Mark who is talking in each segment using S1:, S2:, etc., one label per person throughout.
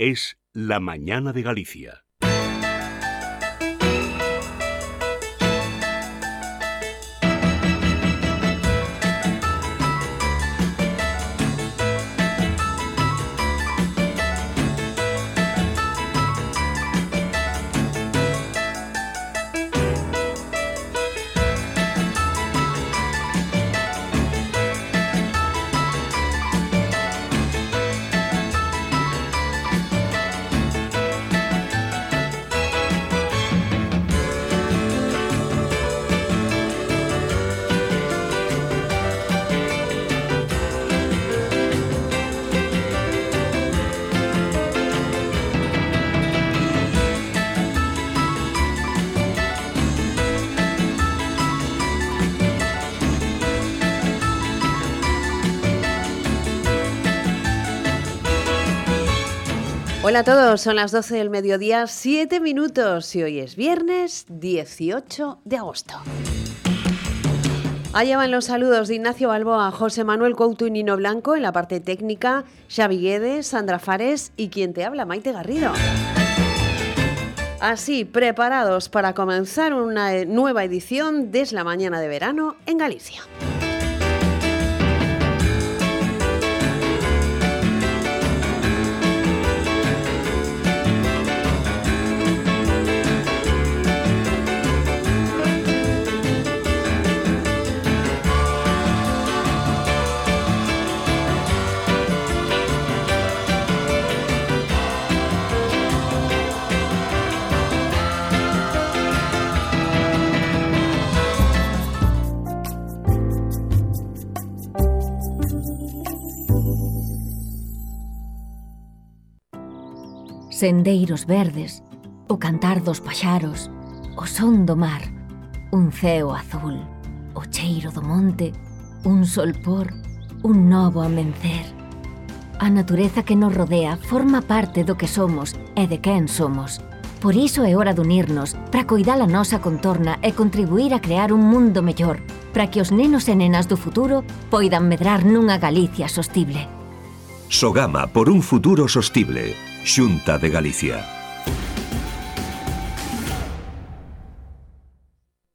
S1: Es La Mañana de Galicia.
S2: Hola a todos, son las 12 del mediodía, 7 minutos y hoy es viernes 18 de agosto. Allá van los saludos de Ignacio Balboa, José Manuel Couto y Nino Blanco en la parte técnica, Xavi Guedes, Sandra Fares y quien te habla, Maite Garrido. Así, preparados para comenzar una nueva edición de la mañana de verano en Galicia.
S3: sendeiros verdes, o cantar dos paxaros, o son do mar, un ceo azul, o cheiro do monte, un solpor, un novo amencer. A natureza que nos rodea forma parte do que somos e de quen somos. Por iso é hora de unirnos para coidar a nosa contorna e contribuir a crear un mundo mellor para que os nenos e nenas do futuro poidan medrar nunha Galicia sostible.
S1: Sogama por un futuro sostible Xunta de Galicia.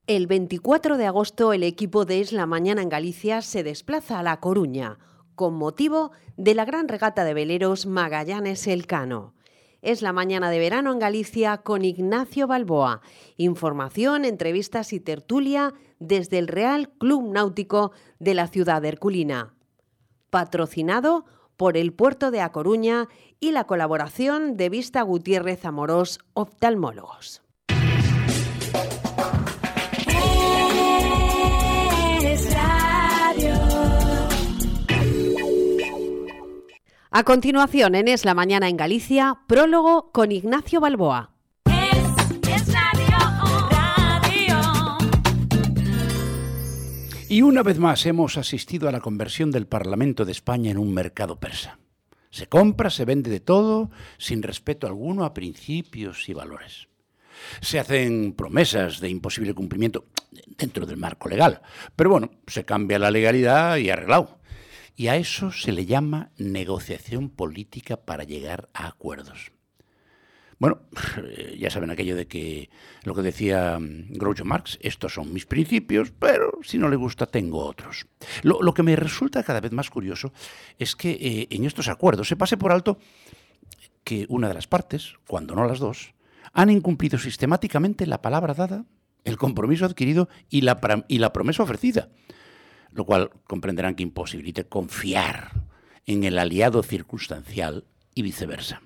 S2: El 24 de agosto el equipo de Esla Mañana en Galicia se desplaza a La Coruña con motivo de la gran regata de veleros Magallanes Elcano. Es la mañana de verano en Galicia con Ignacio Balboa. Información, entrevistas y tertulia desde el Real Club Náutico de la ciudad herculina. Patrocinado por el puerto de A Coruña y la colaboración de Vista Gutiérrez Amorós Oftalmólogos. A continuación, en Es la Mañana en Galicia, prólogo con Ignacio Balboa.
S4: Y una vez más hemos asistido a la conversión del Parlamento de España en un mercado persa. Se compra, se vende de todo, sin respeto alguno a principios y valores. Se hacen promesas de imposible cumplimiento dentro del marco legal, pero bueno, se cambia la legalidad y arreglado. Y a eso se le llama negociación política para llegar a acuerdos. Bueno, ya saben aquello de que lo que decía mm, Groucho Marx, estos son mis principios, pero si no le gusta tengo otros. Lo, que me resulta cada vez más curioso es que eh, en estos acuerdos se pase por alto que una de las partes, cuando no las dos, han incumplido sistemáticamente la palabra dada, el compromiso adquirido y la, y la promesa ofrecida, lo cual comprenderán que imposibilite confiar en el aliado circunstancial y viceversa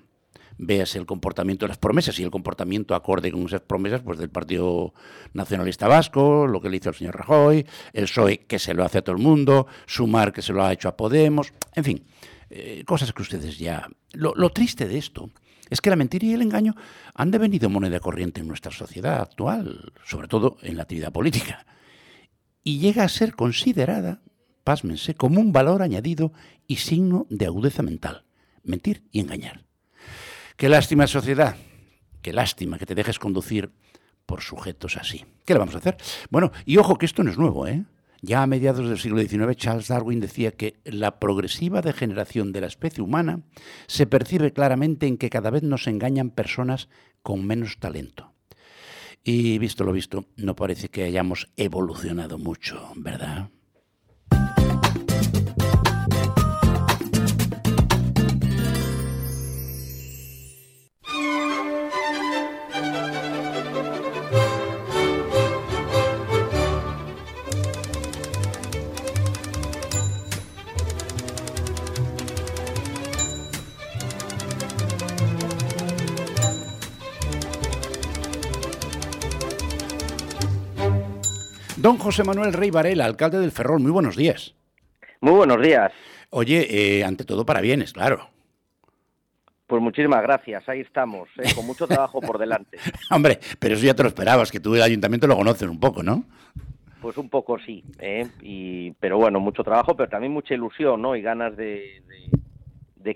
S4: véase el comportamiento de las promesas y el comportamiento acorde con esas promesas pues del Partido Nacionalista Vasco, lo que le hizo el señor Rajoy, el PSOE que se lo hace a todo el mundo, Sumar que se lo ha hecho a Podemos, en fin, eh, cosas que ustedes ya... Lo, triste de esto Es que la mentira y el engaño han devenido moneda corriente en nuestra sociedad actual, sobre todo en la actividad política, y llega a ser considerada, pásmense, como un valor añadido y signo de agudeza mental, mentir y engañar. Qué lástima sociedad, qué lástima que te dejes conducir por sujetos así. ¿Qué le vamos a hacer? Bueno, y ojo que esto no es nuevo, ¿eh? Ya a mediados del siglo XIX, Charles Darwin decía que la progresiva degeneración de la especie humana se percibe claramente en que cada vez nos engañan personas con menos talento. Y visto lo visto, no parece que hayamos evolucionado mucho, ¿verdad? Don José Manuel Rey Varela, alcalde del Ferrol, muy buenos días.
S5: Muy buenos días.
S4: Oye, eh, ante todo para bienes, claro.
S5: Pues muchísimas gracias, ahí estamos, eh, con mucho trabajo por delante.
S4: Hombre, pero eso ya te lo esperabas, que tú el ayuntamiento lo conoces un poco, ¿no?
S5: Pues un poco sí, ¿eh? y, pero bueno, mucho trabajo, pero también mucha ilusión, ¿no? Y ganas de, de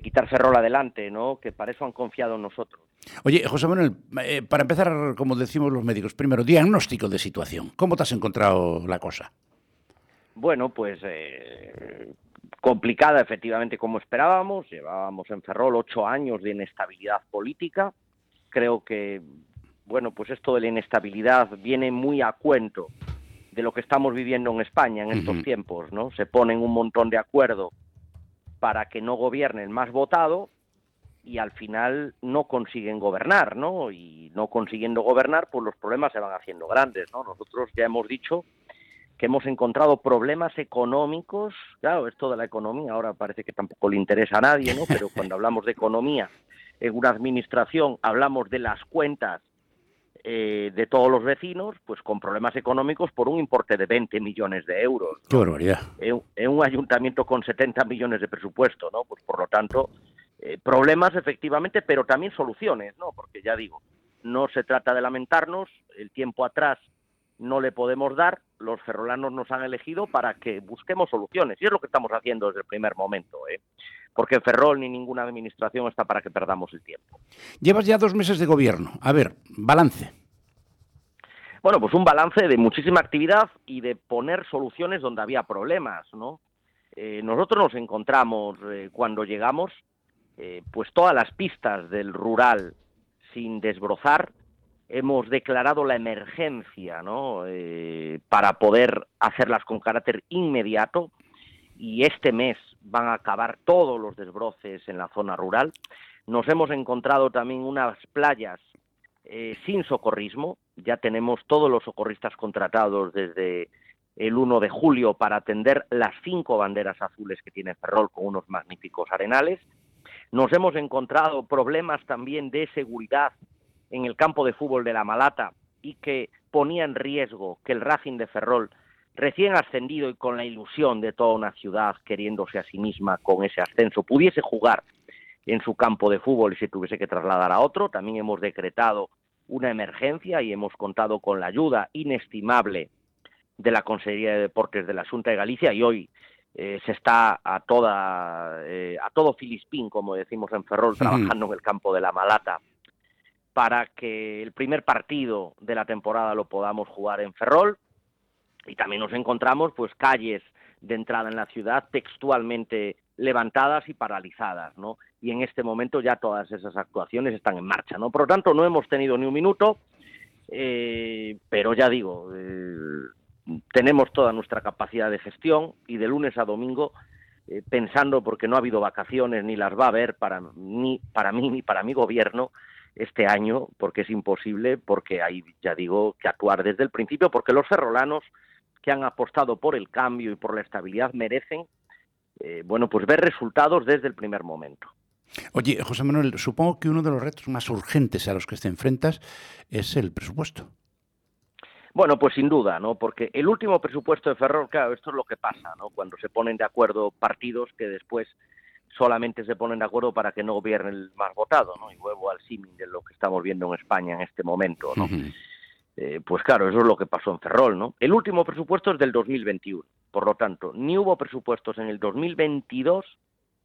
S5: quitar Ferrol adelante, ¿no? Que para eso han confiado en nosotros.
S4: Oye, José Manuel, eh, para empezar, como decimos los médicos, primero, diagnóstico de situación. ¿Cómo te has encontrado la cosa?
S5: Bueno, pues eh, complicada efectivamente como esperábamos. Llevábamos en Ferrol ocho años de inestabilidad política. Creo que, bueno, pues esto de la inestabilidad viene muy a cuento de lo que estamos viviendo en España en estos tiempos, ¿no? Se ponen un montón de acuerdo para que no gobierne el más votado y al final no consiguen gobernar, ¿no? Y no consiguiendo gobernar, pues los problemas se van haciendo grandes, ¿no? Nosotros ya hemos dicho que hemos encontrado problemas económicos, claro, esto de la economía ahora parece que tampoco le interesa a nadie, ¿no? Pero cuando hablamos de economía en una administración hablamos de las cuentas eh, de todos los vecinos, pues con problemas económicos por un importe de 20 millones de euros.
S4: Qué barbaridad.
S5: En, en, un ayuntamiento con 70 millones de presupuesto, ¿no? Pues por lo tanto, eh, problemas efectivamente, pero también soluciones, ¿no? Porque ya digo, no se trata de lamentarnos, el tiempo atrás no le podemos dar, los ferrolanos nos han elegido para que busquemos soluciones, y es lo que estamos haciendo desde el primer momento, ¿eh? porque Ferrol ni ninguna administración está para que perdamos el tiempo.
S4: Llevas ya dos meses de gobierno. A ver, balance.
S5: Bueno, pues un balance de muchísima actividad y de poner soluciones donde había problemas, ¿no? Eh, nosotros nos encontramos eh, cuando llegamos pues todas las pistas del rural sin desbrozar. Hemos declarado la emergencia ¿no? Eh, para poder hacerlas con carácter inmediato y este mes van a acabar todos los desbroces en la zona rural. Nos hemos encontrado también unas playas eh, sin socorrismo. Ya tenemos todos los socorristas contratados desde el 1 de julio para atender las cinco banderas azules que tiene Ferrol con unos magníficos arenales. Nos hemos encontrado problemas también de seguridad en el campo de fútbol de la Malata y que ponía en riesgo que el Racing de Ferrol, recién ascendido y con la ilusión de toda una ciudad queriéndose a sí misma con ese ascenso, pudiese jugar en su campo de fútbol y se tuviese que trasladar a otro. También hemos decretado una emergencia y hemos contado con la ayuda inestimable de la Consejería de Deportes de la Junta de Galicia y hoy eh, se está a toda eh, a todo filispín, como decimos en Ferrol, trabajando en el campo de la Malata para que el primer partido de la temporada lo podamos jugar en Ferrol y también nos encontramos pues calles de entrada en la ciudad textualmente levantadas y paralizadas, ¿no? Y en este momento ya todas esas actuaciones están en marcha, ¿no? Por lo tanto, no hemos tenido ni un minuto, eh, pero ya digo, tenemos toda nuestra capacidad de gestión y de lunes a domingo eh, pensando porque no ha habido vacaciones ni las va a haber para ni para mí ni para mi gobierno este año porque es imposible porque hay ya digo que actuar desde el principio porque los ferrolanos que han apostado por el cambio y por la estabilidad merecen eh, bueno pues ver resultados desde el primer momento
S4: Oye, José Manuel, supongo que uno de los retos más urgentes a los que te enfrentas es el presupuesto.
S5: Bueno, pues sin duda, ¿no? Porque el último presupuesto de Ferrol, claro, esto es lo que pasa, ¿no? Cuando se ponen de acuerdo partidos que después solamente se ponen de acuerdo para que no gobierne el más votado, ¿no? Y vuelvo al símil de lo que estamos viendo en España en este momento, ¿no? Eh, pues claro, eso es lo que pasó en Ferrol, ¿no? El último presupuesto es del 2021, por lo tanto, ni hubo presupuestos en el 2022,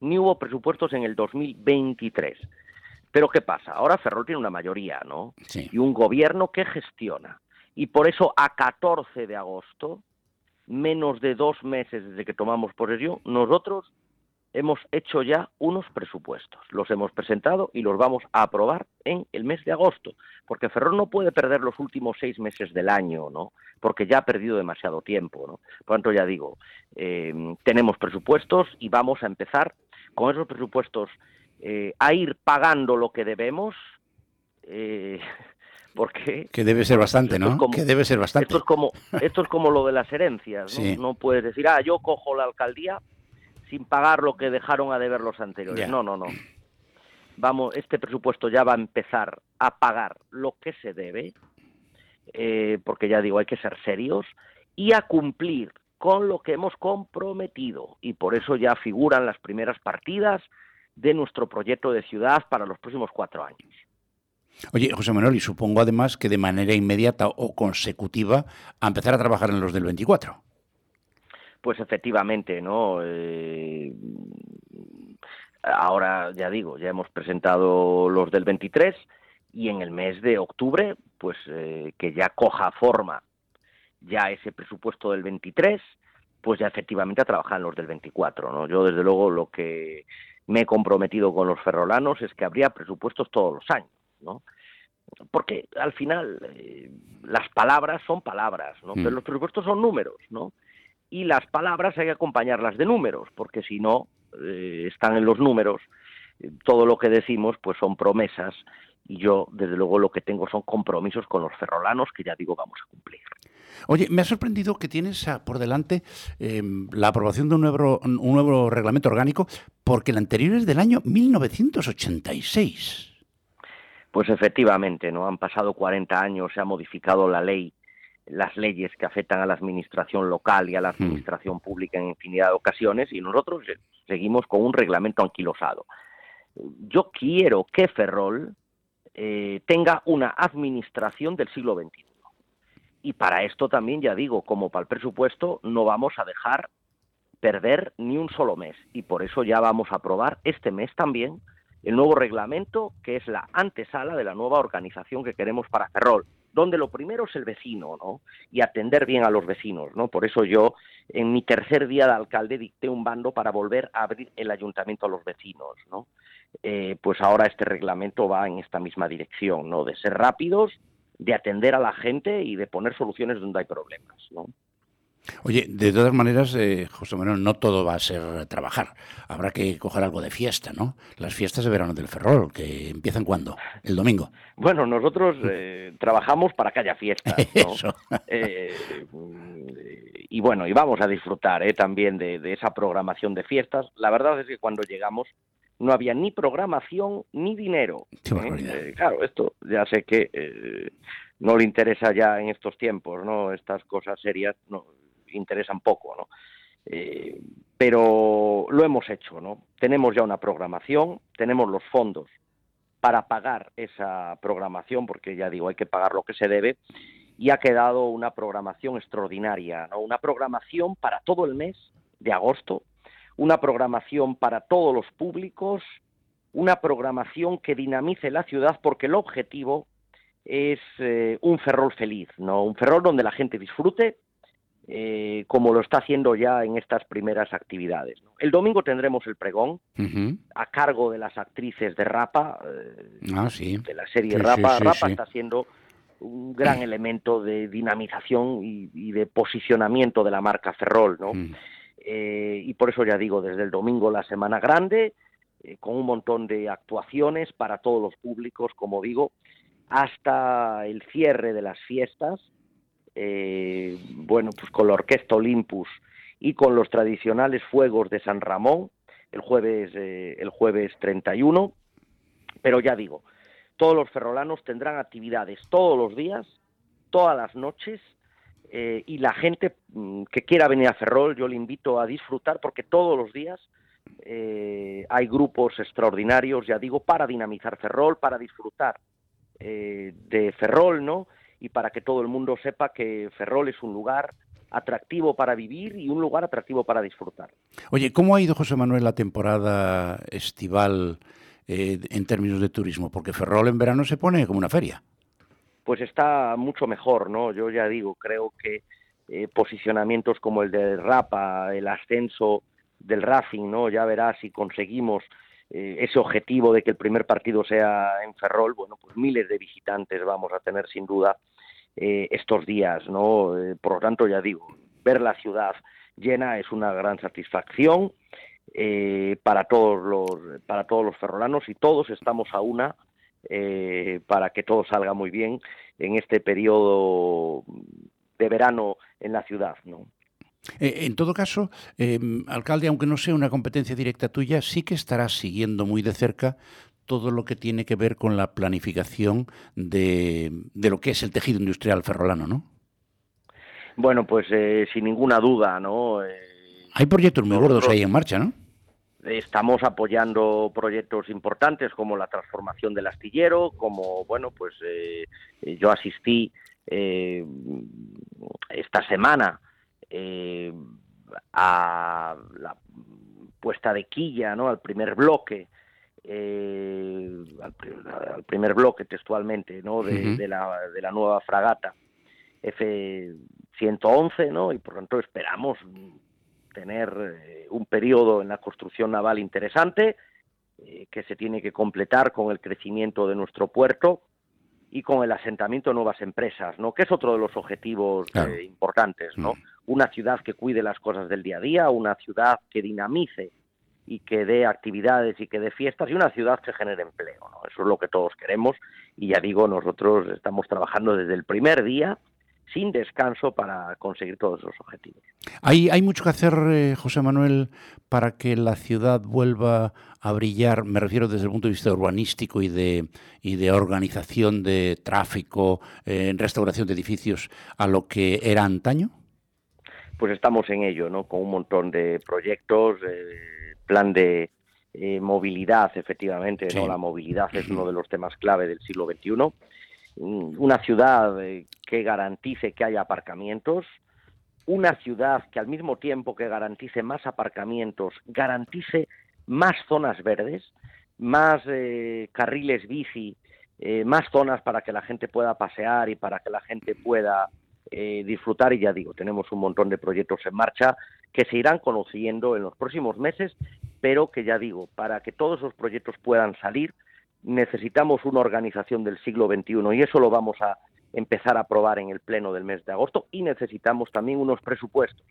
S5: ni hubo presupuestos en el 2023. Pero ¿qué pasa? Ahora Ferrol tiene una mayoría, ¿no? Y un gobierno que gestiona. Y por eso a 14 de agosto, menos de dos meses desde que tomamos posesión, nosotros hemos hecho ya unos presupuestos, los hemos presentado y los vamos a aprobar en el mes de agosto, porque Ferrol no puede perder los últimos seis meses del año, ¿no? Porque ya ha perdido demasiado tiempo, ¿no? Por tanto, ya digo, eh, tenemos presupuestos y vamos a empezar con esos presupuestos eh, a ir pagando lo que debemos. Eh, porque
S4: que debe ser bastante, ¿no? que debe ser bastante.
S5: Esto es como esto es como lo de las herencias, ¿no? no puedes decir, ah, yo cojo la alcaldía sin pagar lo que dejaron a deber los anteriores. No, no, no. Vamos, este presupuesto ya va a empezar a pagar lo que se debe, eh, porque ya digo, hay que ser serios, y a cumplir con lo que hemos comprometido. Y por eso ya figuran las primeras partidas de nuestro proyecto de ciudad para los próximos cuatro años.
S4: Oye, José Manuel, y supongo además que de manera inmediata o consecutiva a empezar a trabajar en los del 24.
S5: Pues efectivamente, ¿no? Eh, ahora ya digo, ya hemos presentado los del 23 y en el mes de octubre, pues eh, que ya coja forma ya ese presupuesto del 23, pues ya efectivamente a trabajar en los del 24, ¿no? Yo desde luego lo que me he comprometido con los ferrolanos es que habría presupuestos todos los años, ¿no? Porque al final eh, las palabras son palabras, ¿no? Pero mm. los presupuestos son números, ¿no? Y las palabras hay que acompañarlas de números, porque si no eh, están en los números, eh, todo lo que decimos pues son promesas y yo desde luego lo que tengo son compromisos con los ferrolanos que ya digo vamos a cumplir.
S4: Oye, me ha sorprendido que tienes por delante em, la aprobación de un nuevo, un nuevo reglamento orgánico porque el anterior es del año 1986.
S5: Pues efectivamente, no han pasado 40 años, se ha modificado la ley las leyes que afectan a la administración local y a la hmm. administración pública en infinidad de ocasiones y nosotros seguimos con un reglamento anquilosado. Yo quiero que Ferrol eh, tenga una administración del siglo XXI. Y para esto también, ya digo, como para el presupuesto, no vamos a dejar perder ni un solo mes. Y por eso ya vamos a aprobar este mes también el nuevo reglamento, que es la antesala de la nueva organización que queremos para Ferrol donde lo primero es el vecino, ¿no? Y atender bien a los vecinos, ¿no? Por eso yo, en mi tercer día de alcalde, dicté un bando para volver a abrir el ayuntamiento a los vecinos, ¿no? Eh, pues ahora este reglamento va en esta misma dirección, ¿no? De ser rápidos, de atender a la gente y de poner soluciones donde hay problemas, ¿no?
S4: Oye, de todas maneras, eh, José Manuel, no todo va a ser trabajar. Habrá que coger algo de fiesta, ¿no? Las fiestas de verano del Ferrol, que empiezan cuándo? El domingo.
S5: Bueno, nosotros eh, trabajamos para que haya fiestas, ¿no? Eh, y bueno, y vamos a disfrutar eh, también de, esa programación de fiestas. La verdad es que cuando llegamos no había ni programación ni dinero. claro, esto ya sé que no le interesa ya en estos tiempos, ¿no? Estas cosas serias no interesan poco, ¿no? Eh, pero lo hemos hecho, ¿no? Tenemos ya una programación, tenemos los fondos para pagar esa programación, porque ya digo, hay que pagar lo que se debe, y ha quedado una programación extraordinaria, ¿no? Una programación para todo el mes de agosto, una programación para todos los públicos, una programación que dinamice la ciudad, porque el objetivo es eh, un ferrol feliz, ¿no? Un ferrol donde la gente disfrute, eh, como lo está haciendo ya en estas primeras actividades. El domingo tendremos el pregón a cargo de las actrices de Rapa, eh,
S4: ah,
S5: de la serie Rapa. Rapa está siendo un gran elemento de dinamización y, de posicionamiento de la marca Ferrol, ¿no? Mm. Eh, y por eso ya digo, desde el domingo la semana grande, con un montón de actuaciones para todos los públicos, como digo, hasta el cierre de las fiestas, eh, bueno, pues con la Orquesta Olympus y con los tradicionales fuegos de San Ramón, el jueves, eh, el jueves 31, pero ya digo, todos los ferrolanos tendrán actividades todos los días, todas las noches, eh, y la gente mm, que quiera venir a Ferrol, yo le invito a disfrutar porque todos los días hay grupos extraordinarios, ya digo, para dinamizar Ferrol, para disfrutar de Ferrol, ¿no? Y para que todo el mundo sepa que Ferrol es un lugar atractivo para vivir y un lugar atractivo para disfrutar.
S4: Oye, ¿cómo ha ido José Manuel la temporada estival eh, en términos de turismo? Porque Ferrol en verano se pone como una feria.
S5: Pues está mucho mejor, ¿no? Yo ya digo, creo que eh, posicionamientos como el de Rapa, el ascenso del Racing, ¿no? Ya verás si conseguimos eh, ese objetivo de que el primer partido sea en Ferrol, bueno, pues miles de visitantes vamos a tener sin duda eh, estos días, ¿no? por lo tanto, ya digo, ver la ciudad llena es una gran satisfacción para todos los para todos los ferrolanos y todos estamos a una para que todo salga muy bien en este periodo de verano en la ciudad, ¿no?
S4: Eh, en todo caso, em, alcalde, aunque no sea una competencia directa tuya, sí que estarás siguiendo muy de cerca todo lo que tiene que ver con la planificación de, lo que es el tejido industrial ferrolano, ¿no?
S5: Bueno, pues eh, sin ninguna duda, ¿no? Eh,
S4: Hay proyectos muy gordos ahí en marcha, ¿no?
S5: Estamos apoyando proyectos importantes como la transformación del astillero, como, bueno, pues yo asistí eh, esta semana eh, a la puesta de quilla, ¿no? Al primer bloque, eh, al, primer bloque textualmente, ¿no? De, la, de la nueva fragata F-111, ¿no? Y por tanto esperamos tener un periodo en la construcción naval interesante que se tiene que completar con el crecimiento de nuestro puerto y con el asentamiento de nuevas empresas, ¿no? Que es otro de los objetivos eh, importantes, ¿no? Mm. Una ciudad que cuide las cosas del día a día, una ciudad que dinamice y que dé actividades y que dé fiestas y una ciudad que genere empleo. Eso es lo que todos queremos y ya digo, nosotros estamos trabajando desde el primer día sin descanso para conseguir todos esos objetivos.
S4: Hay, mucho que hacer, eh, José Manuel, para que la ciudad vuelva a brillar, me refiero desde el punto de vista urbanístico y de, organización de tráfico, eh, restauración de edificios, a lo que era antaño?
S5: Pues estamos en ello, ¿no? Con un montón de proyectos, eh, plan de movilidad, efectivamente, ¿no? La movilidad es uno de los temas clave del siglo XXI una ciudad eh, que garantice que haya aparcamientos, una ciudad que al mismo tiempo que garantice más aparcamientos, garantice más zonas verdes, más eh, carriles bici, eh, más zonas para que la gente pueda pasear y para que la gente pueda disfrutar. Y ya digo, tenemos un montón de proyectos en marcha que se irán conociendo en los próximos meses, pero que ya digo, para que todos esos proyectos puedan salir, necesitamos una organización del siglo XXI y eso lo vamos a empezar a aprobar en el pleno del mes de agosto y necesitamos también unos presupuestos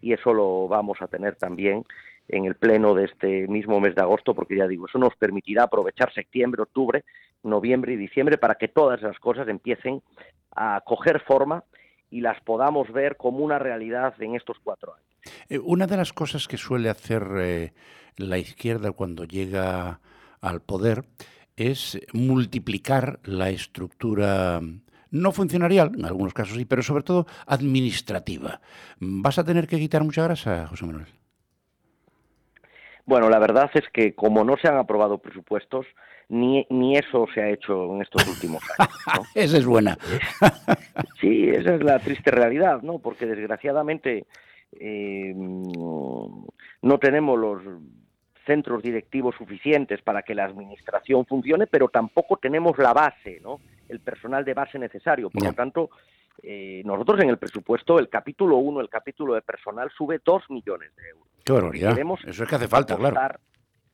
S5: y eso lo vamos a tener también en el pleno de este mismo mes de agosto porque ya digo, eso nos permitirá aprovechar septiembre, octubre, noviembre y diciembre para que todas esas cosas empiecen a coger forma y las podamos ver como una realidad en estos cuatro años.
S4: Eh, una de las cosas que suele hacer eh, la izquierda cuando llega al poder es multiplicar la estructura no funcionarial, en algunos casos sí, pero sobre todo administrativa. ¿Vas a tener que quitar mucha grasa, José Manuel?
S5: Bueno, la verdad es que como no se han aprobado presupuestos, ni, ni eso se ha hecho en estos últimos años.
S4: esa es buena.
S5: sí, esa es la triste realidad, ¿no? Porque desgraciadamente eh, no tenemos los centros directivos suficientes para que la administración funcione, pero tampoco tenemos la base, ¿no? El personal de base necesario. Por lo tanto, eh, nosotros en el presupuesto, el capítulo 1, el capítulo de personal, sube 2 millones de euros.
S4: Qué barbaridad. Eso es que hace falta, claro.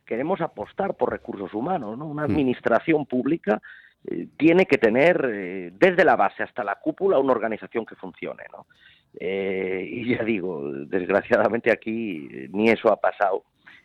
S5: Queremos apostar por recursos humanos, ¿no? Una mm. administración pública eh, tiene que tener eh, desde la base hasta la cúpula una organización que funcione, ¿no? y ya digo, desgraciadamente aquí ni eso ha pasado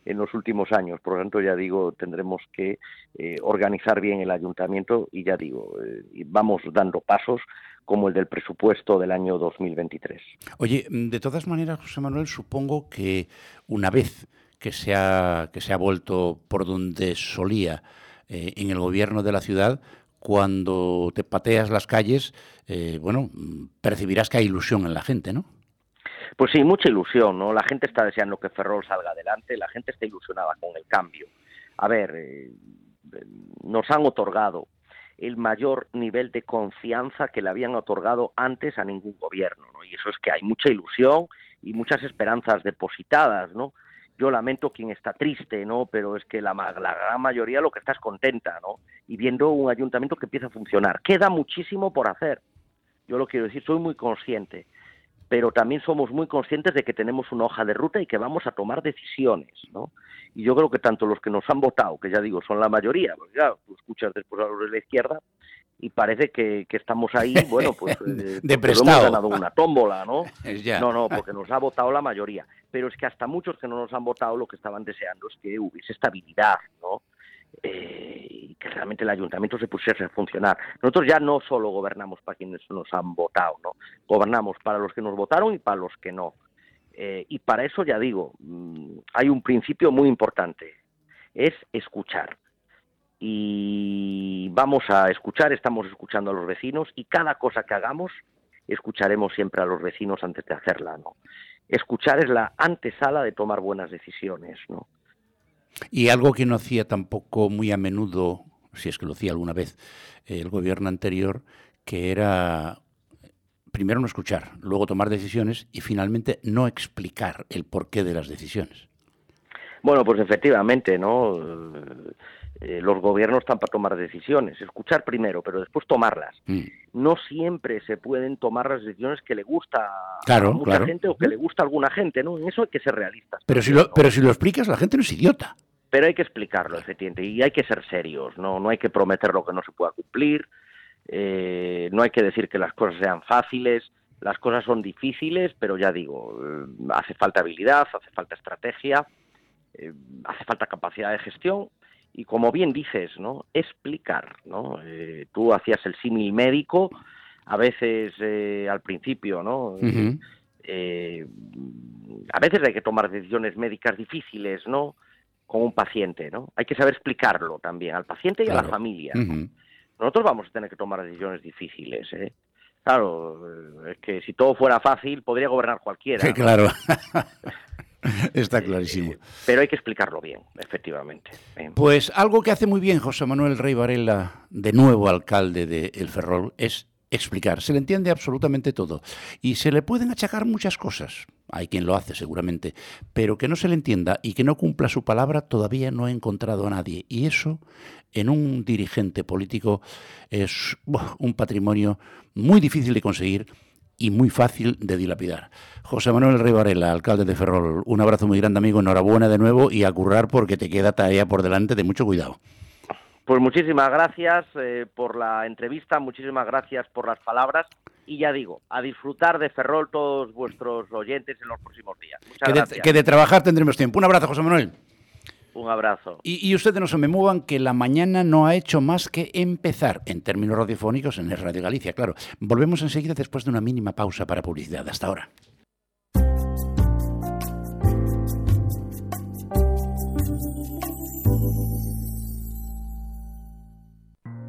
S5: en los últimos años. Por lo tanto, ya digo, tendremos que eh, organizar bien el ayuntamiento y ya digo, eh, vamos dando pasos como el del presupuesto del año 2023.
S4: Oye, de todas maneras, José Manuel, supongo que una vez que se ha, que se ha vuelto por donde solía eh, en el gobierno de la ciudad, cuando te pateas las calles, bueno, percibirás que hay ilusión en la gente, ¿no?
S5: Pues sí, mucha ilusión, ¿no? La gente está deseando que Ferrol salga adelante, la gente está ilusionada con el cambio. A ver, eh, nos han otorgado el mayor nivel de confianza que le habían otorgado antes a ningún gobierno, ¿no? Y eso es que hay mucha ilusión y muchas esperanzas depositadas, ¿no? Yo lamento quien está triste, ¿no? Pero es que la, la gran mayoría lo que está es contenta, ¿no? Y viendo un ayuntamiento que empieza a funcionar. Queda muchísimo por hacer. Yo lo quiero decir, soy muy consciente pero también somos muy conscientes de que tenemos una hoja de ruta y que vamos a tomar decisiones, ¿no? Y yo creo que tanto los que nos han votado, que ya digo, son la mayoría, porque claro, tú escuchas después a los de la izquierda y parece que, estamos ahí, bueno, pues
S4: eh, de
S5: hemos ganado una tómbola, ¿no? No, no, porque nos ha votado la mayoría. Pero es que hasta muchos que no nos han votado lo que estaban deseando es que hubiese estabilidad, ¿no? Eh, y que realmente el ayuntamiento se pusiese a funcionar. Nosotros ya no solo gobernamos para quienes nos han votado, ¿no? Gobernamos para los que nos votaron y para los que no. Eh, y para eso, ya digo, mm, hay un principio muy importante, es escuchar. Y vamos a escuchar, estamos escuchando a los vecinos y cada cosa que hagamos, escucharemos siempre a los vecinos antes de hacerla, ¿no? Escuchar es la antesala de tomar buenas decisiones, ¿no?
S4: Y algo que no hacía tampoco muy a menudo, si es que lo hacía alguna vez, el gobierno anterior, que era primero no escuchar, luego tomar decisiones y finalmente no explicar el porqué de las decisiones.
S5: Bueno, pues efectivamente, ¿no? Eh, los gobiernos están para tomar decisiones, escuchar primero, pero después tomarlas. Mm. No siempre se pueden tomar las decisiones que le gusta a mucha gente o que le gusta a alguna gente, ¿no? En eso hay que ser realistas.
S4: Pero si lo, pero si lo explicas, la gente no es idiota.
S5: Pero hay que explicarlo, efectivamente, y hay que ser serios, ¿no? No hay que prometer lo que no se pueda cumplir, eh, no hay que decir que las cosas sean fáciles, las cosas son difíciles, pero ya digo, eh, hace falta habilidad, hace falta estrategia, hace falta capacidad de gestión y como bien dices, ¿no? Explicar, ¿no? Eh, tú hacías el símil médico, a veces eh, al principio, ¿no? Eh, a veces hay que tomar decisiones médicas difíciles, ¿no? Con un paciente, ¿no? Hay que saber explicarlo también al paciente y a la familia. Nosotros vamos a tener que tomar decisiones difíciles, ¿eh? Claro, es que si todo fuera fácil, podría gobernar cualquiera.
S4: Claro. Está clarísimo.
S5: pero hay que explicarlo bien, efectivamente.
S4: Pues algo que hace muy bien José Manuel Rey Varela, de nuevo alcalde de El Ferrol, es explicar. Se le entiende absolutamente todo. Y se le pueden achacar muchas cosas. Hay quien lo hace seguramente. Pero que no se le entienda y que no cumpla su palabra todavía no he encontrado a nadie. Y eso en un dirigente político es un patrimonio muy difícil de conseguir y muy fácil de dilapidar. José Manuel Rivarela, alcalde de Ferrol, un abrazo muy grande amigo, enhorabuena de nuevo y a currar porque te queda tarea por delante de mucho cuidado.
S5: Pues muchísimas gracias eh, por la entrevista, muchísimas gracias por las palabras y ya digo, a disfrutar de Ferrol todos vuestros oyentes en los próximos días.
S4: Muchas gracias. que de trabajar tendremos tiempo. Un abrazo, José Manuel.
S5: Un abrazo.
S4: Y, ustedes no se me muevan que la mañana no ha hecho más que empezar en términos radiofónicos en el Radio Galicia, claro. Volvemos enseguida después de una mínima pausa para publicidad. Hasta ahora.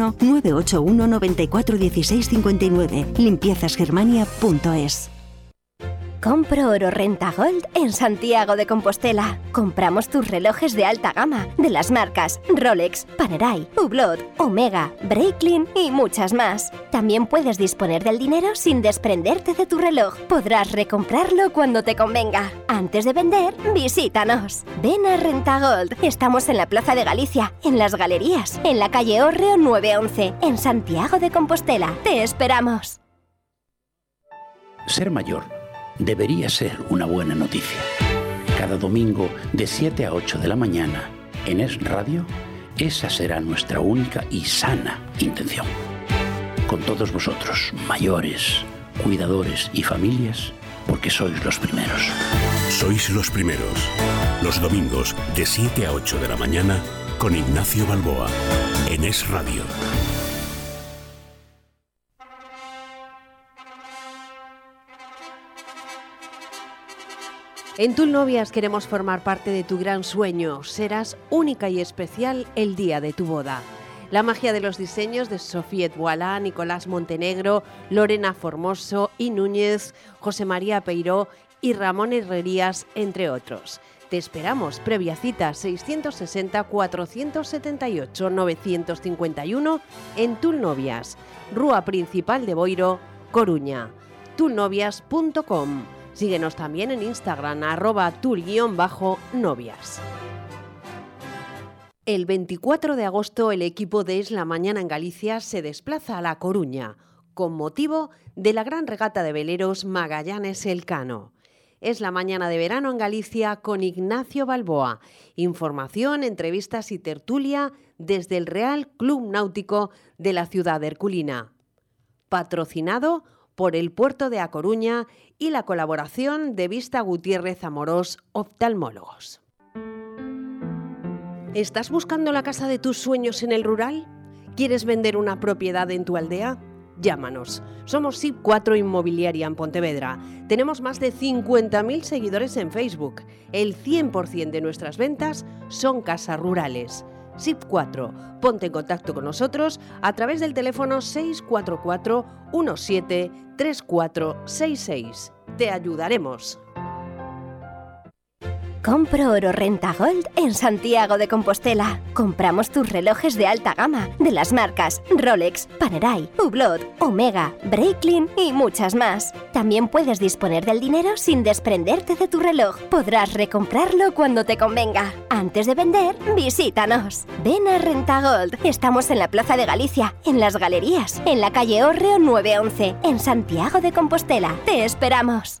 S6: 981 94 16 59. Limpiezasgermania.es.
S7: Compro oro renta gold en Santiago de Compostela. Compramos tus relojes de alta gama de las marcas Rolex, Panerai, Hublot, Omega, Breitling y muchas más. También puedes disponer del dinero sin desprenderte de tu reloj. Podrás recomprarlo cuando te convenga. Antes de vender, visítanos. Ven a Renta Gold. Estamos en la Plaza de Galicia, en las Galerías, en la calle Orreo 911, en Santiago de Compostela. Te esperamos.
S4: Ser mayor debería ser una buena noticia. Cada domingo de 7 a 8 de la mañana en Es Radio, esa será nuestra única y sana intención. Con todos vosotros, mayores, cuidadores y familias, porque sois los primeros.
S8: Sois los primeros. Los domingos de 7 a 8 de la mañana con Ignacio Balboa en Es Radio.
S2: En Tul Novias queremos formar parte de tu gran sueño. Serás única y especial el día de tu boda. La magia de los diseños de Sofía Dualá, Nicolás Montenegro, Lorena Formoso y Núñez, José María Peiró y Ramón Herrerías, entre otros. Te esperamos, previa cita 660-478-951 en Tulnovias, Rúa Principal de Boiro, Coruña. tulnovias.com. Síguenos también en Instagram, arroba tul-novias. El 24 de agosto el equipo de Es la Mañana en Galicia se desplaza a La Coruña con motivo de la gran regata de veleros Magallanes Elcano. Es la mañana de verano en Galicia con Ignacio Balboa. Información, entrevistas y tertulia desde el Real Club Náutico de la ciudad Herculina. Patrocinado por el Puerto de A Coruña y la colaboración de Vista Gutiérrez Amorós Oftalmólogos. ¿Estás buscando la casa de tus sueños en el rural? ¿Quieres vender una propiedad en tu aldea? Llámanos. Somos SIP4 Inmobiliaria en Pontevedra. Tenemos más de 50.000 seguidores en Facebook. El 100% de nuestras ventas son casas rurales. SIP4. Ponte en contacto con nosotros a través del teléfono 644 17 3466. Te ayudaremos.
S7: Compro oro renta gold en Santiago de Compostela. Compramos tus relojes de alta gama de las marcas Rolex, Panerai, Hublot, Omega, Breitling y muchas más. También puedes disponer del dinero sin desprenderte de tu reloj. Podrás recomprarlo cuando te convenga. Antes de vender, visítanos. Ven a Renta Gold. Estamos en la Plaza de Galicia, en las Galerías, en la calle Orreo 911, en Santiago de Compostela. Te esperamos.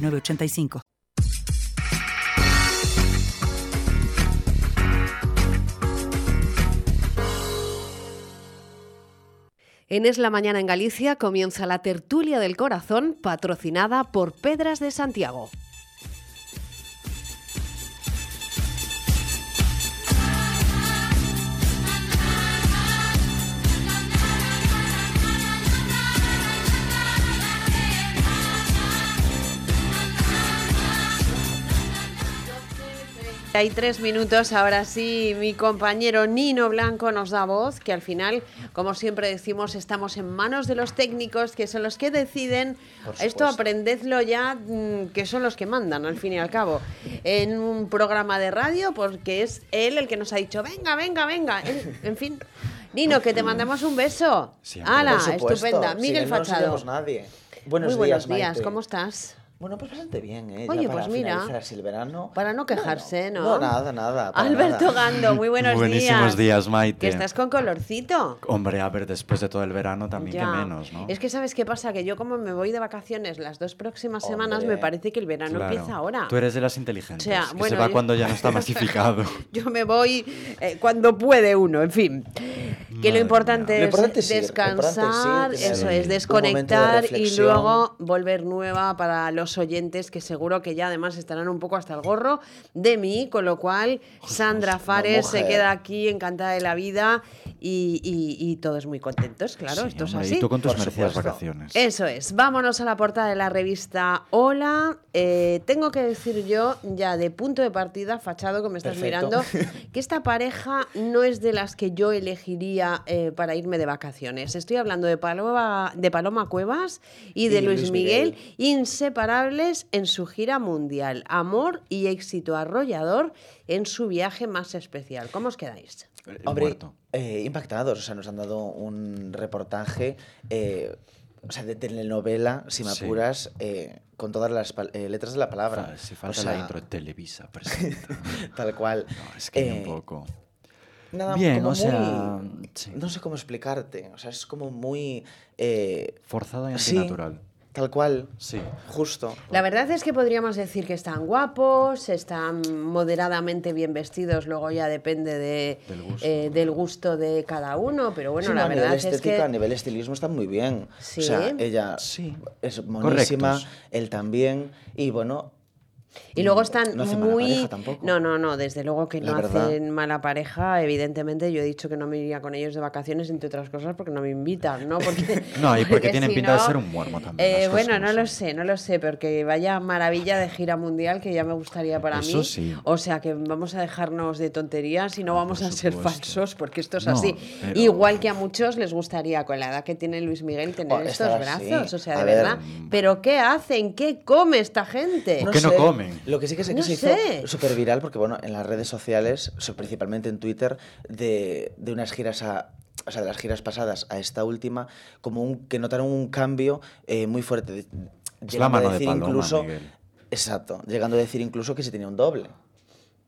S9: 985.
S2: En Es la Mañana en Galicia comienza la tertulia del corazón patrocinada por Pedras de Santiago. Hay tres minutos, ahora sí, mi compañero Nino Blanco nos da voz, que al final, como siempre decimos, estamos en manos de los técnicos, que son los que deciden. Esto aprendedlo ya, mm, que son los que mandan, al fin y al cabo. En un programa de radio, porque es él el que nos ha dicho, venga, venga, venga. En, en fin. Nino, que te mandamos un beso. ¡Hala! Estupenda. Miguel Fachado.
S10: nadie. Buenos
S2: Muy
S10: días,
S2: buenos días,
S10: Maite.
S2: ¿cómo estás?
S10: Bueno, pues bastante bien, ¿eh?
S2: Oye,
S10: Ya para
S2: pues mira,
S10: el verano.
S2: Para no quejarse, ¿no?
S10: No, nada, nada.
S2: Alberto
S10: nada.
S2: Gando, muy buenos
S11: Buenísimos
S2: días.
S11: días, Maite.
S2: Que estás con colorcito.
S11: Hombre, a ver, después de todo el verano también
S2: Ya.
S11: que menos, ¿no?
S2: Es que sabes qué pasa, que yo como me voy de vacaciones las dos próximas semanas,
S10: Hombre.
S2: me parece que el verano
S11: Claro.
S2: empieza ahora.
S11: Tú eres de las inteligentes,
S2: O sea,
S11: que
S2: bueno,
S11: se va
S2: yo-
S11: cuando ya no está masificado.
S2: Yo me voy eh, cuando puede uno, en fin. Que lo importante
S10: Lo importante es ir,
S2: descansar,
S10: importante es ir,
S2: eso es, desconectar
S10: de
S2: y luego volver nueva para los oyentes que seguro que ya además estarán un poco hasta el gorro de mí, con lo cual Sandra Fares se queda aquí encantada de la vida y, y- y todos muy contentos, claro,
S11: Sí,
S2: esto es así.
S11: Y tú con tus merecidas vacaciones.
S2: Eso es. Vámonos a la portada de la revista Hola. Eh, tengo que decir yo, ya de punto de partida, Fachado, que me estás
S10: Perfecto.
S2: mirando, que esta pareja no es de las que yo elegiría eh, para irme de vacaciones. Estoy hablando de Paloma, de Paloma Cuevas y de
S10: Y
S2: Luis,
S10: Luis
S2: Miguel,
S10: Miguel.
S2: inseparables en su gira mundial. Amor y éxito arrollador en su viaje más especial. ¿Cómo os quedáis?
S11: El
S10: Hombre, eh, impactados. O sea, nos han dado un reportaje eh, o sea, de telenovela, si me
S11: Sí.
S10: apuras, eh, con todas las eh, letras de la palabra.
S11: Fa- Si
S10: O
S11: falta
S10: sea,
S11: la intro de Televisa, presenta.
S10: Tal cual.
S11: No, es que
S10: Eh,
S11: un poco.
S10: Nada,
S11: Bien,
S10: como
S11: o sea,
S10: muy-
S11: sí.
S10: No sé cómo explicarte. O sea, es como muy... eh,
S11: Forzado y
S10: sí,
S11: antinatural.
S10: Tal cual.
S11: Sí.
S10: Justo.
S2: La verdad es que podríamos decir que están guapos, están moderadamente bien vestidos, luego ya depende de,
S11: Del gusto.
S2: eh, del gusto de cada uno, pero bueno,
S10: Sí, no,
S2: la
S10: a
S2: verdad
S10: nivel
S2: es
S10: estética, a
S2: que...
S10: nivel estilismo está muy bien.
S2: Sí.
S10: O sea, ella
S11: Sí.
S10: es monísima,
S11: Correctos.
S10: él también. Y bueno,
S2: Y luego están
S10: no hace mala
S2: muy...
S10: pareja tampoco.
S2: No, no, no, desde luego que
S10: La
S2: no
S10: verdad.
S2: hacen mala pareja. Evidentemente yo he dicho que no me iría con ellos de vacaciones, entre otras cosas, porque no me invitan, ¿no? Porque,
S11: No, y porque tienen
S2: si
S11: pinta de ser un muermo también,
S2: eh, bueno, no lo sé, no lo sé, porque vaya maravilla de gira mundial que ya me gustaría para
S11: Eso
S2: mí.
S11: sí.
S2: O sea que vamos a dejarnos de tonterías y no vamos
S11: por
S2: a ser falsos, porque esto es
S11: No,
S2: así.
S11: pero-
S2: Igual que a muchos les gustaría, con la edad que tiene Luis Miguel, tener
S10: Oh,
S2: estos brazos.
S10: así.
S2: O sea, de
S10: A ver,
S2: verdad. ¿Pero qué hacen? ¿Qué come esta gente?
S11: ¿Por qué no
S10: sé.
S11: comen?
S10: Lo que sí que sé que
S2: No
S10: se
S2: sé.
S10: hizo súper viral, porque bueno, en las redes sociales, principalmente en Twitter, de, de unas giras a. O sea, de las giras pasadas a esta última, como un, que notaron un cambio eh, muy fuerte. de-
S11: Es la
S10: llegando a
S11: mano de
S10: decir
S11: Paloma,
S10: incluso,
S11: Miguel.
S10: Exacto, llegando a decir incluso que se tenía un doble.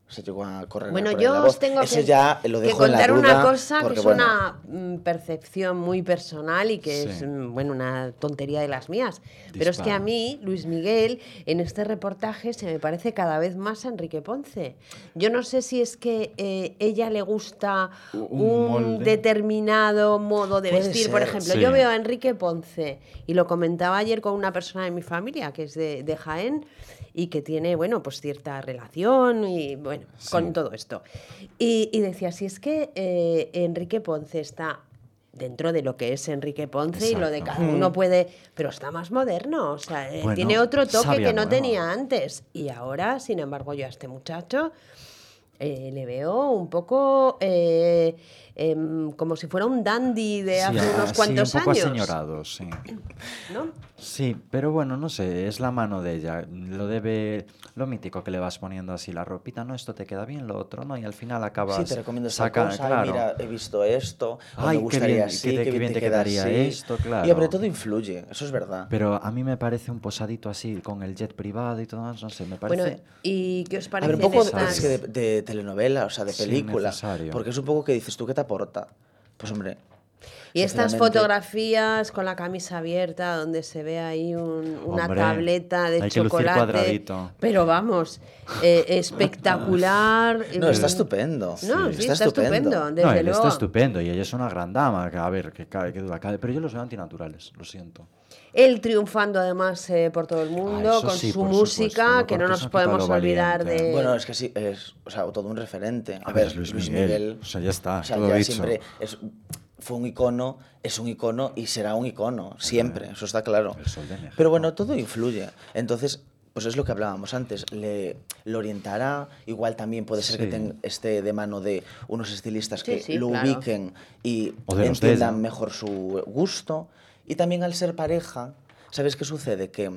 S10: Se llegó a correr.
S2: Bueno, yo
S10: la
S2: os tengo que,
S10: ya lo
S2: que
S10: dejo en la
S2: contar
S10: duda,
S2: una cosa que es
S10: bueno,
S2: una mm, percepción muy personal y que es
S11: Sí.
S2: mm, bueno una tontería de las mías. Pero es que a mí, Luis Miguel, en este reportaje se me parece cada vez más a Enrique Ponce. Yo no sé si es que eh, ella le gusta
S11: Un
S2: determinado modo de vestir. Por ejemplo,
S11: sí.
S2: yo veo a Enrique Ponce y lo comentaba ayer con una persona de mi familia que es de, de Jaén y que tiene, bueno, pues cierta relación y, bueno, con todo esto. Y, y decía, si es que eh, Enrique Ponce está dentro de lo que es Enrique Ponce y lo de cada uno puede, pero está más moderno, o sea, eh,
S11: Bueno,
S2: tiene otro toque que no tenía antes. Y ahora, sin embargo, yo a este muchacho eh, le veo un poco eh, em, como si fuera un dandy de hace
S11: Sí,
S2: unos
S11: así,
S2: cuantos
S11: un poco
S2: años.
S11: aseñorado, sí.
S2: ¿no?
S11: Sí, pero bueno, no sé, es la mano de ella. Lo debe, lo mítico que le vas poniendo así la ropita, no, esto te queda bien, lo otro, no, y al final acabas.
S10: Sí, te recomiendo
S11: saca-
S10: cosa,
S11: claro.
S10: mira, he visto esto,
S11: Ay,
S10: me
S11: qué
S10: gustaría
S11: bien,
S10: así,
S11: qué
S10: qué
S11: qué
S10: bien te
S11: te
S10: queda
S11: quedaría
S10: así.
S11: esto,
S10: Y sobre
S11: claro.
S10: todo influye, eso es verdad.
S11: Pero a mí me parece un posadito así, con el jet privado y todo, no sé, me parece.
S2: Bueno, ¿y qué os
S10: A
S2: parece
S10: ver, un poco
S2: estas-
S10: de, de telenovela, o sea, de
S11: Sí,
S10: película.
S11: necesario.
S10: porque es un poco que dices, ¿tú qué te aporta? Pues hombre.
S2: Y estas fotografías con la camisa abierta, donde se ve ahí un- una
S11: Hombre,
S2: tableta de
S11: hay que lucir
S2: chocolate.
S11: cuadradito.
S2: Pero vamos, eh, espectacular.
S10: No, está
S2: Mm,
S10: estupendo.
S2: No, sí,
S10: está
S2: está, estupendo.
S10: estupendo.
S2: desde
S11: no, él
S2: luego.
S11: está estupendo y ella es una gran dama, que, a ver, que cabe, que duda cabe, pero yo los veo antinaturales, lo siento.
S2: Él triunfando además eh, por todo el mundo,
S11: Ah,
S2: con
S11: sí,
S2: su música,
S11: supuesto,
S2: que no nos podemos olvidar
S11: valiente.
S2: de...
S10: Bueno, es que sí, es o sea, todo un referente. A,
S11: A
S10: ver,
S11: Luis
S10: Luis,
S11: Miguel.
S10: Miguel.
S11: O sea, ya está,
S10: o sea,
S11: todo
S10: ya
S11: dicho.
S10: siempre es- fue un icono, es un icono y será un icono, siempre, eso está claro.
S11: El sol de México.
S10: Pero bueno, todo influye. Entonces, pues es lo que hablábamos antes, le, lo orientará, igual también puede ser que ten- esté de mano de unos estilistas
S2: Sí,
S10: que
S2: sí,
S10: lo
S2: claro.
S10: ubiquen y entiendan mejor su gusto. Y también al ser pareja, ¿sabes qué sucede? Que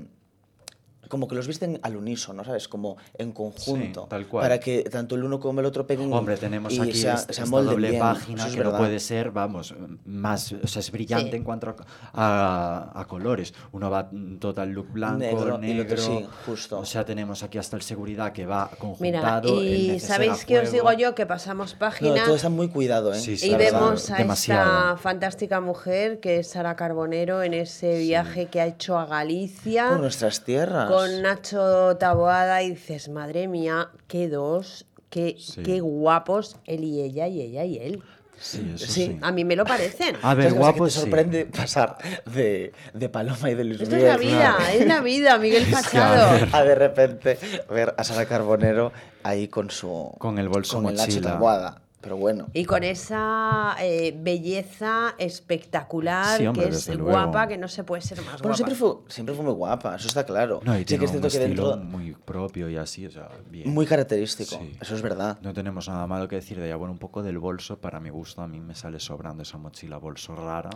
S10: como que los visten al unísono, ¿sabes? Como en conjunto.
S11: tal cual.
S10: Para que tanto el uno como el otro peguen
S11: Hombre, tenemos
S10: y
S11: aquí
S10: sea- se
S11: esta
S10: amolden
S11: doble
S10: bien.
S11: página
S10: es
S11: que no puede ser, vamos, más, o sea, es brillante
S2: Sí.
S11: en cuanto a, a- a colores. Uno va total look blanco,
S10: Negro, otro sí, justo.
S11: O sea, tenemos aquí hasta el seguridad que va conjuntado.
S2: y ¿sabéis qué os digo yo? Que pasamos
S10: No,
S2: página
S10: todo está muy cuidado, ¿eh?
S11: Sí, sí,
S2: y vemos a
S11: demasiado.
S2: esta fantástica mujer que es Sara Carbonero en ese viaje que ha hecho a Galicia.
S10: Por nuestras tierras.
S2: Con Nacho Taboada y dices, madre mía, qué dos, qué,
S11: Sí.
S2: qué guapos él y ella y ella y él.
S11: Sí, eso
S10: Sí.
S11: sí.
S2: A mí me lo parecen.
S11: A ver, guapo
S10: te
S11: sí.
S10: sorprende pasar de, de Paloma y de Luis
S2: Esto es la vida, es la vida, Miguel
S11: que, a
S2: Fachado.
S11: ver.
S10: a de repente ver a Sara Carbonero ahí con su...
S11: Con el bolso
S10: con el Nacho
S11: mochila.
S10: Taboada. Pero bueno.
S2: Y con esa eh, belleza espectacular,
S11: Sí, hombre,
S2: que es
S11: desde luego.
S2: guapa, que no se puede ser más
S10: Bueno,
S2: guapa.
S10: siempre fue, siempre fue muy guapa, eso está claro.
S11: No, y
S10: sí
S11: tiene
S10: que es
S11: un
S10: cierto que
S11: estilo
S10: dentro...
S11: muy propio y así, o sea, bien.
S10: Muy característico,
S11: Sí.
S10: eso es verdad.
S11: No tenemos nada malo que decir de ella. Bueno, un poco del bolso, para mi gusto, a mí me sale sobrando esa mochila bolso rara.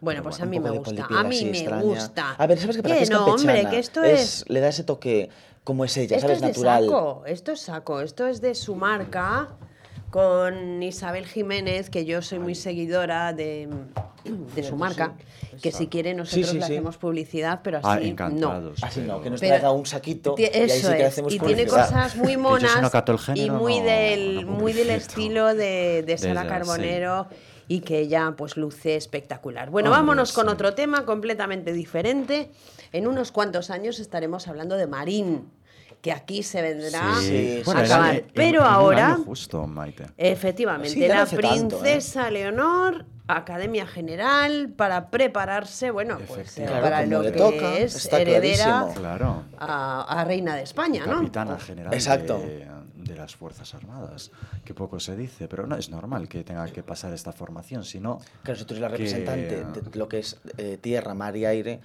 S2: Bueno,
S11: Pero
S2: pues
S11: bueno,
S2: a mí me gusta, a mí me
S10: extraña.
S2: gusta.
S10: A ver, ¿sabes qué pasa?
S2: Que
S10: Que
S2: no, hombre, que esto es...
S10: Le da ese toque como es ella,
S2: Esto
S10: ¿sabes?
S2: es de
S10: Natural.
S2: saco, esto es saco, esto es de su marca con Isabel Jiménez, que yo soy muy seguidora de, de su marca, que si quiere nosotros
S10: sí,
S2: le
S10: sí.
S2: hacemos publicidad, pero
S11: Ah,
S2: así no.
S11: encantados.
S10: Así no, que nos
S2: Pero-
S10: traiga un saquito y ahí sí
S2: Eso
S10: que le
S2: es,
S10: hacemos
S2: y tiene cosas muy monas
S11: no
S2: y muy
S11: no-
S2: del
S11: no
S2: muy del
S11: publicito.
S2: estilo de, de Sara Carbonero y que ella pues luce espectacular. Bueno,
S11: Hombre,
S2: vámonos con otro tema completamente diferente. En unos cuantos años estaremos hablando de Marín, que aquí se vendrá
S10: Sí,
S2: a
S10: bueno,
S2: acabar. Pero ahora
S11: año justo, Maite.
S2: Efectivamente,
S10: Sí,
S2: la
S10: tanto, ¿eh?
S2: princesa Leonor, Academia General, para prepararse, bueno, pues eh,
S11: Efectivamente.
S2: para
S10: Claro,
S2: lo que
S10: toca,
S2: es heredera.
S11: Claro.
S2: a, a reina de España, ¿no?
S11: Capitana general
S10: Exacto.
S11: De, de las Fuerzas Armadas. Que poco se dice, pero no es normal que tenga que pasar esta formación, sino...
S10: Claro, si tú eres la
S11: que-
S10: representante de lo que es eh, tierra, mar y aire,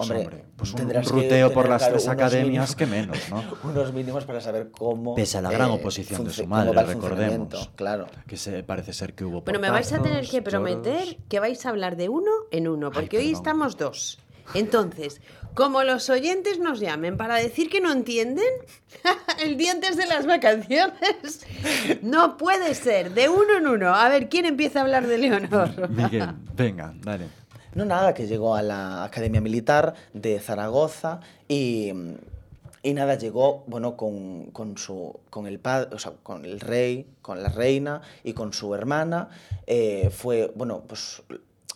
S11: Pues,
S10: hombre,
S11: hombre, pues un
S10: que
S11: ruteo por las
S10: claro,
S11: tres academias
S10: mínimos-
S11: que menos, ¿no?
S10: unos mínimos para saber cómo...
S11: Pese a la gran
S10: eh,
S11: oposición de su madre, recordemos.
S10: Claro.
S11: Que se, parece ser que hubo
S2: Bueno, me vais a tener que prometer
S11: lloros.
S2: que vais a hablar de uno en uno, porque hoy estamos dos. Entonces, como los oyentes nos llamen para decir que no entienden, el día antes de las vacaciones, no puede ser, de uno en uno. A ver, ¿quién empieza a hablar de Leonor?
S11: Miguel, venga, dale.
S10: No, nada, que llegó a la Academia Militar de Zaragoza y, y nada, llegó, bueno, con, con su, con el padre, o sea, con el rey, con la reina y con su hermana. Eh, fue, bueno, pues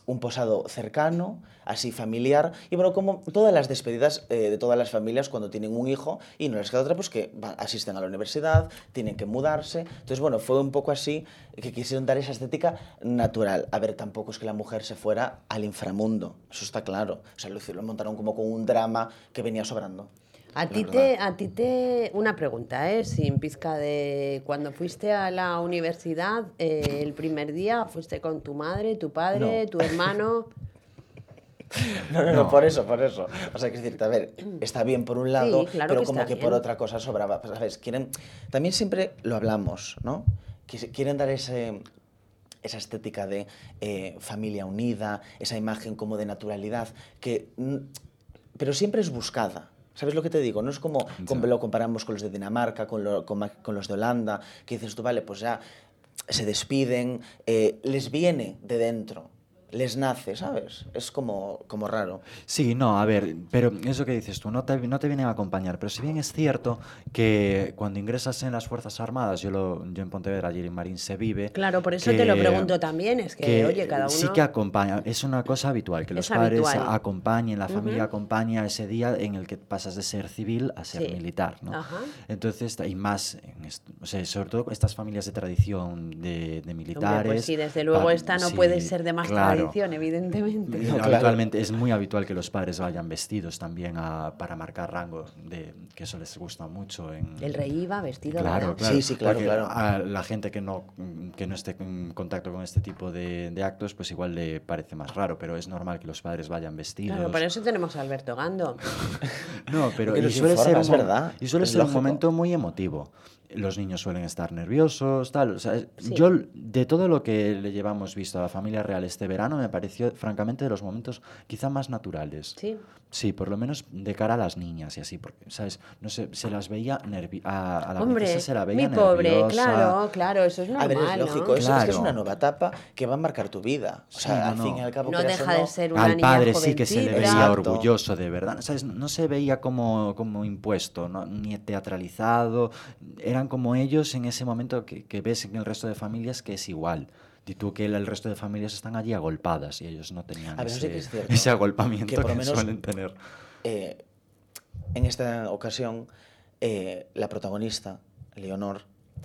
S10: un posado cercano, así familiar, y bueno, como todas las despedidas eh, de todas las familias cuando tienen un hijo y no les queda otra, pues que asisten a la universidad, tienen que mudarse. Entonces, bueno, fue un poco así que quisieron dar esa estética natural. A ver, tampoco es que la mujer se fuera al inframundo, eso está claro. O sea, lo montaron como con un drama que venía sobrando.
S2: A ti, te, a ti te... Una pregunta, ¿eh? Sin pizca de... Cuando fuiste a la universidad, eh, el primer día, ¿fuiste con tu madre, tu padre,
S10: No.
S2: tu hermano?
S10: No, no, no, por eso, por eso. O sea, que es decir, a ver, está bien por un lado,
S2: Sí, claro
S10: pero
S2: que
S10: como que por
S2: bien.
S10: otra cosa sobraba. Pues, ¿sabes? Quieren, también siempre lo hablamos, ¿no? Que quieren dar ese, esa estética de eh, familia unida, esa imagen como de naturalidad, que, mm, pero siempre es buscada. ¿Sabes lo que te digo? No es como, lo comparamos con los de Dinamarca, con, lo- con los de Holanda, que dices tú, vale, pues ya se despiden, eh, les viene de dentro, les nace, ¿sabes? Es como, como raro.
S11: Sí, no, a ver, pero eso que dices tú, no te, no te vienen a acompañar, pero si bien es cierto que cuando ingresas en las Fuerzas Armadas, yo, lo, yo en Pontevedra, allí en Marín se vive...
S2: Claro, por eso te lo pregunto también, es que, oye, cada uno...
S11: Sí que acompaña, es una cosa habitual, que los
S2: Es
S11: padres
S2: habitual.
S11: acompañen, la familia
S2: Ujú.
S11: acompaña ese día en el que pasas de ser civil a ser
S2: Sí.
S11: militar, ¿no?
S2: Ajá.
S11: Entonces, y más, en o sea, sobre todo estas familias de tradición de, de militares...
S2: Hombre, pues sí, desde luego esta no
S11: sí,
S2: puede ser de más
S11: claro.
S2: Tradición, evidentemente.
S11: No, Habitualmente es muy habitual que los padres vayan vestidos también a- para marcar rango, de, que eso les gusta mucho. En,
S2: El rey iba vestido,
S11: Claro, claro.
S10: Sí, sí, claro, claro.
S11: A la gente que no, que no esté en contacto con este tipo de, de actos, pues igual le parece más raro, pero es normal que los padres vayan vestidos.
S2: Claro, por eso tenemos a Alberto Gando.
S11: No, pero y suele ser, un,
S10: es
S11: mo-
S10: verdad,
S11: y suele
S10: es
S11: ser un momento muy emotivo. Los niños suelen estar nerviosos, tal. O sea, es-
S2: Sí.
S11: yo de todo lo que le llevamos visto a la familia real este verano me pareció, francamente, de los momentos quizá más naturales.
S2: Sí.
S11: Sí, por lo menos de cara a las niñas y así, porque, ¿sabes? No sé, se las veía nervi a, a la
S2: Hombre,
S11: princesa se la
S2: mi
S11: veía
S2: pobre,
S11: nerviosa.
S2: claro, claro, eso es normal,
S10: A ver, es lógico,
S2: ¿no?
S10: es, es que es una nueva etapa que va a marcar tu vida. O sea,
S11: Sí, no,
S10: al fin y al cabo.
S2: No deja de ser una
S11: Al
S2: niña
S11: padre sí que se le veía
S10: Exacto.
S11: orgulloso de verdad, ¿sabes? No se veía como, como impuesto, ¿no? ni teatralizado. Eran como ellos en ese momento que, que ves en el resto de familias que es igual. Y tú que el, el resto de familias están allí agolpadas y ellos no tenían
S10: A ver,
S11: ese,
S10: que es cierto.
S11: ese agolpamiento
S10: Que por lo menos-
S11: suelen tener.
S10: Eh, en esta ocasión, eh, la protagonista, Leonor,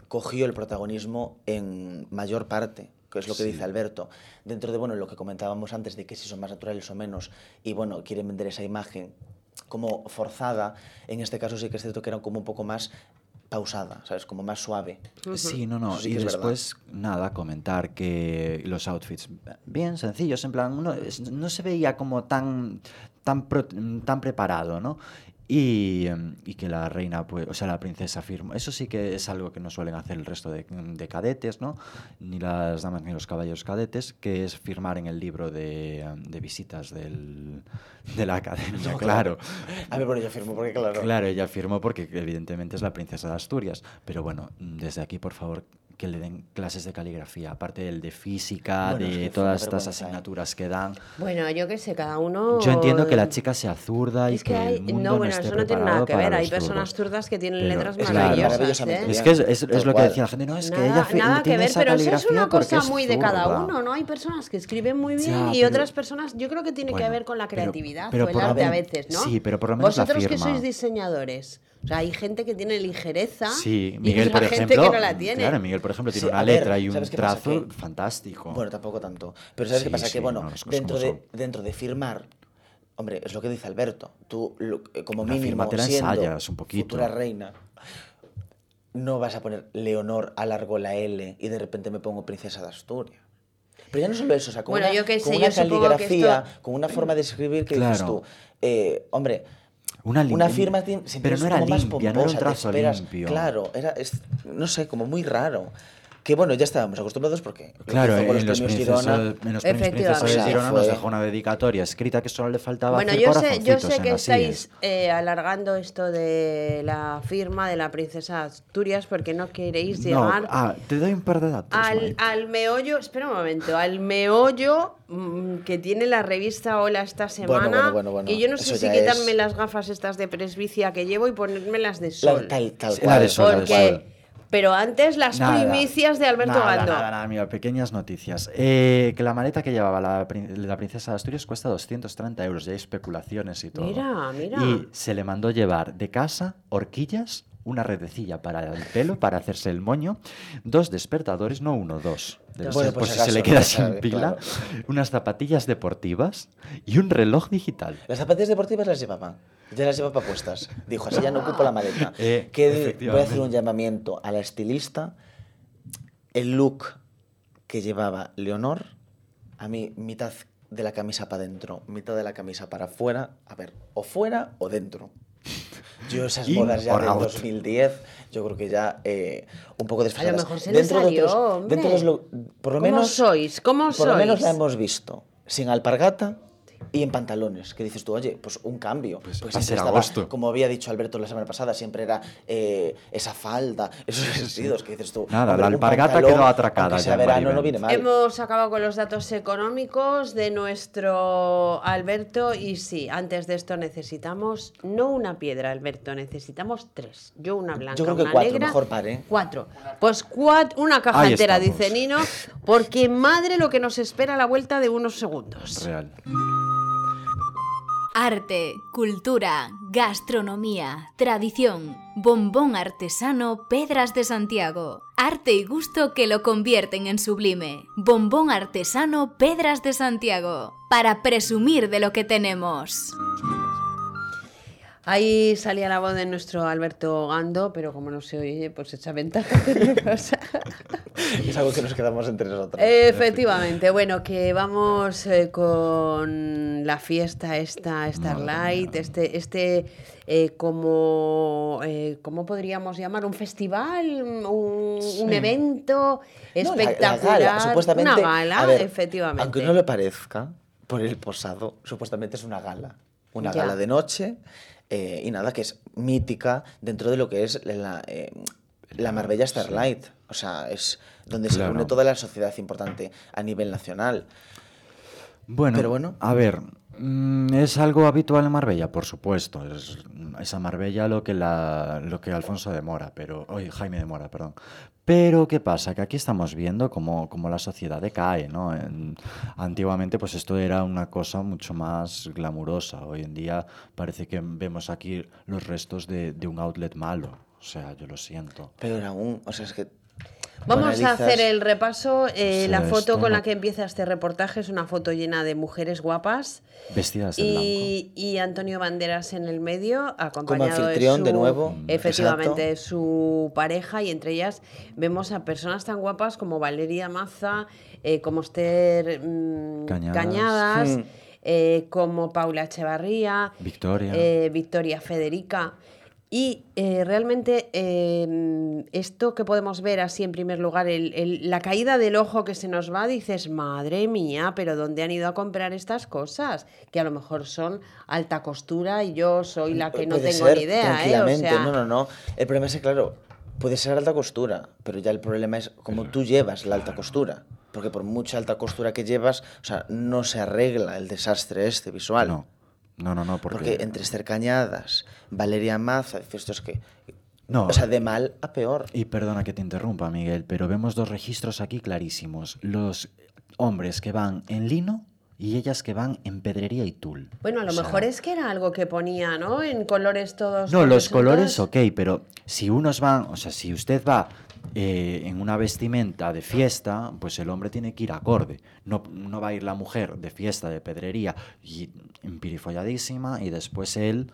S10: cogió el protagonismo en mayor parte, que es lo que
S11: Sí.
S10: dice Alberto. Dentro de bueno, lo que comentábamos antes de que si son más naturales o menos, y bueno, quieren vender esa imagen como forzada, en este caso sí que es cierto que era como un poco más pausada, ¿sabes? Como más suave.
S11: Sí, no, no.
S10: Sí
S11: y
S10: verdad.
S11: después, nada, comentar que los outfits bien sencillos, en plan, no, no se veía como tan, tan, pro- tan preparado, ¿no? Y, em, y que la reina, pues, o sea, la princesa firmó. Eso sí que es algo que no suelen hacer el resto de, de cadetes, ¿no? Ni las damas ni los caballeros cadetes, que es firmar en el libro de, em, de visitas del, de la academia,
S10: No,
S11: claro.
S10: A ver, bueno, yo firmo porque claro.
S11: Claro, ella firmó porque evidentemente es la princesa de Asturias. Pero bueno, desde aquí, por favor, que le den clases de caligrafía, aparte del de física,
S10: Bueno, es
S11: de
S10: que
S11: todas estas
S10: ¿eh?
S11: asignaturas que dan.
S2: Bueno, yo qué sé, cada uno...
S11: Yo entiendo que la chica sea zurda y
S2: Es que
S11: que
S2: hay,
S11: el mundo
S2: no, bueno,
S11: esté
S2: eso no tiene nada que ver. Hay personas
S11: zurdos.
S2: zurdas que tienen
S11: Pero
S2: letras
S11: es
S2: maravillosas. ¿eh?
S11: Es que es, es- es lo que decía la gente, no, es que ella
S2: nada que ver,
S11: esa
S2: pero eso es una cosa muy de cada uno, ¿no? Hay personas que escriben muy bien
S11: Ya,
S2: y
S11: pero-
S2: otras personas, yo creo que tiene que ver con la creatividad
S11: pero
S2: o el
S11: por lo
S2: arte a veces, ¿no?
S11: sí, pero por lo menos
S2: Vosotros que sois diseñadores, o sea, hay gente que tiene ligereza
S11: Sí,
S2: y
S11: Miguel, por
S2: otra gente
S11: ejemplo.
S2: que no la tiene.
S11: Claro, Miguel, por ejemplo, tiene
S10: Sí,
S11: una
S10: ver,
S11: letra y un
S10: ¿sabes qué pasa?
S11: trazo
S10: Que-
S11: fantástico.
S10: Bueno, tampoco tanto. Pero ¿sabes qué
S11: Sí,
S10: pasa?
S11: sí,
S10: que, bueno,
S11: no,
S10: dentro, de, dentro de firmar, hombre, es lo que dice Alberto. Tú, lo- eh, como mínimo,
S11: la
S10: siendo
S11: ensayas un poquito.
S10: futura reina, no vas a poner Leonor, alargo la L y de repente me pongo princesa de Asturias. Pero ya no solo eso, o sea, con
S2: Bueno,
S10: una,
S2: yo qué
S10: con
S2: sé,
S10: una
S2: yo supongo que
S10: caligrafía,
S2: esto-
S10: con una forma de escribir que dices tú, eh, hombre,
S11: Una,
S10: firma siempre
S11: pero no era
S10: como más
S11: limpia, no era un trazo
S10: esperas-
S11: limpio.
S10: Claro, era, es- no sé, como muy raro. Que bueno, ya estábamos acostumbrados porque
S11: Claro, en los,
S10: Girona-
S11: en los premios Princesas de. Girona nos dejó una dedicatoria escrita que solo le faltaba
S2: Bueno,
S11: hacer
S2: yo sé, yo sé que estáis eh, alargando esto de la firma de la princesa Asturias porque no queréis
S11: No,
S2: llegar
S11: ah, te doy un par de datos.
S2: al, meollo, espera un momento, al meollo mm, que tiene la revista Hola esta semana.
S10: bueno, bueno, bueno,
S2: que yo no sé si quitarme
S10: es-
S2: las gafas estas de presbicia que llevo y ponérmelas de
S10: La-
S2: sol.
S10: tal, tal
S11: Sí,
S10: cual.
S11: la de sol, la de
S2: porque,
S11: sol.
S2: Pero antes las
S11: Nada,
S2: primicias de Alberto
S11: nada,
S2: Gando.
S11: Nada, nada, mira, pequeñas noticias. Eh, que la maleta que llevaba la, la princesa de Asturias cuesta 230 euros, ya hay especulaciones y todo.
S2: Mira, mira.
S11: Y se le mandó llevar de casa horquillas, una redecilla para el pelo, para hacerse el moño, dos despertadores, no uno, dos.
S10: Bueno,
S11: por
S10: pues
S11: si
S10: acaso,
S11: se le queda sin pila,
S10: claro.
S11: unas zapatillas deportivas y un reloj digital.
S10: Las zapatillas deportivas las llevaba. Ya las llevaba puestas. Dijo, así ya no ocupo la maleta.
S11: Eh,
S10: que voy a hacer un llamamiento a la estilista. El look que llevaba Leonor, a mí mitad de la camisa para adentro, mitad de la camisa para afuera. A ver, o fuera o dentro. Yo esas modas ya del
S11: out.
S10: 2010, yo creo que ya eh, un poco desfasadas.
S2: mejor se le salió,
S10: otros- dentro de los lo- por lo
S2: ¿Cómo
S10: menos,
S2: sois? ¿Cómo
S10: por lo menos la hemos visto sin alpargata y en pantalones. Que dices tú, oye, pues un cambio. Pues,
S11: a
S10: siempre estaba,
S11: agosto.
S10: como había dicho Alberto la semana pasada, siempre era eh, esa falda, esos vestidos que dices tú.
S11: Nada,
S10: hombre,
S11: la alpargata
S10: pantalón,
S11: quedó atracada ya
S10: verano, no viene mal.
S2: Hemos acabado con los datos económicos de nuestro Alberto y sí, antes de esto necesitamos no una piedra, Alberto, necesitamos tres. Yo una blanca,
S10: Yo creo que
S2: una
S10: cuatro,
S2: negra,
S10: mejor par, ¿eh?
S2: Cuatro. Pues cuat- una caja
S11: Ahí
S2: entera,
S11: estamos.
S2: dice Nino, porque madre lo que nos espera a la vuelta de unos segundos.
S11: Real.
S12: Arte, cultura, gastronomía, tradición, bombón artesano Pedras de Santiago. Arte y gusto que lo convierten en sublime. Bombón artesano Pedras de Santiago. Para presumir de lo que tenemos.
S2: Ahí salía la voz de nuestro Alberto Gando, pero como no se oye, pues echa ventaja.
S10: Es algo que nos quedamos entre nosotros.
S2: Efectivamente, bueno, que vamos eh, con la fiesta esta Starlight, este, este eh, como, eh, ¿cómo podríamos llamar? ¿Un festival? ¿Un, evento
S10: No, la- la
S2: espectacular?
S10: gala, supuestamente,
S2: Una gala,
S10: ver,
S2: efectivamente.
S10: Aunque no lo parezca, por el posado, supuestamente es una gala. Una
S2: Ya.
S10: gala de noche eh, y nada, que es mítica dentro de lo que es la, eh, la Marbella Starlight. O sea, es donde se une toda la sociedad importante a nivel nacional.
S11: Bueno,
S10: Pero bueno.
S11: a ver, mm, ¿es algo habitual en Marbella? Por supuesto, es, es a Marbella lo que, la, lo que Alfonso demora, pero, oye, Jaime demora, perdón. Pero, ¿qué pasa? Que aquí estamos viendo cómo, cómo la sociedad decae, ¿no? En- antiguamente, pues esto era una cosa mucho más glamurosa. Hoy en día parece que vemos aquí los restos de, de un outlet malo. O sea, yo lo siento.
S10: Pero aún, o sea, es que...
S2: Vamos a hacer el repaso. Eh, la foto con la que empieza este reportaje es una foto llena de mujeres guapas.
S11: Vestidas blanco.
S2: Y, y Antonio Banderas en el medio, acompañado
S10: anfitrión,
S2: de,
S10: de
S2: su,
S10: nuevo.
S2: efectivamente,
S10: Exacto.
S2: su pareja, y entre ellas vemos a personas tan guapas como Valeria Maza, eh, como Esther mm,
S11: Cañadas.
S2: Cañadas, eh, como Paula Echevarría,
S11: Victoria.
S2: eh, Victoria Federica. Y eh, realmente eh, esto que podemos ver así en primer lugar, el- el- la caída del ojo que se nos va, dices, madre mía, pero ¿dónde han ido a comprar estas cosas? Que a lo mejor son alta costura y yo soy la que no
S10: Puede
S2: tengo
S10: ser,
S2: ni idea, ¿eh? O
S10: Tranquilamente,
S2: sea,
S10: no, no, no. El problema es que, claro, Puede ser alta costura, pero ya el problema es cómo tú llevas la alta costura. Porque por mucha alta costura que llevas, o sea, no se arregla el desastre este visual.
S11: No, no, no, no porque...
S10: Porque entre Esther Cañadas, Valeria Maza, esto es que...
S11: No.
S10: O sea, de mal a peor.
S11: Y perdona que te interrumpa, Miguel, pero vemos dos registros aquí clarísimos. Los hombres que van en lino y ellas que van en pedrería y tul.
S2: Bueno, a lo
S11: O sea,
S2: mejor es que era algo que ponía, ¿no? En colores todos.
S11: No, los colores ok, pero si unos van, o sea, si usted va eh, en una vestimenta de fiesta, pues el hombre tiene que ir acorde. No, no va a ir la mujer de fiesta, de pedrería, y empirifolladísima, y después él,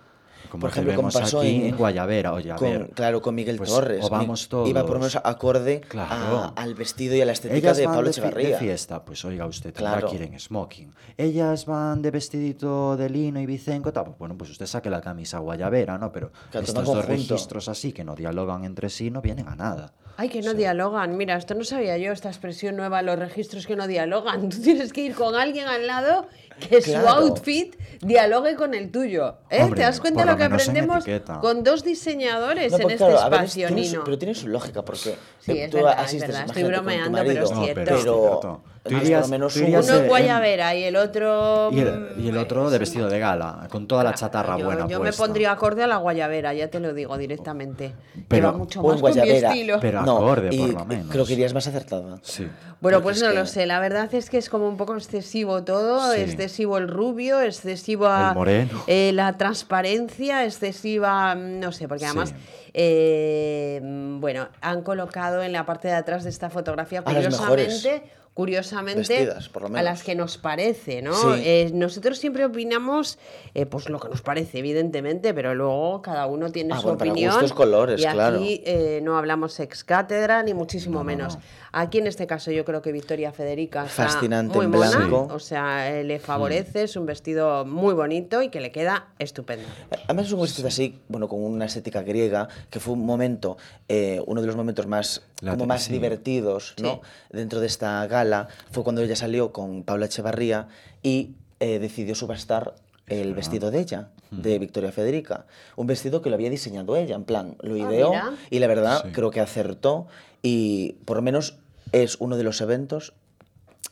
S11: como
S10: Por ejemplo, como
S11: vemos
S10: pasó
S11: aquí,
S10: en-
S11: en, Guayavera. Oye, a
S10: Con-
S11: ver,
S10: claro, con Miguel
S11: pues,
S10: Torres.
S11: O vamos todos.
S10: Iba por lo menos acorde a-
S11: Claro.
S10: al vestido y a la estética
S11: Ellas
S10: de Pablo
S11: fi- de
S10: Echevarría.
S11: fiesta, pues oiga usted,
S10: Claro.
S11: quieren smoking. Ellas van de vestidito de lino y bicenco, tal, pues, bueno, pues usted saque la camisa guayabera, ¿no? Pero
S10: Claro,
S11: estos dos registros así que no dialogan entre sí no vienen a nada.
S2: Ay, que no dialogan. Mira, esto no sabía yo, esta expresión nueva, los registros que no dialogan. Tú tienes que ir con alguien al lado que su outfit dialogue con el tuyo. ¿eh?
S11: Hombre,
S2: ¿Te das cuenta
S11: por
S2: lo
S11: lo
S2: que aprendemos con dos diseñadores
S10: No,
S2: en
S10: porque,
S2: este
S10: claro, ver,
S2: espacio,
S10: tiene su-
S2: Nino?
S10: pero tiene su lógica, porque
S2: Sí,
S10: tú
S2: verdad,
S10: asistes,
S2: estoy
S10: imagínate, con tu
S2: bromeando, pero es cierto.
S11: pero es cierto. Tú
S10: entonces,
S11: irías-
S10: por lo menos
S11: tú
S10: uno-
S11: irías
S2: Uno
S11: en-
S2: es guayabera y el otro...
S11: Y el, y el otro de vestido de gala, con toda la chatarra
S2: yo,
S11: buena
S2: yo me pondría acorde a la guayabera, ya te lo digo directamente.
S11: Pero-
S2: que va mucho más con mi estilo.
S11: Pero
S10: No,
S11: acorde,
S10: y
S11: por lo menos.
S10: creo que irías más acertada.
S11: Sí.
S2: Bueno, pues
S10: es
S2: no
S10: que-
S2: lo sé. La verdad es que es como un poco excesivo todo.
S11: Sí.
S2: Excesivo el rubio, excesivo a-
S11: El moreno.
S2: eh, la transparencia, excesiva, mm, no sé, porque
S11: Sí.
S2: además, eh, mm, bueno, han colocado en la parte de atrás de esta fotografía,
S10: A
S2: curiosamente, curiosamente,
S10: Vestidas, por lo
S2: a las que nos parece, ¿no?
S10: Sí.
S2: Eh, nosotros siempre opinamos, eh, pues lo que nos parece, evidentemente, pero luego cada uno tiene
S10: Ah,
S2: su
S10: bueno, para
S2: opinión.
S10: gustos, colores,
S2: y aquí eh, no hablamos ex cátedra, ni muchísimo
S11: No, no,
S2: menos.
S11: no.
S2: Aquí en este caso yo creo que Victoria Federica está
S10: Fascinante
S2: muy
S10: en
S2: mona,
S10: blanco.
S2: o sea, eh, le favorece, es un vestido muy bonito y que le queda estupendo.
S10: Además es un vestido así, bueno, con una estética griega, que fue un momento, eh, uno de los momentos más,
S11: La
S10: como más
S11: sí.
S10: divertidos, ¿no? Dentro de esta gala, fue cuando ella salió con Paula Echevarría y eh, decidió subastar el vestido de ella, de Victoria Federica. Un vestido que lo había diseñado ella, en plan, lo ideó
S2: mira.
S10: y la verdad
S11: Sí.
S10: creo que acertó y por lo menos es uno de los eventos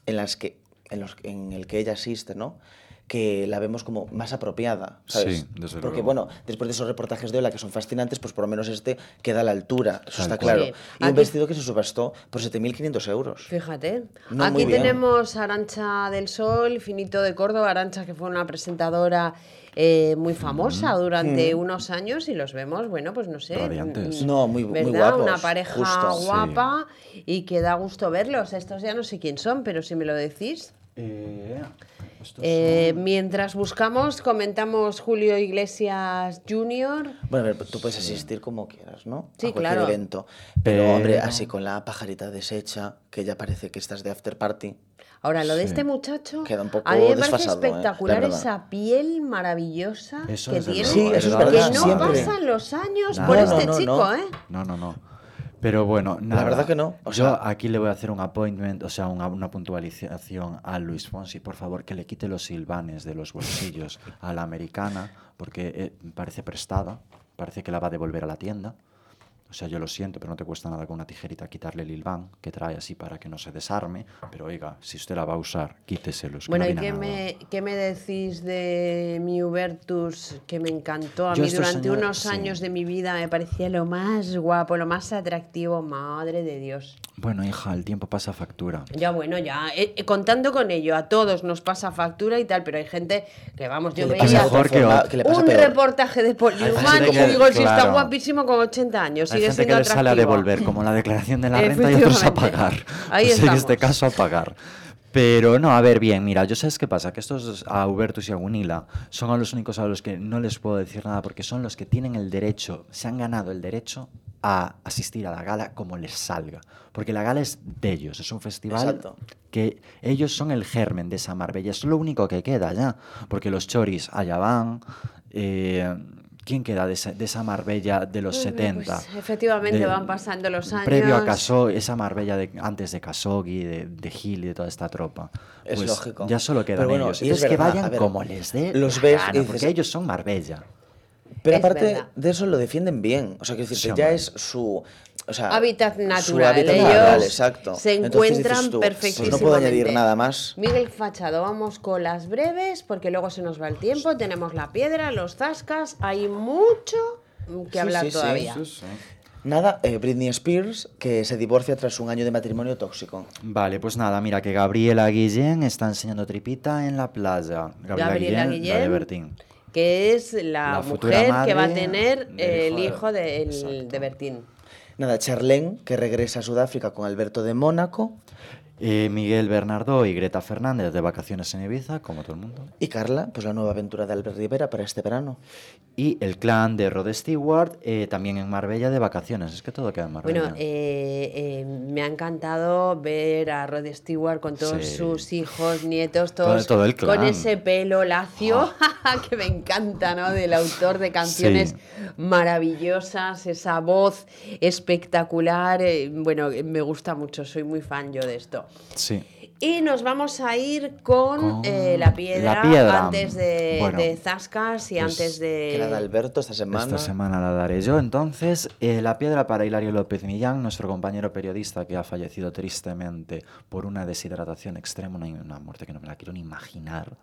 S10: en, las que, en, los, en el que ella asiste, ¿no? que la vemos como más apropiada, ¿sabes?
S11: Sí, desde
S10: Porque,
S11: luego.
S10: bueno, después de esos reportajes de Ola que son fascinantes, pues por lo menos este queda a la altura, eso
S11: Tal
S10: está
S11: cual.
S10: claro.
S2: Sí.
S10: Y un
S2: Aquí-
S10: vestido que se subastó por 7.500 euros.
S2: Fíjate.
S10: No,
S2: Aquí tenemos Arancha del Sol, Finito de Córdoba, Arancha que fue una presentadora eh, muy famosa durante unos años y los vemos, bueno, pues no sé.
S11: Radiantes.
S2: mm,
S10: No, muy- muy guapos,
S2: Una pareja
S10: justo. Sí.
S2: guapa y que da gusto verlos. Estos ya no sé quién son, pero si me lo decís.
S11: Eh,
S2: Eh, mientras buscamos, comentamos Julio Iglesias Jr.
S10: Bueno, a ver, tú puedes asistir como quieras, ¿no?
S2: Sí,
S10: a cualquier
S2: claro.
S10: evento. Pero, hombre,
S11: Pero-
S10: así con la pajarita deshecha, que ya parece que estás de after party.
S2: Ahora, lo de
S11: Sí.
S2: este muchacho,
S10: Queda un poco
S2: a mí me parece
S10: desfasado, ¿eh?
S2: espectacular
S10: La
S2: esa piel maravillosa
S11: Eso
S2: que tiene.
S11: luego,
S10: Sí, eso es
S11: ¿verdad?
S10: verdad,
S2: que no
S10: siempre.
S2: pasan los años
S11: Nada.
S2: por
S11: No,
S2: este
S10: no,
S2: chico,
S10: no.
S2: ¿eh?
S11: No, no, no. Pero bueno, nada.
S10: verdad que no, o
S11: Yo
S10: sea-
S11: aquí le voy a hacer un appointment, o sea, una, una puntualización a Luis Fonsi, por favor, que le quite los silvanes de los bolsillos a la americana, porque eh, parece prestada, parece que la va a devolver a la tienda. O sea, yo lo siento, pero no te cuesta nada con una tijerita quitarle el hilván que trae así para que no se desarme. Pero oiga, si usted la va a usar, quíteselos. que
S2: Bueno,
S11: no
S2: ¿y qué me, qué me decís de mi Hubertus, que me encantó? A
S11: Yo
S2: mí
S11: estos
S2: durante
S11: señor-
S2: unos
S11: sí.
S2: años de mi vida me parecía lo más guapo, lo más atractivo, madre de Dios.
S11: Bueno, hija, el tiempo pasa factura.
S2: Ya bueno, ya eh, eh, contando con ello, a todos nos pasa factura y tal, pero hay gente que vamos, yo
S10: Que
S2: veía
S11: que
S10: que
S2: un
S10: peor.
S2: reportaje de
S11: gente
S2: y
S11: que-
S2: digo, si está
S11: claro.
S2: guapísimo con 80 años,
S11: Hay gente que le sale a devolver, como la declaración de la renta, y otros a pagar.
S2: Ahí
S11: Pues en este caso a pagar. Pero no, a ver, bien, mira, yo sabes qué pasa, que estos a Hubertus y a Gunila son a los únicos a los que no les puedo decir nada porque son los que tienen el derecho, se han ganado el derecho a asistir a la gala como les salga. Porque la gala es de ellos, es un festival
S10: Exacto.
S11: que ellos son el germen de esa Marbella, es lo único que queda ya, porque los choris allá van. eh, ¿Quién queda de esa, de esa Marbella de los
S2: Pues,
S11: 70?
S2: efectivamente,
S11: De-
S2: van pasando los años.
S11: Previo a Khashoggi, esa Marbella de, antes de Khashoggi, de, de Gil y de toda esta tropa.
S10: Es
S11: Pues
S10: lógico.
S11: Ya solo quedan
S10: bueno,
S11: ellos.
S10: y es
S11: que vayan
S10: ver,
S11: como les dé
S10: los ves y
S11: gana,
S10: dices-
S11: porque ellos son Marbella.
S10: Pero
S2: Es
S10: aparte
S2: verdad.
S10: de eso lo defienden bien. O sea, que decirte,
S11: Sí,
S10: ya
S11: hombre.
S10: es su, o sea,
S2: hábitat
S10: su
S2: natural.
S10: hábitat
S2: Ellos
S10: natural, exacto.
S2: se encuentran
S10: tú,
S2: perfectísimamente.
S10: Pues no puedo añadir nada más.
S2: Miguel Fachado, vamos con las breves porque luego se nos va el tiempo. Tenemos la piedra, los zascas, hay mucho que
S10: Sí,
S2: hablar
S10: sí, sí.
S2: todavía.
S10: Nada, eh, Britney Spears, que se divorcia tras un año de matrimonio tóxico.
S11: Vale, pues nada, mira que Gabriela Guillén está enseñando tripita en la playa. Gabriela,
S2: Gabriela
S11: Guillén, la de Bertín.
S2: que es la, mujer que va a tener el
S11: hijo
S2: hijo de, el- de Bertín.
S10: Nada, Charlene, que regresa a Sudáfrica con Alberto de Mónaco,
S11: Eh, Miguel Bernardo y Greta Fernández de vacaciones en Ibiza, como todo el mundo.
S10: Y Carla, pues la nueva aventura de Albert Rivera para este verano.
S11: Y el clan de Rod Stewart eh, también en Marbella de vacaciones. Es que todo queda en Marbella.
S2: Bueno, eh, eh, me ha encantado ver a Rod Stewart con todos
S11: Sí.
S2: sus hijos, nietos,
S11: Todo-
S2: todos
S11: todo el
S2: con
S11: clan.
S2: Ese pelo lacio que me encanta, ¿no? Del autor de canciones
S11: Sí.
S2: maravillosas, esa voz espectacular. eh, bueno, me gusta mucho, soy muy fan yo de esto.
S11: Sí.
S2: Y nos vamos a ir con,
S11: Con
S2: eh, la, piedra
S11: la piedra.
S2: antes de,
S11: Bueno,
S2: de Zascas y
S11: pues,
S2: antes de...
S10: Que la de Alberto esta semana.
S11: Esta semana la daré yo. Entonces, eh, la piedra para Hilario López Millán, nuestro compañero periodista que ha fallecido tristemente por una deshidratación extrema, una, una muerte que no me la quiero ni imaginar.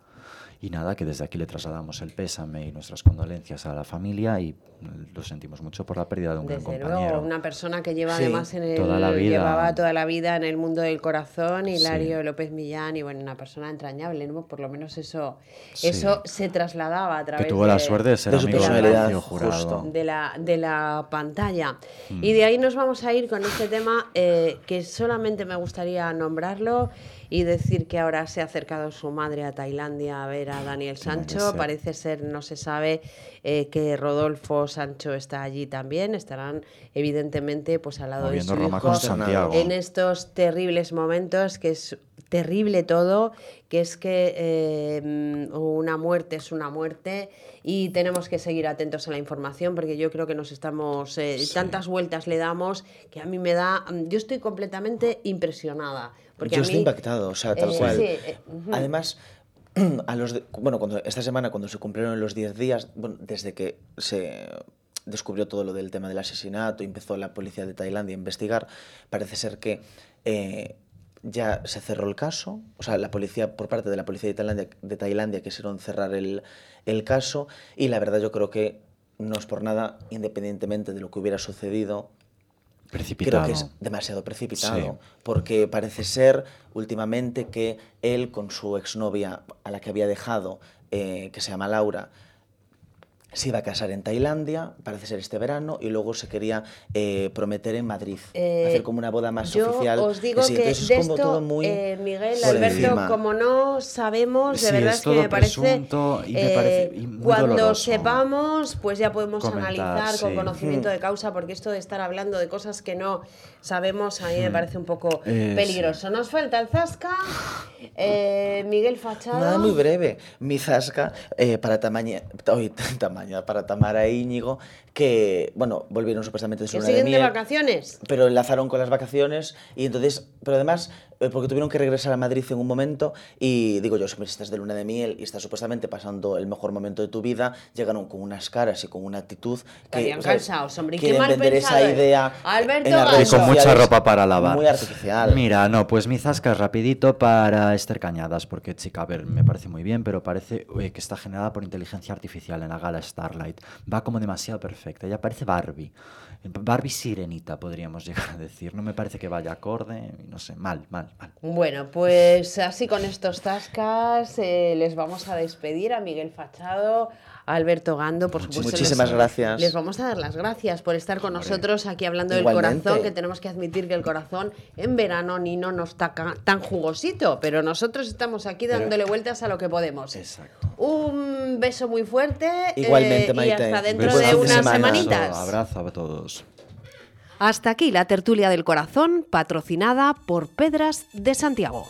S11: Y nada, que desde aquí le trasladamos el pésame y nuestras condolencias a la familia y mm, lo sentimos mucho por la pérdida de un gran compañero.
S2: luego, una persona que lleva
S10: Sí,
S2: además en el,
S11: toda la vida.
S2: llevaba toda la vida en el mundo del corazón, Hilario
S11: Sí.
S2: López Millán, y bueno, una persona entrañable, ¿no? Por lo menos eso,
S11: Sí.
S2: eso se trasladaba a través
S11: Que tuvo la
S2: de,
S11: suerte de ser
S10: de
S11: amigo de Jurado.
S2: la, de la pantalla.
S11: Mm.
S2: Y de ahí nos vamos a ir con este tema eh, que solamente me gustaría nombrarlo y decir que ahora se ha acercado su madre a Tailandia a ver a Daniel Sancho. Parece ser, no se sabe, eh, que Rodolfo Sancho está allí también. Estarán, evidentemente, pues al lado
S11: Moviendo
S2: de su
S11: Roma
S2: hijo
S11: con Santiago.
S2: en estos terribles momentos que es terrible todo, que es que eh, una muerte es una muerte y tenemos que seguir atentos a la información porque yo creo que nos estamos, eh, tantas vueltas le damos que a mí me da, yo estoy completamente impresionada. Porque
S10: Yo estoy
S2: mí,
S10: impactado, o sea, tal
S2: eh,
S10: cual.
S2: sí, eh, ujú.
S10: Además, a los de- bueno, cuando esta semana cuando se cumplieron los 10 días, bueno, desde que se descubrió todo lo del tema del asesinato empezó la policía de Tailandia a investigar, parece ser que eh, ya se cerró el caso, o sea, la policía, por parte de la policía de Tailandia, de Tailandia quisieron cerrar el, el caso y la verdad yo creo que no es por nada, independientemente de lo que hubiera sucedido,
S11: Precipitado.
S10: Creo que es demasiado precipitado,
S11: Sí.
S10: porque parece ser últimamente que él con su exnovia, a la que había dejado, eh, que se llama Laura, se iba a casar en Tailandia, parece ser este verano, y luego se quería eh, prometer en Madrid,
S2: Eh,
S10: hacer como una boda más
S2: Yo
S10: oficial.
S2: os digo
S10: Sí,
S2: que de
S10: es como
S2: esto,
S10: todo muy
S2: eh, Miguel, Alberto,
S10: encima.
S2: como no sabemos, de
S11: Sí,
S2: verdad
S11: es
S2: es que me parece,
S11: y me
S2: eh,
S11: parece- y muy
S2: cuando
S11: doloroso.
S2: sepamos, pues ya podemos
S11: Comentar,
S2: analizar con
S11: sí.
S2: conocimiento
S10: Hmm.
S2: de causa, porque esto de estar hablando de cosas que no sabemos a mí me
S11: Hmm.
S2: parece un poco
S11: Eh,
S2: peligroso. Nos falta el Zasca, eh, Miguel Fachado.
S10: Nada muy breve. Mi zasca eh, para Tamaña, hoy, Para Tamara e Íñigo, que, bueno, volvieron supuestamente de su
S2: que
S10: luna de
S2: siguen de
S10: miel.
S2: vacaciones.
S10: pero enlazaron con las vacaciones y entonces, pero además, porque tuvieron que regresar a Madrid en un momento y digo yo, si estás de luna de miel y estás supuestamente pasando el mejor momento de tu vida, llegaron con unas caras y con una actitud que
S2: Estarían
S10: ¿sabes?
S2: cansados, hombre, y qué
S10: quieren
S2: mal
S10: vender esa
S2: es.
S10: idea
S2: Alberto
S10: en las
S2: Gando.
S10: redes
S11: Y con mucha ropa para lavar.
S10: Muy artificial.
S11: Mira, no, pues mi zasca es rapidito para Esther Cañadas, porque chica, a ver, me parece muy bien, pero parece eh, que está generada por inteligencia artificial en la gala Starlight. Va como demasiado perfecta, ella parece Barbie. Barbie sirenita, podríamos llegar a decir. No me parece que vaya acorde, no sé, mal, mal, mal.
S2: Bueno, pues así con estos tascas eh, les vamos a despedir a Miguel Fachado, a Alberto Gando, por supuesto.
S10: Muchísimas
S2: les-
S10: gracias.
S2: Les vamos a dar las gracias por estar con nosotros aquí hablando
S10: Igualmente.
S2: del corazón, que tenemos que admitir que el corazón en verano ni no nos está tan jugosito, pero nosotros estamos aquí dándole vueltas a lo que podemos.
S11: Exacto.
S2: Un beso muy fuerte eh,
S10: Igualmente,
S2: y
S10: Maite.
S2: hasta dentro de unas
S10: semana.
S2: semanitas.
S11: Abrazo a todos.
S2: Hasta aquí la tertulia del corazón, patrocinada por Pedras de Santiago.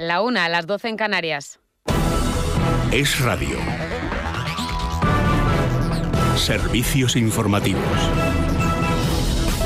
S13: La una, a las 12 en Canarias.
S8: Es Radio. Servicios informativos.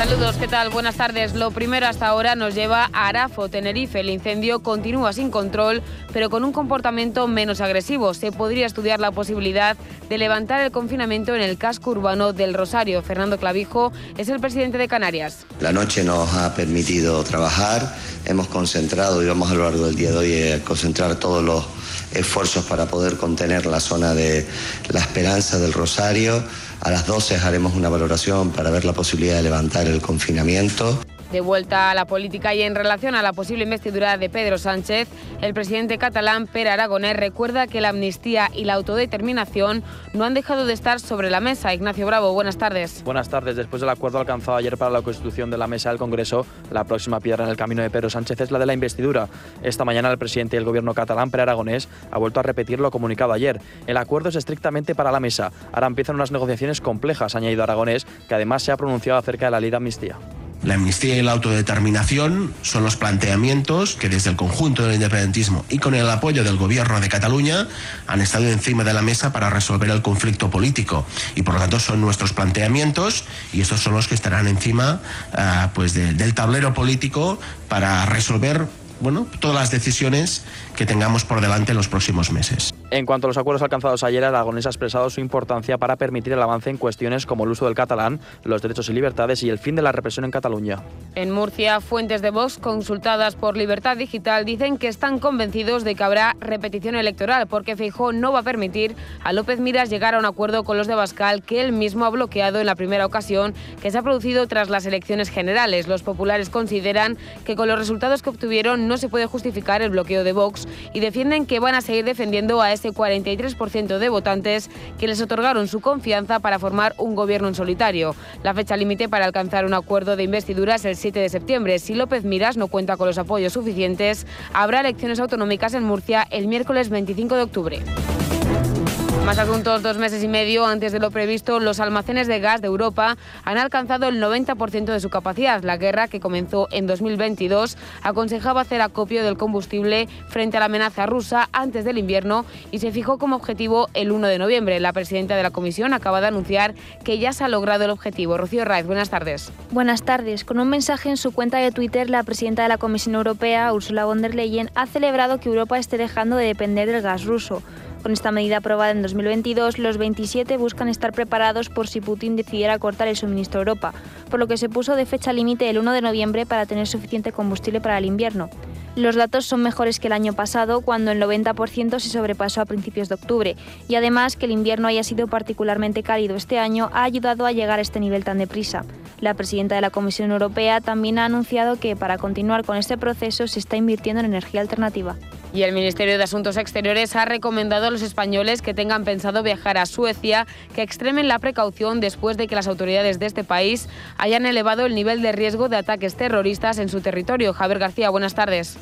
S13: Saludos, ¿qué tal? Buenas tardes. Lo primero hasta ahora nos lleva a Arafo, Tenerife. El incendio continúa sin control, pero con un comportamiento menos agresivo. Se podría estudiar la posibilidad de levantar el confinamiento en el casco urbano del Rosario. Fernando Clavijo es el presidente de Canarias.
S14: La noche nos ha permitido trabajar, hemos concentrado y vamos a lo largo del día de hoy a concentrar todos los esfuerzos para poder contener la zona de la Esperanza del Rosario a las 12 haremos una valoración para ver la posibilidad de levantar el confinamiento.
S13: De vuelta a la política y en relación a la posible investidura de Pedro Sánchez, el presidente catalán Per Aragonés recuerda que la amnistía y la autodeterminación no han dejado de estar sobre la mesa. Ignacio Bravo, buenas tardes.
S15: Buenas tardes. Después del acuerdo alcanzado ayer para la constitución de la mesa del Congreso, la próxima piedra en el camino de Pedro Sánchez es la de la investidura. Esta mañana el presidente del gobierno catalán, Per Aragonés, ha vuelto a repetir lo comunicado ayer. El acuerdo es estrictamente para la mesa. Ahora empiezan unas negociaciones complejas, ha añadido Aragonés, que además se ha pronunciado acerca de la ley de amnistía.
S16: La amnistía y la autodeterminación son los planteamientos que desde el conjunto del independentismo y con el apoyo del gobierno de Cataluña han estado encima de la mesa para resolver el conflicto político. Y por lo tanto son nuestros planteamientos y estos son los que estarán encima uh, pues de, del tablero político para resolver bueno, todas las decisiones que tengamos por delante en los próximos meses.
S15: En cuanto a los acuerdos alcanzados ayer, Aragonés ha expresado su importancia para permitir el avance en cuestiones como el uso del catalán, los derechos y libertades y el fin de la represión en Cataluña.
S13: En Murcia, fuentes de Vox consultadas por Libertad Digital dicen que están convencidos de que habrá repetición electoral porque Feijó no va a permitir a López Miras llegar a un acuerdo con los de Bascal que él mismo ha bloqueado en la primera ocasión que se ha producido tras las elecciones generales. Los populares consideran que con los resultados que obtuvieron no se puede justificar el bloqueo de Vox y defienden que van a seguir defendiendo a ese 43% de votantes que les otorgaron su confianza para formar un gobierno en solitario. La fecha límite para alcanzar un acuerdo de investidura es el 7 de septiembre. Si López Miras no cuenta con los apoyos suficientes, habrá elecciones autonómicas en Murcia el miércoles 25 de octubre. Más asuntos, dos meses y medio antes de lo previsto, los almacenes de gas de Europa han alcanzado el 90% de su capacidad. La guerra, que comenzó en 2022, aconsejaba hacer acopio del combustible frente a la amenaza rusa antes del invierno y se fijó como objetivo el 1 de noviembre. La presidenta de la Comisión acaba de anunciar que ya se ha logrado el objetivo. Rocío Raiz, buenas tardes.
S17: Buenas tardes. Con un mensaje en su cuenta de Twitter, la presidenta de la Comisión Europea, Ursula von der Leyen, ha celebrado que Europa esté dejando de depender del gas ruso. Con esta medida aprobada en 2022, los 27 buscan estar preparados por si Putin decidiera cortar el suministro a Europa, por lo que se puso de fecha límite el 1 de noviembre para tener suficiente combustible para el invierno. Los datos son mejores que el año pasado, cuando el 90% se sobrepasó a principios de octubre, y además que el invierno haya sido particularmente cálido este año ha ayudado a llegar a este nivel tan deprisa. La presidenta de la Comisión Europea también ha anunciado que para continuar con este proceso se está invirtiendo en energía alternativa.
S13: Y el Ministerio de Asuntos Exteriores ha recomendado a los españoles que tengan pensado viajar a Suecia que extremen la precaución después de que las autoridades de este país hayan elevado el nivel de riesgo de ataques terroristas en su territorio. Javier García, buenas tardes.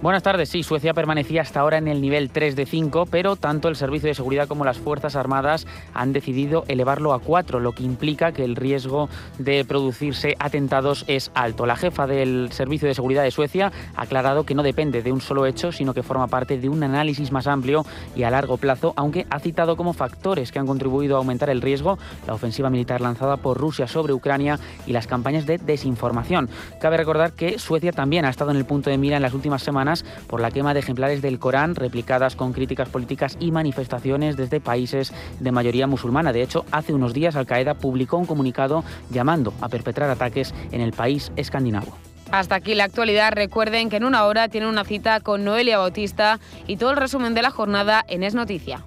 S18: Buenas tardes. Sí, Suecia permanecía hasta ahora en el nivel 3 de 5, pero tanto el Servicio de Seguridad como las Fuerzas Armadas han decidido elevarlo a 4, lo que implica que el riesgo de producirse atentados es alto. La jefa del Servicio de Seguridad de Suecia ha aclarado que no depende de un solo hecho, sino que forma parte de un análisis más amplio y a largo plazo, aunque ha citado como factores que han contribuido a aumentar el riesgo la ofensiva militar lanzada por Rusia sobre Ucrania y las campañas de desinformación. Cabe recordar que Suecia también ha estado en el punto de mira en las últimas semanas por la quema de ejemplares del Corán, replicadas con críticas políticas y manifestaciones desde países de mayoría musulmana. De hecho, hace unos días Al Qaeda publicó un comunicado llamando a perpetrar ataques en el país escandinavo.
S13: Hasta aquí la actualidad. Recuerden que en una hora tienen una cita con Noelia Bautista y todo el resumen de la jornada en Es Noticia.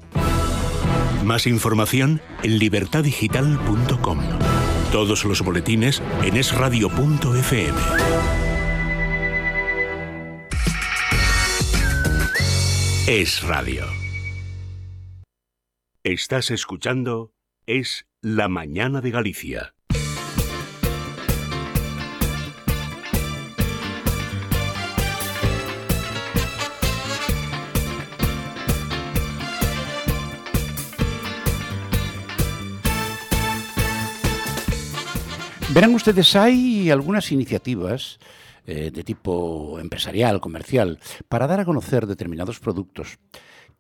S8: Más información en libertadigital.com. Todos los boletines en esradio.fm. Es Radio. Estás escuchando Es La Mañana de Galicia.
S4: Verán ustedes, hay algunas iniciativas eh, de tipo empresarial, comercial, para dar a conocer determinados productos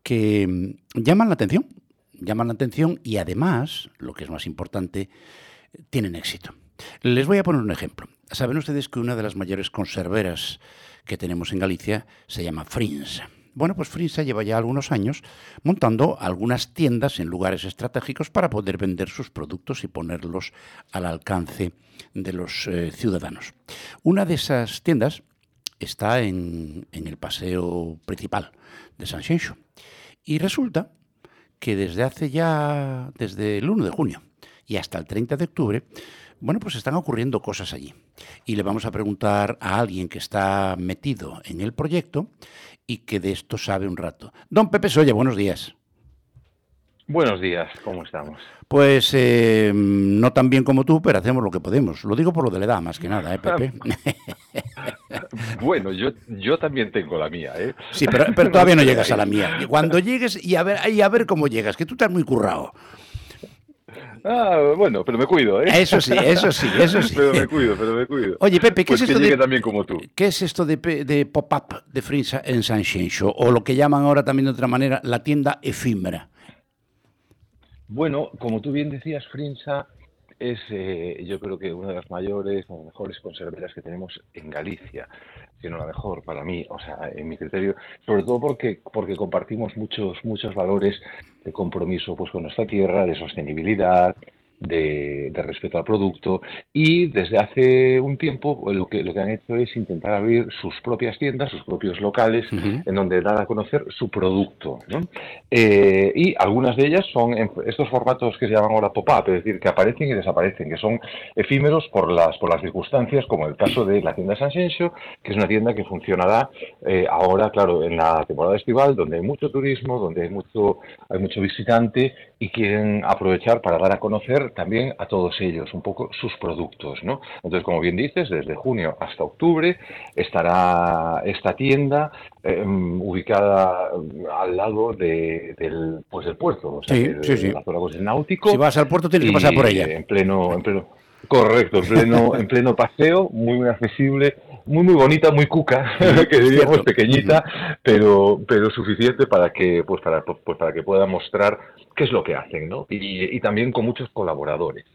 S4: que mm, llaman la atención, llaman la atención y además, lo que es más importante, tienen éxito. Les voy a poner un ejemplo. Saben ustedes que una de las mayores conserveras que tenemos en Galicia se llama Frins. Bueno, pues Frinsa lleva ya algunos años montando algunas tiendas en lugares estratégicos para poder vender sus productos y ponerlos al alcance de los eh, ciudadanos. Una de esas tiendas está en, el paseo principal de San Xenxo. Y resulta que desde hace ya, desde el 1 de junio y hasta el 30 de octubre, bueno, pues están ocurriendo cosas allí. Y le vamos a preguntar a alguien que está metido en el proyecto y que de esto sabe un rato. Don Pepe Soya, buenos días.
S19: Buenos días, ¿cómo estamos?
S4: Pues eh, no tan bien como tú, pero hacemos lo que podemos. Lo digo por lo de la edad, más que nada, ¿eh, Pepe?
S19: bueno, yo, yo también tengo la mía, ¿eh?
S4: Sí, pero, pero todavía no llegas a la mía. Cuando llegues y a ver, y a ver cómo llegas, que tú estás muy currado.
S19: Ah, bueno, pero me cuido, ¿eh?
S4: Eso sí, eso sí, eso sí.
S19: pero me cuido, pero me cuido.
S4: Oye, Pepe, ¿qué
S19: pues
S4: es esto
S19: que llegue
S4: de
S19: también como tú.
S4: ¿Qué es esto de, de pop-up de Frinsa en San Xenxo? O lo que llaman ahora también de otra manera, la tienda efímera.
S19: Bueno, como tú bien decías, Frinsa es, eh, yo creo que una de las mayores o mejores conserveras que tenemos en Galicia, si no la mejor para mí, o sea, en mi criterio, sobre todo porque porque compartimos muchos muchos valores de compromiso pues con nuestra tierra, de sostenibilidad, de, de respeto al producto y desde hace un tiempo pues, lo que, lo que han hecho es intentar abrir sus propias tiendas, sus propios locales, en donde dar a conocer su producto. ¿no? Eh, y algunas de ellas son en estos formatos que se llaman ahora pop-up, es decir, que aparecen y desaparecen, que son efímeros por las, por las circunstancias, como el caso de la tienda San Xenxo, que es una tienda que funcionará eh, ahora, claro, en la temporada estival, donde hay mucho turismo, donde hay mucho, hay mucho visitante y quieren aprovechar para dar a conocer también a todos ellos un poco sus productos, ¿no? Entonces, como bien dices, desde junio hasta octubre estará esta tienda eh, ubicada al lado de- del, pues del puerto, o sea,
S4: Sí, sí, sí.
S19: la zona pues, náutico.
S4: Si vas al puerto tienes que pasar por ella.
S19: En pleno, en pleno, correcto, en pleno, en pleno paseo, muy accesible, muy muy bonita, muy cuca, que diríamos pequeñita, pero pero suficiente para que pues para pues para que pueda mostrar qué es lo que hacen, ¿no? Y, y también con muchos colaboradores.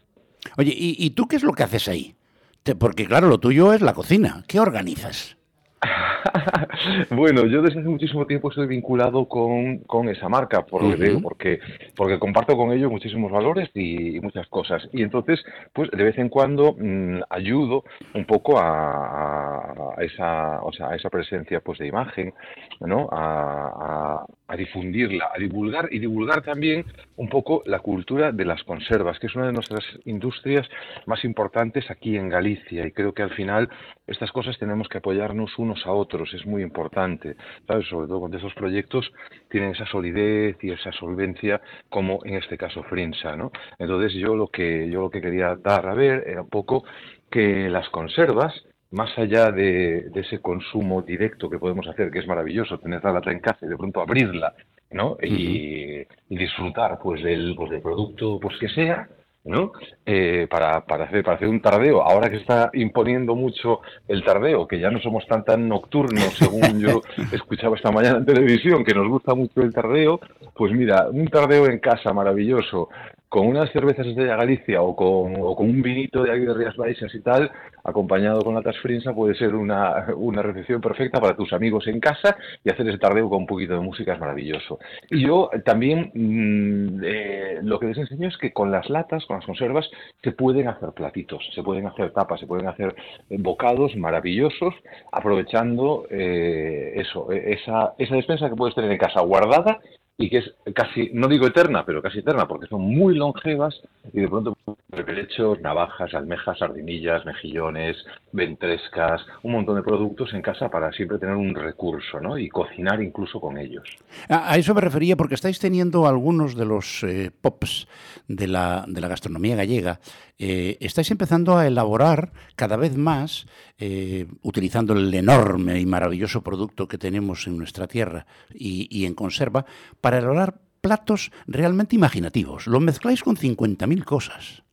S4: Oye, ¿y, y tú qué es lo que haces ahí? Te- porque claro, lo tuyo es la cocina. ¿Qué organizas?
S19: Bueno, yo desde hace muchísimo tiempo estoy vinculado con, con esa marca, por lo que te digo,
S4: Ujú.
S19: porque, porque comparto con ellos muchísimos valores y, y muchas cosas. Y entonces, pues de vez en cuando mm, ayudo un poco a, a esa, o sea, a esa presencia pues de imagen, ¿no? A, difundirla, a divulgar y divulgar también un poco la cultura de las conservas, que es una de nuestras industrias más importantes aquí en Galicia. Y creo que al final estas cosas tenemos que apoyarnos unos a otros, es muy importante, ¿sabes? Sobre todo cuando esos proyectos tienen esa solidez y esa solvencia, como en este caso Frinsa, ¿no? Entonces yo lo que yo lo que quería dar a ver era un poco que las conservas más allá de, de ese consumo directo que podemos hacer, que es maravilloso, tener la lata en casa y de pronto abrirla, ¿no? Y, y disfrutar pues del, pues, del producto pues que sea, ¿no? Eh, para, para, hacer, para hacer un tardeo. Ahora que está imponiendo mucho el tardeo, que ya no somos tan tan nocturnos, según yo escuchaba esta mañana en televisión, que nos gusta mucho el tardeo, pues mira, un tardeo en casa maravilloso, con unas cervezas de Galicia o con, o con un vinito de aquí de Rías Baixas y tal, acompañado con latas frinsa, puede ser una, una recepción perfecta para tus amigos en casa y hacer ese tardeo con un poquito de música es maravilloso. Y yo también mm, eh, lo que les enseño es que con las latas, con las conservas, se pueden hacer platitos, se pueden hacer tapas, se pueden hacer eh, bocados maravillosos, aprovechando eh, eso, eh, esa, esa despensa que puedes tener en casa guardada y que es casi, no digo eterna, pero casi eterna, porque son muy longevas y de pronto berberechos, navajas, almejas, sardinillas, mejillones, ventrescas, un montón de productos en casa para siempre tener un recurso, ¿no? Y cocinar incluso con ellos.
S4: A, a eso me refería porque estáis teniendo algunos de los eh, pops de la, de la gastronomía gallega. Eh, estáis empezando a elaborar cada vez más, eh, utilizando el enorme y maravilloso producto que tenemos en nuestra tierra y, y en conserva, para elaborar platos realmente imaginativos. Lo mezcláis con 50.000 cosas.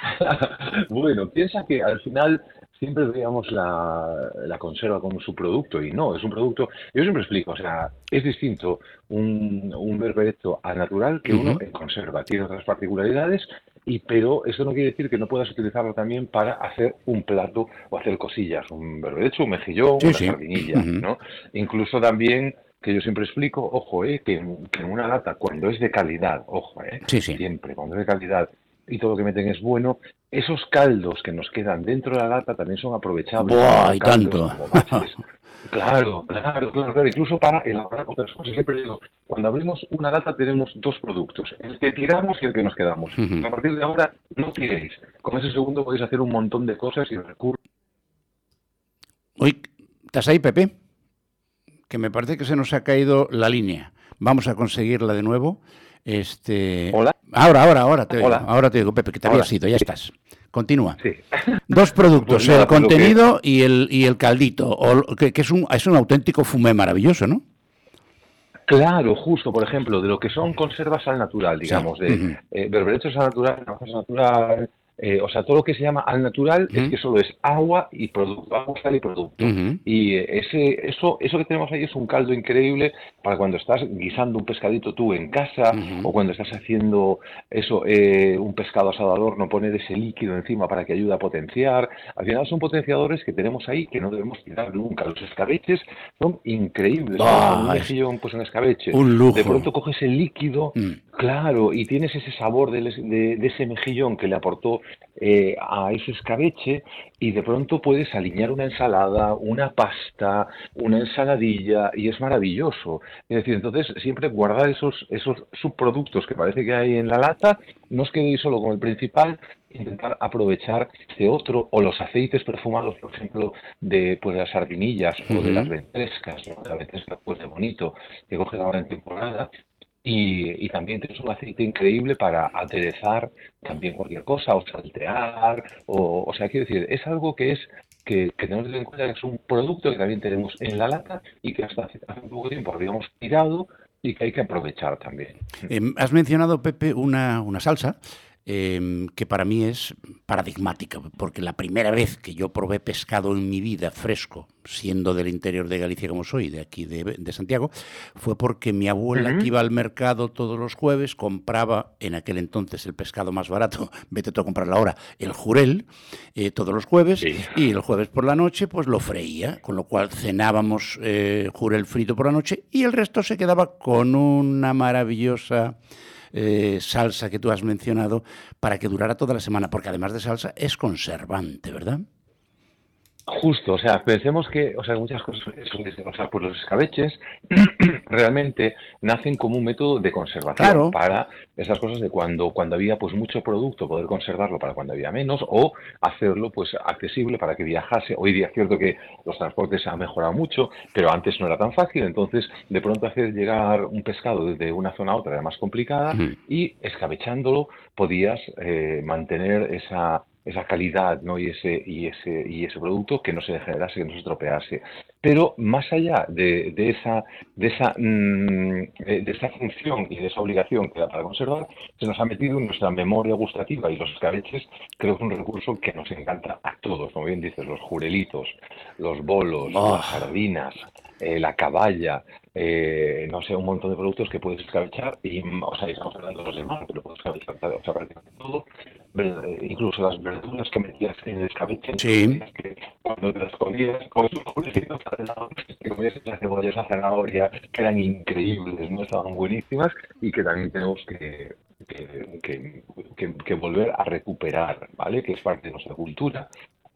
S19: bueno, piensa que al final siempre veíamos la, la conserva como su producto y no, es un producto, yo siempre explico, o sea, es distinto un, un berberecho al natural que uno en conserva, tiene otras particularidades, y pero eso no quiere decir que no puedas utilizarlo también para hacer un plato o hacer cosillas, un berberecho, un mejillón,
S4: Sí,
S19: una
S4: sí.
S19: sardinilla. ¿no? Incluso también que yo siempre explico, ojo, eh, que, en- que una lata, cuando es de calidad, ojo, eh,
S4: sí.
S19: siempre, cuando es de calidad y todo lo que meten es bueno, esos caldos que nos quedan dentro de la lata también son aprovechables.
S4: Buah, y tanto.
S19: Claro, claro, claro, claro, incluso para elaborar otras cosas. Siempre digo, cuando abrimos una lata tenemos dos productos, el que tiramos y el que nos quedamos. A partir de ahora, no tiréis. Con ese segundo podéis hacer un montón de cosas y recursos.
S4: Oye, ¿estás ahí, Pepe? Que me parece que se nos ha caído la línea. Vamos a conseguirla de nuevo. Este...
S19: Hola.
S4: Ahora, ahora, ahora te.
S19: Hola.
S4: Ahora te digo, Pepe, que te
S19: Hola.
S4: habías ido, ya estás. Continúa.
S19: Sí.
S4: Dos productos,
S19: Pues nada,
S4: el
S19: pues que-
S4: contenido y, el, y el caldito, o que, que es, un, es un auténtico fumé maravilloso, ¿no?
S19: Claro, justo, por ejemplo, de lo que son conservas al natural, digamos, de
S4: Ujú.
S19: eh, berberechos al natural, navajas al natural, eh, o sea, todo lo que se llama al natural es que solo es agua y producto, agua, sal y producto. Y eh, ese, eso, eso que tenemos ahí es un caldo increíble para cuando estás guisando un pescadito tú en casa o cuando estás haciendo eso, eh, un pescado asado al horno, poner ese líquido encima para que ayude a potenciar. Al final son potenciadores que tenemos ahí que no debemos tirar nunca. Los escabeches son increíbles.
S4: Ah,
S19: un mejillón, pues un escabeche.
S4: un lujo.
S19: De pronto coges el líquido,
S4: Mm.
S19: claro, y tienes ese sabor de, de ese mejillón que le aportó eh, a ese escabeche y de pronto puedes alinear una ensalada, una pasta, una ensaladilla y es maravilloso. Es decir, entonces siempre guardar esos, esos subproductos que parece que hay en la lata, no os quedéis solo con el principal, intentar aprovechar de otro o los aceites perfumados, por ejemplo, de pues las sardinillas o de las ventrescas, ¿no? la ventresca pues de bonito que coges ahora en temporada y, y también tienes un aceite increíble para aderezar también cualquier cosa o saltear o, o sea quiero decir es algo que es que, que tenemos que tener en cuenta que es un producto que también tenemos en la lata y que hasta hace, hace poco tiempo habíamos tirado y que hay que aprovechar también.
S4: Em, has mencionado, Pepe, una, una salsa em, que para mí es paradigmática, porque la primera vez que yo probé pescado en mi vida fresco, siendo del interior de Galicia como soy, de aquí de, de Santiago, fue porque mi abuela, que iba al mercado todos los jueves, compraba en aquel entonces el pescado más barato, vete tú a comprarlo ahora, el jurel, eh, todos los jueves, y el jueves por la noche pues lo freía, con lo cual cenábamos eh, jurel frito por la noche y el resto se quedaba con una maravillosa eh, salsa que tú has mencionado para que durara toda la semana, porque además de salsa es conservante, ¿verdad?
S19: Justo, o sea, pensemos que, o sea, muchas cosas, es- o sea, pues los escabeches realmente nacen como un método de conservación
S4: Claro.
S19: para esas cosas de cuando, cuando había pues mucho producto, poder conservarlo para cuando había menos o hacerlo pues accesible para que viajase. Hoy día es cierto que los transportes han mejorado mucho, pero antes no era tan fácil, entonces de pronto hacer llegar un pescado desde una zona a otra era más complicada y escabechándolo podías eh, mantener esa esa calidad ¿no? y ese y ese y ese producto que no se degenerase que no se estropease pero más allá de, de esa de esa mm, de esa función y de esa obligación que da para conservar se nos ha metido en nuestra memoria gustativa y los escabeches creo que es un recurso que nos encanta a todos como bien dices los jurelitos los bolos
S4: Oh.
S19: las sardinas eh, la caballa, eh, no sé, un montón de productos que puedes escabechar, y, mm, o sea, estamos hablando de los demás, pero puedes escabechar o sea, prácticamente todo, eh, incluso las verduras que metías en el escabeche,
S4: Sí.
S19: que cuando te las comías, al lado, te comías las cebollas, la zanahoria, que eran increíbles, no estaban buenísimas, y que también tenemos que, que, que- que- que volver a recuperar, ¿vale? Que es parte de nuestra cultura,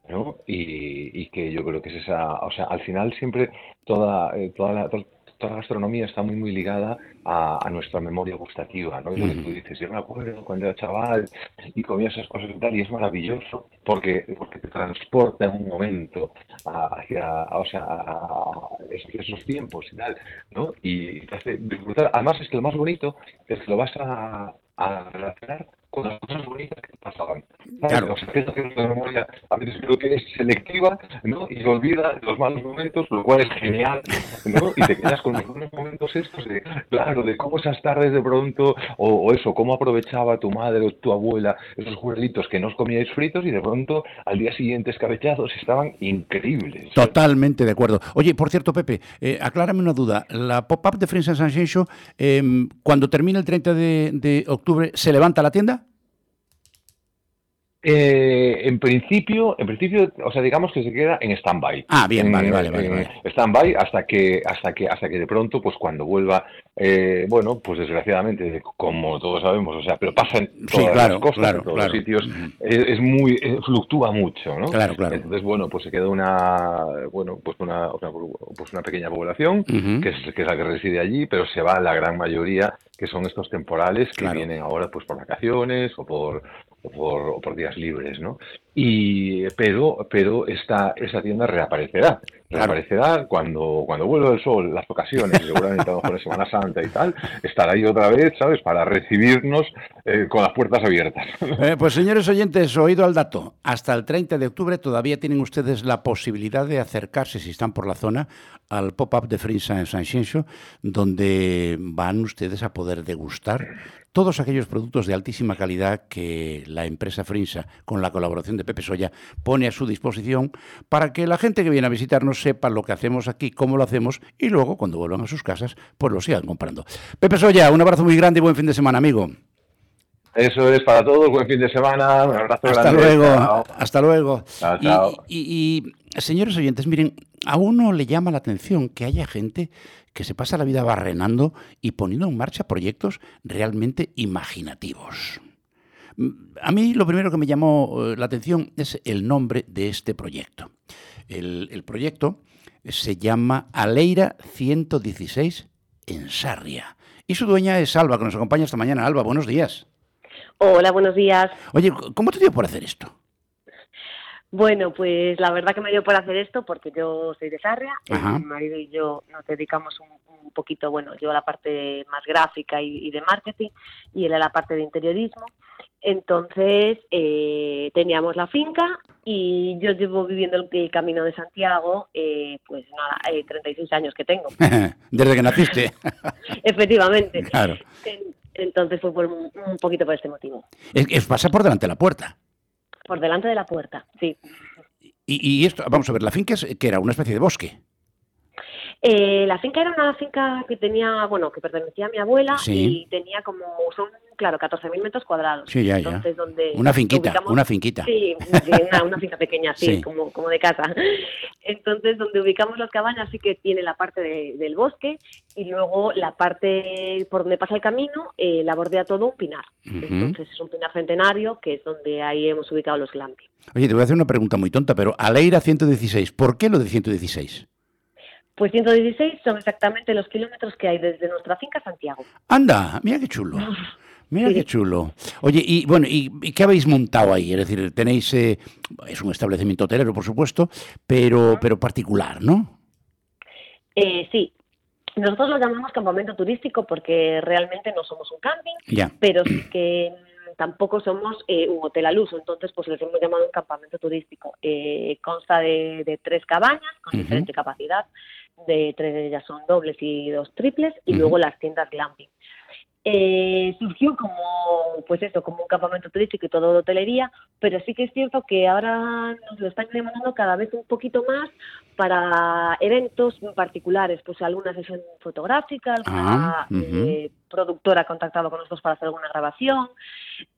S19: ¿no? Y, y que yo creo que es esa, o sea, al final siempre toda, eh, toda la, toda la gastronomía está muy muy ligada a, a nuestra memoria gustativa, ¿no? Y lo que tú dices, yo me acuerdo cuando era chaval y comía esas cosas y tal, y es maravilloso porque, porque te transporta en un momento a- hacia, o sea, a, esos tiempos y tal, ¿no? Y te hace disfrutar. Además es que lo más bonito es que lo vas a, a relacionar con las cosas bonitas que pasaban.
S4: Claro.
S19: Cierta memoria a veces creo que es selectiva ¿no? y olvida los malos momentos, lo cual es genial, ¿no? Y te quedas con los buenos momentos estos de, claro, de cómo esas tardes de pronto, o, o eso, cómo aprovechaba tu madre o tu abuela esos jueguitos que no os comíais fritos y de pronto al día siguiente escabechados estaban increíbles.
S4: Totalmente de acuerdo. Oye, por cierto, Pepe, eh, aclárame una duda. La pop-up de Friends and Sunshine eh, cuando termine el 30 de, de octubre, ¿se levanta la tienda?
S19: Eh, en principio, en principio, o sea, digamos que se queda en stand-by.
S4: Ah, bien,
S19: En-
S4: vale, vale, vale, vale.
S19: Stand-by hasta que, hasta que, hasta que de pronto, pues cuando vuelva, eh, bueno, pues desgraciadamente, como todos sabemos, o sea, pero pasa en todas
S4: claro,
S19: las cosas,
S4: claro,
S19: en todos
S4: claro.
S19: los sitios, es, es muy, eh, fluctúa mucho, ¿no?
S4: Claro, claro.
S19: Entonces, bueno, pues se queda una, bueno, pues una, una- pues una pequeña población que es, que es la que reside allí, pero se va la gran mayoría, que son estos temporales que vienen ahora pues por vacaciones o por, o por, o por días libres, ¿no? Y, pero, pero esta, esa tienda reaparecerá. Reaparecerá cuando, cuando vuelva el sol, las ocasiones, seguramente a lo mejor en Semana Santa y tal, estará ahí otra vez, ¿sabes? Para recibirnos eh, con las puertas abiertas.
S4: Eh, pues señores oyentes, oído al dato. Hasta el 30 de octubre todavía tienen ustedes la posibilidad de acercarse, si están por la zona, al pop-up de Friends and Sunshine, donde van ustedes a poder degustar todos aquellos productos de altísima calidad que la empresa Frinsa, con la colaboración de Pepe Soya, pone a su disposición para que la gente que viene a visitarnos sepa lo que hacemos aquí, cómo lo hacemos y luego, cuando vuelvan a sus casas, pues lo sigan comprando. Pepe Soya, un abrazo muy grande y buen fin de semana, amigo.
S19: Eso es para todos, buen fin de semana, un abrazo
S4: Hasta
S19: grande.
S4: luego,
S19: Chao.
S4: hasta luego.
S19: Chao,
S4: Y-
S19: chao.
S4: Y, y, señores oyentes, miren, a uno le llama la atención que haya gente que se pasa la vida barrenando y poniendo en marcha proyectos realmente imaginativos. A mí lo primero que me llamó eh, la atención es el nombre de este proyecto. El, el proyecto se llama Aleira 116 en Sarria. Y su dueña es Alba, que nos acompaña esta mañana. Alba, buenos días.
S20: Hola, buenos días.
S4: Oye, ¿cómo te dio por hacer esto?
S20: Bueno, pues la verdad que me dio por hacer esto porque yo soy de Sarria,
S4: Ajá.
S20: mi marido y yo nos dedicamos un, un poquito, bueno, yo a la parte más gráfica y, y de marketing y él a la parte de interiorismo. Entonces eh, teníamos la finca y yo llevo viviendo el, el camino de Santiago, eh, pues nada, eh, 36 años que tengo,
S4: Desde que naciste.
S20: efectivamente.
S4: Claro.
S20: En- Entonces fue por un, un poquito por este motivo.
S4: Es, es pasar por delante de la puerta.
S20: Por delante de la puerta, sí.
S4: Y, esto, vamos a ver, la finca es, que era una especie de bosque.
S20: Eh, la finca era una finca que tenía, bueno, que pertenecía a mi abuela
S4: Sí.
S20: y tenía como, son, claro, 14.000 metros cuadrados.
S4: Sí, ya, ya.
S20: Entonces, donde
S4: Una finquita,
S20: ubicamos-
S4: una finquita.
S20: Sí, una, una finca pequeña, sí,
S4: Sí.
S20: Como, como de casa. Entonces, donde ubicamos las cabañas sí que tiene la parte de- del bosque y luego la parte por donde pasa el camino eh, la bordea todo un pinar. Entonces, es un pinar centenario que es donde ahí hemos ubicado los glamping.
S4: Oye, te voy a hacer una pregunta muy tonta, pero Aleira 116, ¿por qué lo de 116?
S20: Pues 116 son exactamente los kilómetros que hay desde nuestra finca a Santiago.
S4: Anda, mira qué chulo. Mira
S20: Sí.
S4: qué chulo. Oye, y bueno, ¿y, y qué habéis montado ahí? Es decir, tenéis, eh, es un establecimiento hotelero, por supuesto, pero, pero particular, ¿no?
S20: Eh, sí, nosotros lo llamamos campamento turístico porque realmente no somos un camping,
S4: Ya.
S20: pero sí que mm, tampoco somos eh, un hotel al uso, entonces pues les hemos llamado un campamento turístico. Eh, consta de, de tres cabañas con diferente capacidad, de tres de ellas son dobles y dos triples, y luego las tiendas glamping. Eh, surgió como, pues eso, como un campamento turístico y todo de hotelería, pero sí que es cierto que ahora nos lo están demandando cada vez un poquito más para eventos particulares, pues alguna sesión fotográfica, alguna
S21: Ah,
S20: eh, productora ha contactado con nosotros para hacer alguna grabación,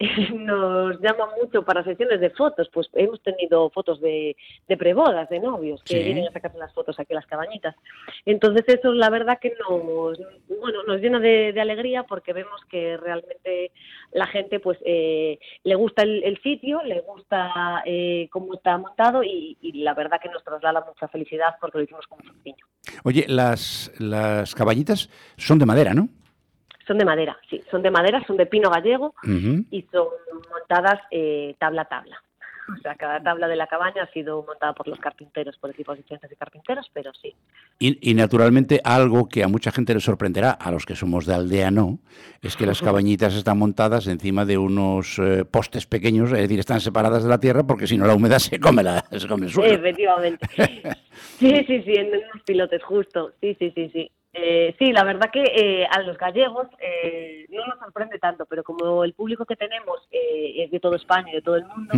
S20: nos llaman mucho para sesiones de fotos, pues hemos tenido fotos de, de prebodas, de novios, que
S21: Sí.
S20: vienen a sacarse las fotos aquí a las cabañitas. Entonces eso la verdad que nos, bueno, nos llena de, de alegría porque vemos que realmente la gente pues eh, le gusta el, el sitio, le gusta eh, cómo está montado y, y la verdad que nos traslada mucha felicidad porque lo hicimos con mucho cariño.
S4: Oye, las, las caballitas son de madera, ¿no?
S20: Son de madera, sí, son de madera, son de pino gallego y son montadas eh, tabla a tabla. O sea, cada tabla de la cabaña ha sido montada por los carpinteros, por equipos diferentes de carpinteros, pero sí.
S4: Y, y, naturalmente algo que a mucha gente le sorprenderá, a los que somos de aldea no, es que las cabañitas están montadas encima de unos eh, postes pequeños, es decir, están separadas de la tierra porque si no la humedad se come, la, se come el suelo.
S20: Efectivamente. sí, sí, sí, en unos pilotes justo. Sí, sí, sí, sí. Eh, sí, la verdad que eh, a los gallegos eh, no nos sorprende tanto, pero como el público que tenemos eh, es de toda España y de todo el mundo,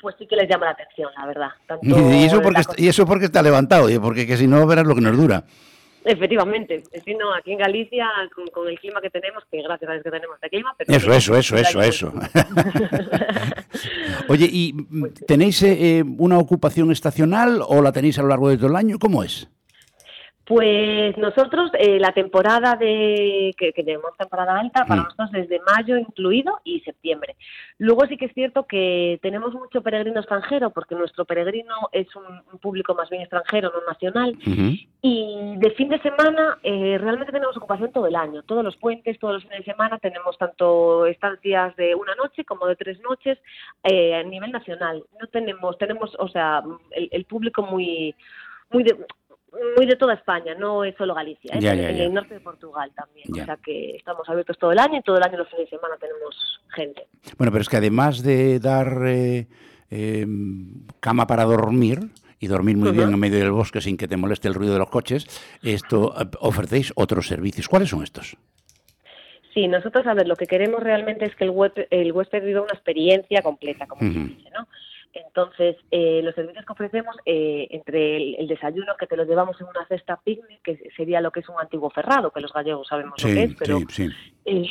S20: pues sí que les llama la atención, la verdad. Tanto
S4: Y eso porque,
S20: la
S4: est- y eso porque está levantado, porque que si no verás lo que nos dura.
S20: Efectivamente, que no, aquí en Galicia, con, con el clima que tenemos, que gracias a Dios que tenemos este clima, pero
S4: Eso, eso, eso, eso, eso. Oye, ¿y mm, tenéis eh, eh, una ocupación estacional o la tenéis a lo largo de todo el año? ¿Cómo es?
S20: Pues nosotros, eh, la temporada de que, que tenemos temporada alta, para
S4: Mm.
S20: nosotros es de mayo incluido y septiembre. Luego sí que es cierto que tenemos mucho peregrino extranjero, porque nuestro peregrino es un, un público más bien extranjero, no nacional. Y de fin de semana eh, realmente tenemos ocupación todo el año, todos los puentes, todos los fines de semana tenemos tanto estancias de una noche como de tres noches eh, a nivel nacional. No tenemos, tenemos, o sea, el, el público muy, muy de, muy de toda España, no es solo Galicia, ¿eh?
S4: Ya,
S20: en
S4: ya,
S20: en
S4: ya.
S20: el norte de Portugal también. O sea que estamos abiertos todo el año y todo el año los fines de semana tenemos gente.
S4: Bueno, pero es que además de dar eh, eh, cama para dormir y dormir muy bien en medio del bosque sin que te moleste el ruido de los coches, esto eh, ofrecéis otros servicios. ¿Cuáles son estos?
S20: Sí, nosotros, a ver, lo que queremos realmente es que el, huésped, el huésped viva una experiencia completa, como se dice, ¿no? Entonces, eh, los servicios que ofrecemos, eh, entre el, el desayuno, que te lo llevamos en una cesta picnic, que sería lo que es un antiguo ferrado, que los gallegos sabemos lo que es, pero
S4: sí, sí.
S20: eh,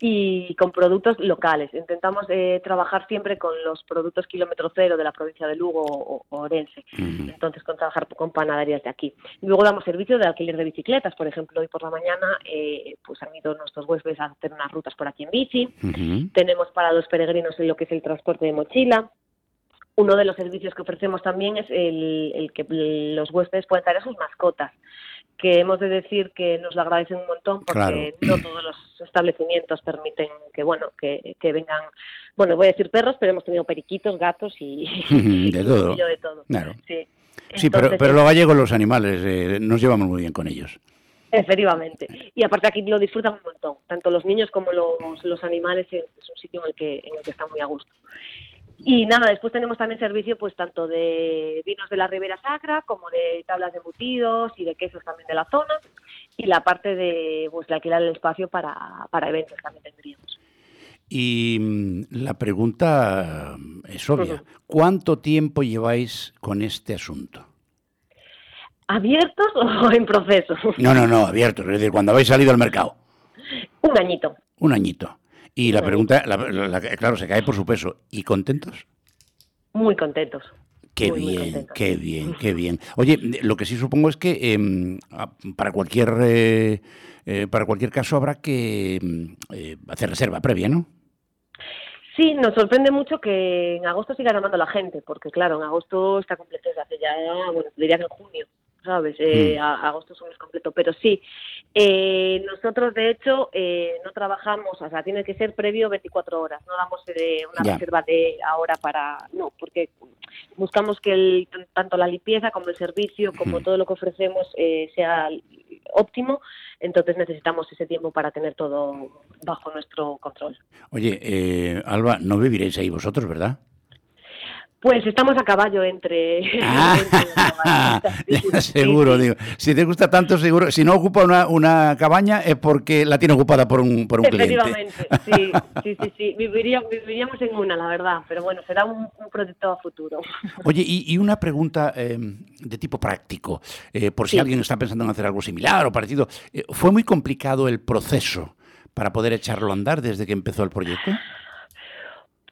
S20: y con productos locales. Intentamos eh, trabajar siempre con los productos kilómetro cero de la provincia de Lugo o, o Orense. Entonces, con trabajar con panaderías de aquí. Luego damos servicio de alquiler de bicicletas. Por ejemplo, hoy por la mañana eh, pues han ido nuestros huéspedes a hacer unas rutas por aquí en bici. Tenemos para los peregrinos lo que es el transporte de mochila. Uno de los servicios que ofrecemos también es el, el que los huéspedes pueden traer a sus mascotas, que hemos de decir que nos lo agradecen un montón porque no todos los establecimientos permiten que bueno que, que vengan, bueno voy a decir perros, pero hemos tenido periquitos, gatos y
S4: de todo.
S20: y de todo.
S4: Claro.
S20: Sí.
S4: Sí, pero, pero los gallegos, los animales, eh, nos llevamos muy bien con ellos.
S20: Efectivamente. Y aparte aquí lo disfrutan un montón. Tanto los niños como los, los animales es, es un sitio en el, que, en el que están muy a gusto. Y nada, después tenemos también servicio pues tanto de vinos de la Ribera Sacra como de tablas de embutidos y de quesos también de la zona. Y la parte de pues de alquilar el espacio para, para eventos también tendríamos.
S4: Y mm, la pregunta eh, es obvia. ¿Cuánto tiempo lleváis con este asunto?
S20: ¿Abiertos o en proceso?
S4: No, no, no, abierto. Es decir, cuando habéis salido al mercado.
S20: Un añito.
S4: Un añito. Y la
S20: Un
S4: pregunta, la- la- la- claro, se cae por su peso. ¿Y contentos?
S20: Muy contentos.
S4: Qué
S20: Muy,
S4: bien, qué bien, qué bien. Oye, lo que sí supongo es que em, a- para cualquier eh, eh, para cualquier caso habrá que em, eh, hacer reserva previa, ¿no?
S20: Sí, nos sorprende mucho que en agosto siga llamando la gente, porque claro, en agosto está completo desde hace ya, bueno, diría que en junio, ¿sabes? Eh,
S4: Mm.
S20: a- agosto es un mes completo, pero sí. Eh, nosotros, de hecho, eh, no trabajamos, o sea, tiene que ser previo 24 horas, no damos eh, una reserva de ahora para, no, porque buscamos que el, tanto la limpieza como el servicio, como
S4: Mm.
S20: todo lo que ofrecemos eh, sea óptimo, entonces necesitamos ese tiempo para tener todo bajo nuestro control.
S4: Oye, eh, Alba, no viviréis ahí vosotros, ¿verdad?
S20: Pues estamos a caballo entre...
S4: Ah, seguro, digo. Si te gusta tanto, seguro. Si no ocupa una, una cabaña es porque la tiene ocupada por un, por un cliente.
S20: Efectivamente, sí, sí, sí, sí. Viviría- viviríamos en una, la verdad, pero bueno, será un, un proyecto a futuro.
S4: Oye, y, y una pregunta eh, de tipo práctico, eh, por si
S20: Sí.
S4: alguien está pensando en hacer algo similar o parecido. Eh, ¿Fue muy complicado el proceso para poder echarlo a andar desde que empezó el proyecto?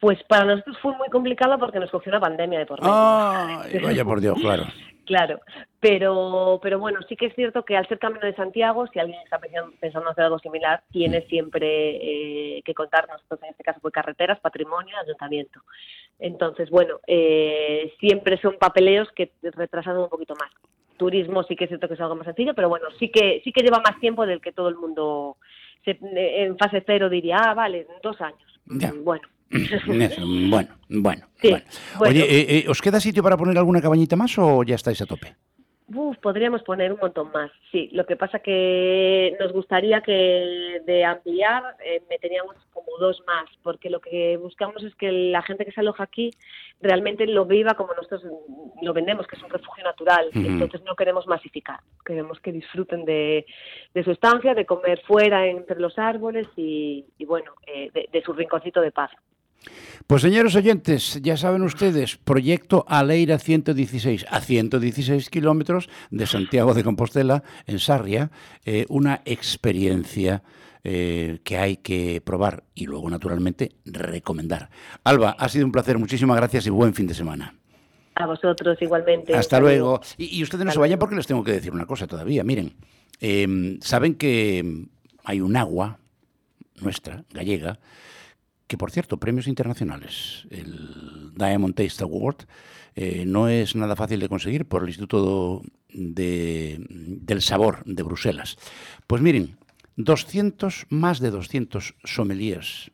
S20: Pues para nosotros fue muy complicado porque nos cogió una pandemia de por medio.
S4: Ay, vaya por Dios, claro.
S20: Claro, pero, pero bueno, sí que es cierto que al ser Camino de Santiago, si alguien está pensando, hacer algo similar, tiene siempre eh, que contar, nosotros en este caso fue carreteras, patrimonio, ayuntamiento. Entonces, bueno, eh, siempre son papeleos que retrasan un poquito más. Turismo sí que es cierto que es algo más sencillo, pero bueno, sí que sí que lleva más tiempo del que todo el mundo se- en fase cero diría, ah, vale, dos años.
S4: Ya.
S20: Bueno,
S4: bueno, bueno, bueno. Oye, eh, eh, ¿os queda sitio para poner alguna cabañita más o ya estáis a tope?
S20: Uf, podríamos poner un montón más, sí. Lo que pasa que nos gustaría que de ampliar eh, meteríamos como dos más, porque lo que buscamos es que la gente que se aloja aquí realmente lo viva como nosotros lo vendemos, que es un refugio natural. Entonces no queremos masificar, queremos que disfruten de, de su estancia, de comer fuera entre los árboles y, y bueno, eh, de, de su rinconcito de paz.
S4: Pues señores oyentes, ya saben ustedes, proyecto Aleira 116, a 116 kilómetros de Santiago de Compostela, en Sarria, eh, una experiencia eh, que hay que probar y luego, naturalmente, recomendar. Alba, ha sido un placer, muchísimas gracias y buen fin de semana.
S20: A vosotros igualmente.
S4: Hasta luego. Y, y ustedes no se vayan porque les tengo que decir una cosa todavía. Miren, eh, saben que hay un agua nuestra, gallega, que por cierto, premios internacionales, el Diamond Taste Award, eh, no es nada fácil de conseguir por el Instituto de- del Sabor de Bruselas. Pues miren, 200, más de 200 sommeliers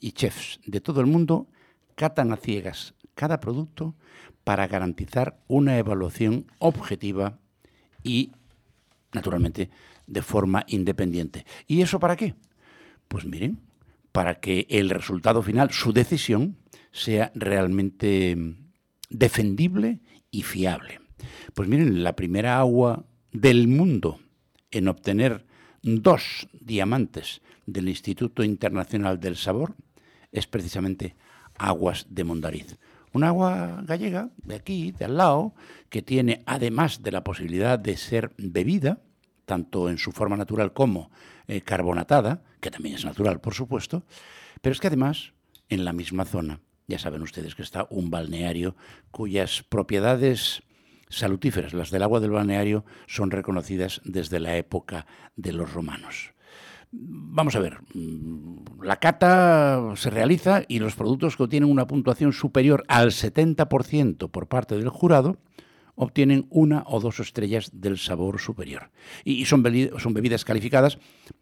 S4: y chefs de todo el mundo catan a ciegas cada producto para garantizar una evaluación objetiva y, naturalmente, de forma independiente. ¿Y eso para qué? Pues miren, para que el resultado final, su decisión, sea realmente defendible y fiable. Pues miren, la primera agua del mundo en obtener dos diamantes del Instituto Internacional del Sabor es precisamente Aguas de Mondariz. Un agua gallega de aquí, de al lado, que tiene, además de la posibilidad de ser bebida, tanto en su forma natural como eh, carbonatada, que también es natural, por supuesto, pero es que además, en la misma zona, ya saben ustedes que está un balneario cuyas propiedades salutíferas, las del agua del balneario, son reconocidas desde la época de los romanos. Vamos a ver, mm, la cata se realiza y los productos que obtienen una puntuación superior al 70% por parte del jurado obtienen una o dos estrellas del sabor superior. Y son, son bebidas calificadas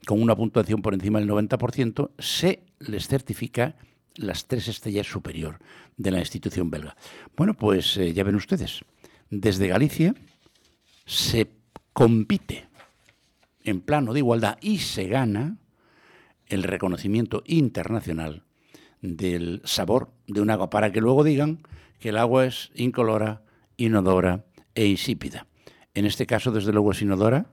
S4: con una puntuación por encima del 90%, se les certifica las tres estrellas superior de la institución belga. Bueno, pues eh, ya ven ustedes, desde Galicia se compite en plano de igualdad y se gana el reconocimiento internacional del sabor de un agua, para que luego digan que el agua es incolora, inodora e insípida. En este caso, desde luego es inodora,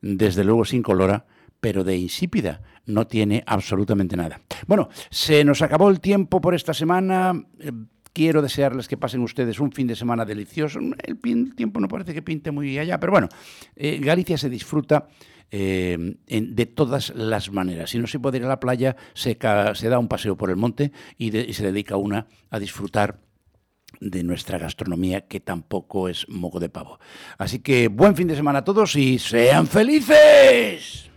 S4: desde luego es incolora, pero de insípida no tiene absolutamente nada. Bueno, se nos acabó el tiempo por esta semana. Eh, Quiero desearles que pasen ustedes un fin de semana delicioso. El tiempo no parece que pinte muy allá, pero bueno, eh, Galicia se disfruta eh, de todas las maneras. Si no se puede ir a la playa, se, se da un paseo por el monte y se dedica una a disfrutar de nuestra gastronomía, que tampoco es moco de pavo. Así que buen fin de semana a todos y sean felices.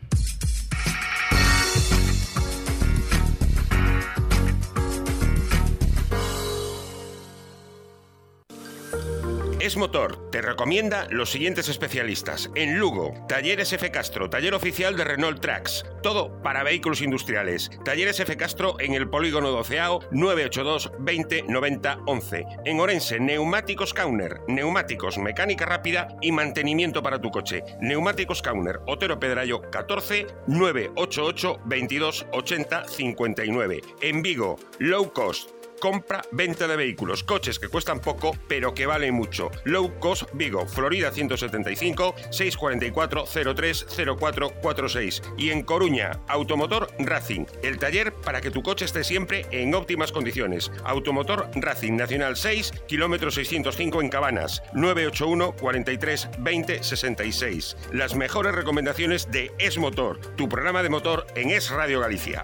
S22: Motor te recomienda los siguientes especialistas. En Lugo, Talleres F. Castro, taller oficial de Renault Trax. Todo para vehículos industriales. Talleres F. Castro en el polígono doceao 982 20 90 11. En Orense, Neumáticos Kauner. Neumáticos, mecánica rápida y mantenimiento para tu coche. Neumáticos Kauner, Otero Pedrayo 14 988 22 80 59. En Vigo, Low Cost. Compra, venta de vehículos, coches que cuestan poco, pero que valen mucho. Low Cost Vigo, Florida 175, 644 03 0446. Y en Coruña, Automotor Racing, el taller para que tu coche esté siempre en óptimas condiciones. Automotor Racing Nacional 6, kilómetro 605 en Cabanas, 981 43 20 66. Las mejores recomendaciones de Es Motor, tu programa de motor en Es Radio Galicia.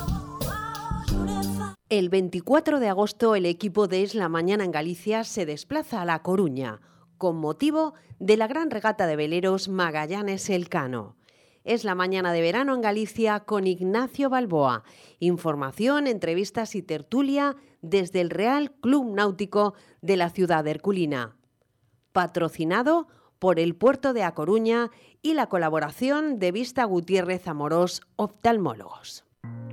S2: El 24 de agosto el equipo de Es la Mañana en Galicia se desplaza a La Coruña con motivo de la gran regata de veleros Magallanes Elcano. Es la mañana de verano en Galicia con Ignacio Balboa. Información, entrevistas y tertulia desde el Real Club Náutico de la ciudad herculina. Patrocinado por el puerto de A Coruña y la colaboración de Vista Gutiérrez Amorós Oftalmólogos.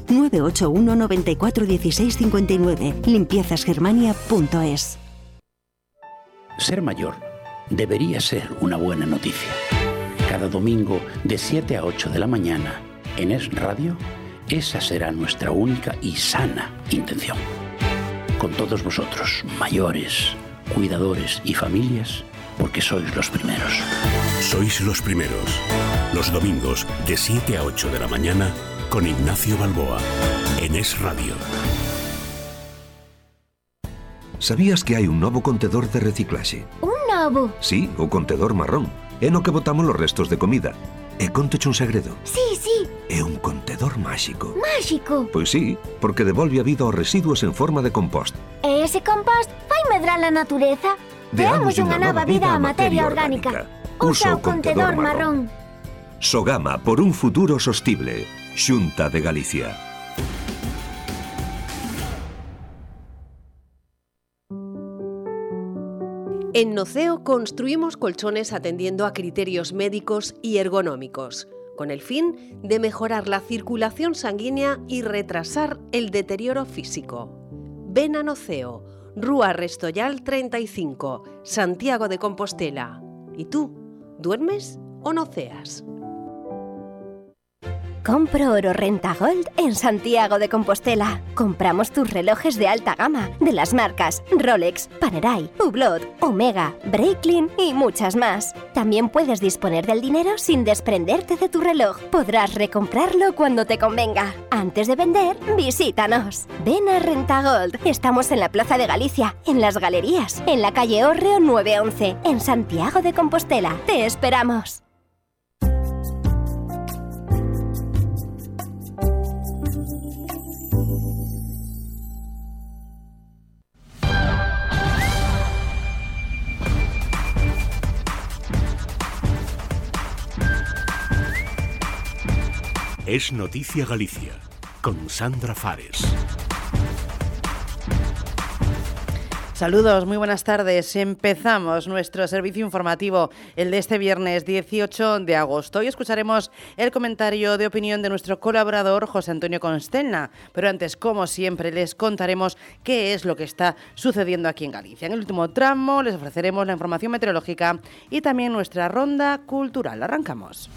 S6: 981 94 16 59. Limpiezasgermania.es.
S4: Ser mayor debería ser una buena noticia. Cada domingo de 7 a 8 de la mañana en Es Radio, esa será nuestra única y sana intención. Con todos vosotros, mayores, cuidadores y familias, porque sois los primeros.
S8: Sois los primeros. Los domingos de 7 a 8 de la mañana con Ignacio Balboa en Es Radio.
S23: ¿Sabías que hai un novo contedor de reciclaxe?
S24: Un novo?
S23: Sí, o contedor marrón. É no que botamos os restos de comida. E contoche un segredo.
S24: Sí, sí.
S23: É un contedor máxico.
S24: Máxico?
S23: Pois sí, porque devolve a vida aos residuos en forma de compost.
S24: E ese compost fai medrar a natureza. Deamos unha nova vida á materia orgánica. Usa o contedor marrón.
S23: Sogama por un futuro sostible. Xunta de Galicia.
S2: En Noceo construimos colchones atendiendo a criterios médicos y ergonómicos, con el fin de mejorar la circulación sanguínea y retrasar el deterioro físico. Ven a Noceo, Rúa Restoyal 35, Santiago de Compostela. ¿Y tú? ¿Duermes o noceas?
S7: Compro oro renta gold en Santiago de Compostela. Compramos tus relojes de alta gama de las marcas Rolex, Panerai, Hublot, Omega, Breitling y muchas más. También puedes disponer del dinero sin desprenderte de tu reloj. Podrás recomprarlo cuando te convenga. Antes de vender, visítanos. Ven a Renta Gold. Estamos en la Plaza de Galicia, en las Galerías, en la calle Orreo 911, en Santiago de Compostela. Te esperamos.
S8: Es Noticia Galicia con Sandra Fares.
S21: Saludos, muy buenas tardes. Empezamos nuestro servicio informativo, el de este viernes 18 de agosto. Hoy escucharemos el comentario de opinión de nuestro colaborador José Antonio Constenna. Pero antes, como siempre, les contaremos qué es lo que está sucediendo aquí en Galicia. En el último tramo les ofreceremos la información meteorológica y también nuestra ronda cultural. Arrancamos.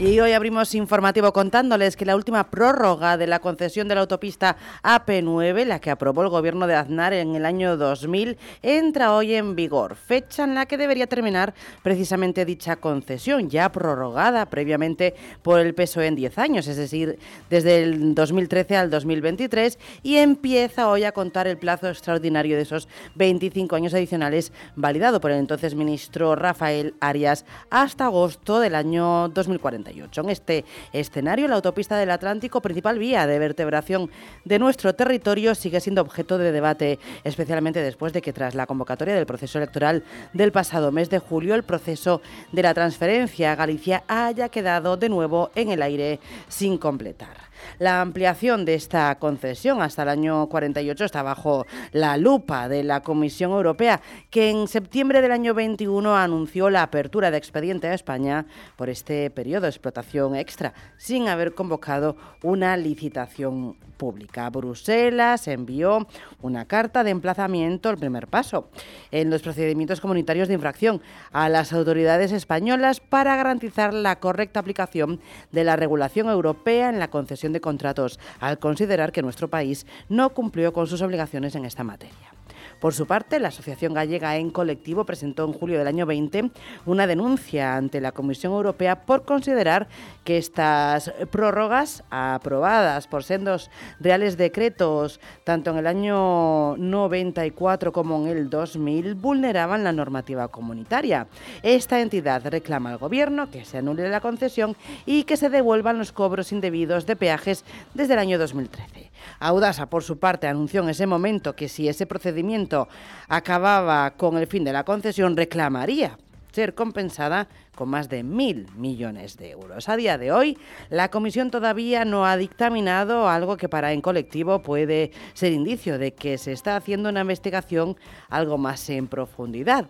S21: Y hoy abrimos informativo contándoles que la última prórroga de la concesión de la autopista AP9, la que aprobó el gobierno de Aznar en el año 2000, entra hoy en vigor, fecha en la que debería terminar precisamente dicha concesión, ya prorrogada previamente por el PSOE en 10 años, es decir, desde el 2013 al 2023, y empieza hoy a contar el plazo extraordinario de esos 25 años adicionales validado por el entonces ministro Rafael Arias hasta agosto del año 2040. En este escenario, la autopista del Atlántico, principal vía de vertebración de nuestro territorio, sigue siendo objeto de debate, especialmente después de que tras la convocatoria del proceso electoral del pasado mes de julio, el proceso de la transferencia a Galicia haya quedado de nuevo en el aire sin completar. La ampliación de esta concesión hasta el año 48 está bajo la lupa de la Comisión Europea, que en septiembre del año 21 anunció la apertura de expediente a España por este periodo de explotación extra, sin haber convocado una licitación pública. Bruselas envió una carta de emplazamiento, el primer paso, en los procedimientos comunitarios de infracción a las autoridades españolas para garantizar la correcta aplicación de la regulación europea en la concesión de contratos, al considerar que nuestro país no cumplió con sus obligaciones en esta materia. Por su parte, la Asociación Gallega en Colectivo presentó en julio del año 20 una denuncia ante la Comisión Europea por considerar que estas prórrogas aprobadas por sendos reales decretos, tanto en el año 94 como en el 2000, vulneraban la normativa comunitaria. Esta entidad reclama al Gobierno que se anule la concesión y que se devuelvan los cobros indebidos de peajes desde el año 2013. Audasa, por su parte, anunció en ese momento que si ese procedimiento acababa con el fin de la concesión, reclamaría ser compensada con más de mil millones de euros. A día de hoy, la Comisión todavía no ha dictaminado algo que para en colectivo puede ser indicio de que se está haciendo una investigación algo más en profundidad.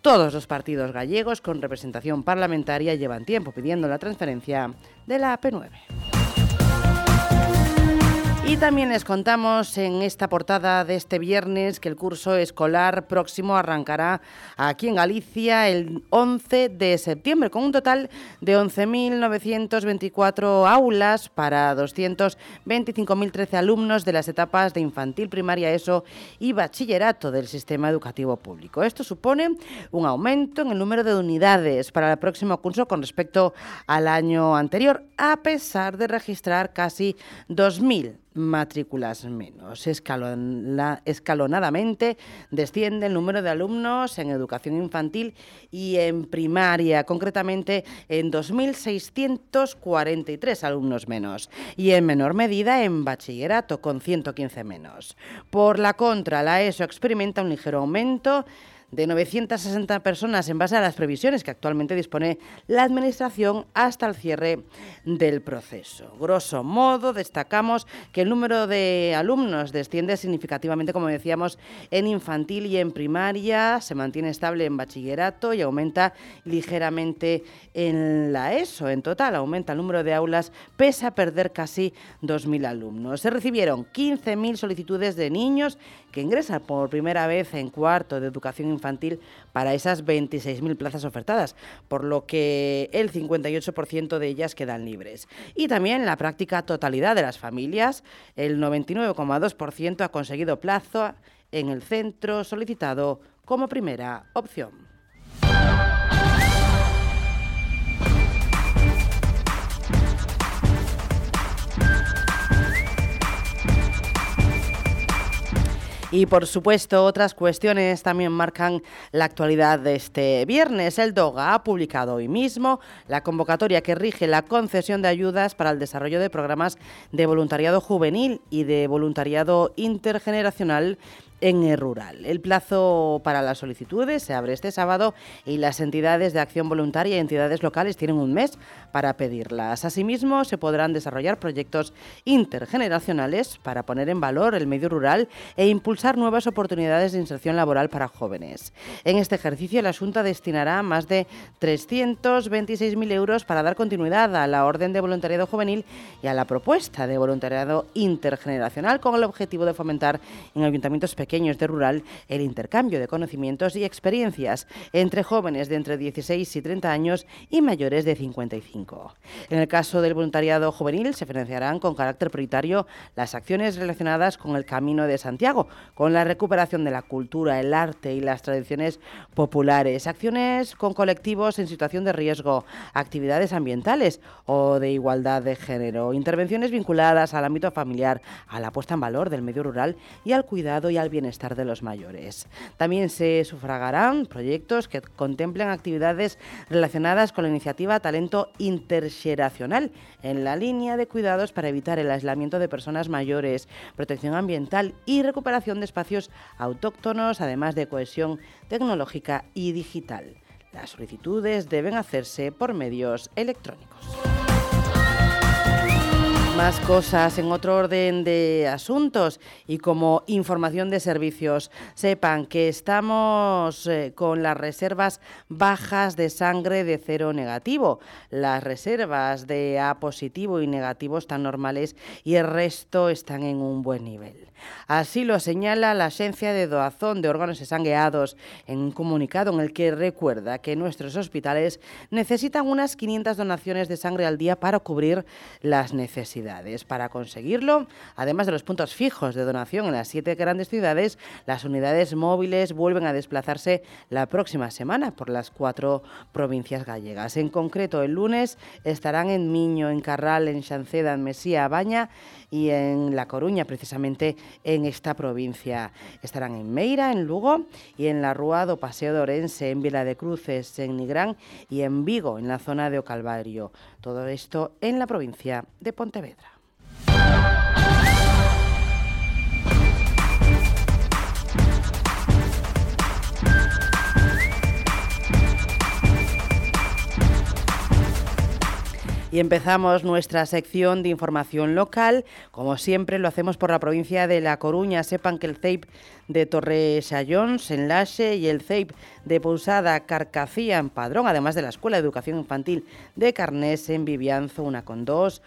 S21: Todos los partidos gallegos con representación parlamentaria llevan tiempo pidiendo la transferencia de la AP9. Y también les contamos en esta portada de este viernes que el curso escolar próximo arrancará aquí en Galicia el 11 de septiembre con un total de 11.924 aulas para 225.013 alumnos de las etapas de infantil, primaria, ESO y bachillerato del sistema educativo público. Esto supone un aumento en el número de unidades para el próximo curso con respecto al año anterior, a pesar de registrar casi 2.000 matrículas menos. escalonadamente desciende el número de alumnos en educación infantil y en primaria, concretamente en 2.643 alumnos menos, y en menor medida en bachillerato, con 115 menos. Por la contra, la ESO experimenta un ligero aumento de 960 personas en base a las previsiones que actualmente dispone la Administración hasta el cierre del proceso. Grosso modo, destacamos que el número de alumnos desciende significativamente, como decíamos, en infantil y en primaria, se mantiene estable en bachillerato y aumenta ligeramente en la ESO. En total, aumenta el número de aulas pese a perder casi 2.000 alumnos. Se recibieron 15.000 solicitudes de niños que ingresan por primera vez en cuarto de educación infantil para esas 26.000 plazas ofertadas, por lo que el 58% de ellas quedan libres. Y también la práctica totalidad de las familias, el 99,2% ha conseguido plazo en el centro solicitado como primera opción. Y por supuesto, otras cuestiones también marcan la actualidad de este viernes. El DOGA ha publicado hoy mismo la convocatoria que rige la concesión de ayudas para el desarrollo de programas de voluntariado juvenil y de voluntariado intergeneracional en el rural. El plazo para las solicitudes se abre este sábado y las entidades de acción voluntaria y entidades locales tienen un mes para pedirlas. Asimismo, se podrán desarrollar proyectos intergeneracionales para poner en valor el medio rural e impulsar nuevas oportunidades de inserción laboral para jóvenes. En este ejercicio, la Junta destinará más de 326.000 euros para dar continuidad a la orden de voluntariado juvenil y a la propuesta de voluntariado intergeneracional con el objetivo de fomentar en ayuntamientos pequeños pequeños de rural el intercambio de conocimientos y experiencias entre jóvenes de entre 16 y 30 años y mayores de 55. En el caso del voluntariado juvenil se financiarán con carácter prioritario las acciones relacionadas con el Camino de Santiago, con la recuperación de la cultura, el arte y las tradiciones populares, acciones con colectivos en situación de riesgo, actividades ambientales o de igualdad de género, intervenciones vinculadas al ámbito familiar, a la puesta en valor del medio rural y al cuidado y al bienestar bienestar de los mayores. También se sufragarán proyectos que contemplen actividades relacionadas con la iniciativa Talento Intergeneracional en la línea de cuidados para evitar el aislamiento de personas mayores, protección ambiental y recuperación de espacios autóctonos, además de cohesión tecnológica y digital. Las solicitudes deben hacerse por medios electrónicos. Más cosas en otro orden de asuntos y como información de servicios. Sepan que estamos eh, con las reservas bajas de sangre de cero negativo. Las reservas de A positivo y negativo están normales y el resto están en un buen nivel. Así lo señala la Agencia de Doazón de Órganos Esangueados en un comunicado en el que recuerda que nuestros hospitales necesitan unas 500 donaciones de sangre al día para cubrir las necesidades. Para conseguirlo, además de los puntos fijos de donación en las siete grandes ciudades, las unidades móviles vuelven a desplazarse la próxima semana por las cuatro provincias gallegas. En concreto, el lunes estarán en Miño, en Carral, en Xanceda, en Mesía, Baña y en La Coruña, precisamente en esta provincia. Estarán en Meira, en Lugo y en La Rúa do Paseo de Orense, en Vila de Cruces, en Nigrán y en Vigo, en la zona de Ocalvario. Todo esto en la provincia de Pontevedra. Y empezamos nuestra sección de información local. Como siempre, lo hacemos por la provincia de La Coruña. Sepan que el CEIP de Torre Sayons en Laxe y el CEIP de Pousada Carcacía en Padrón, además de la Escuela de Educación Infantil de Carnés en Vivianzo, una con dos,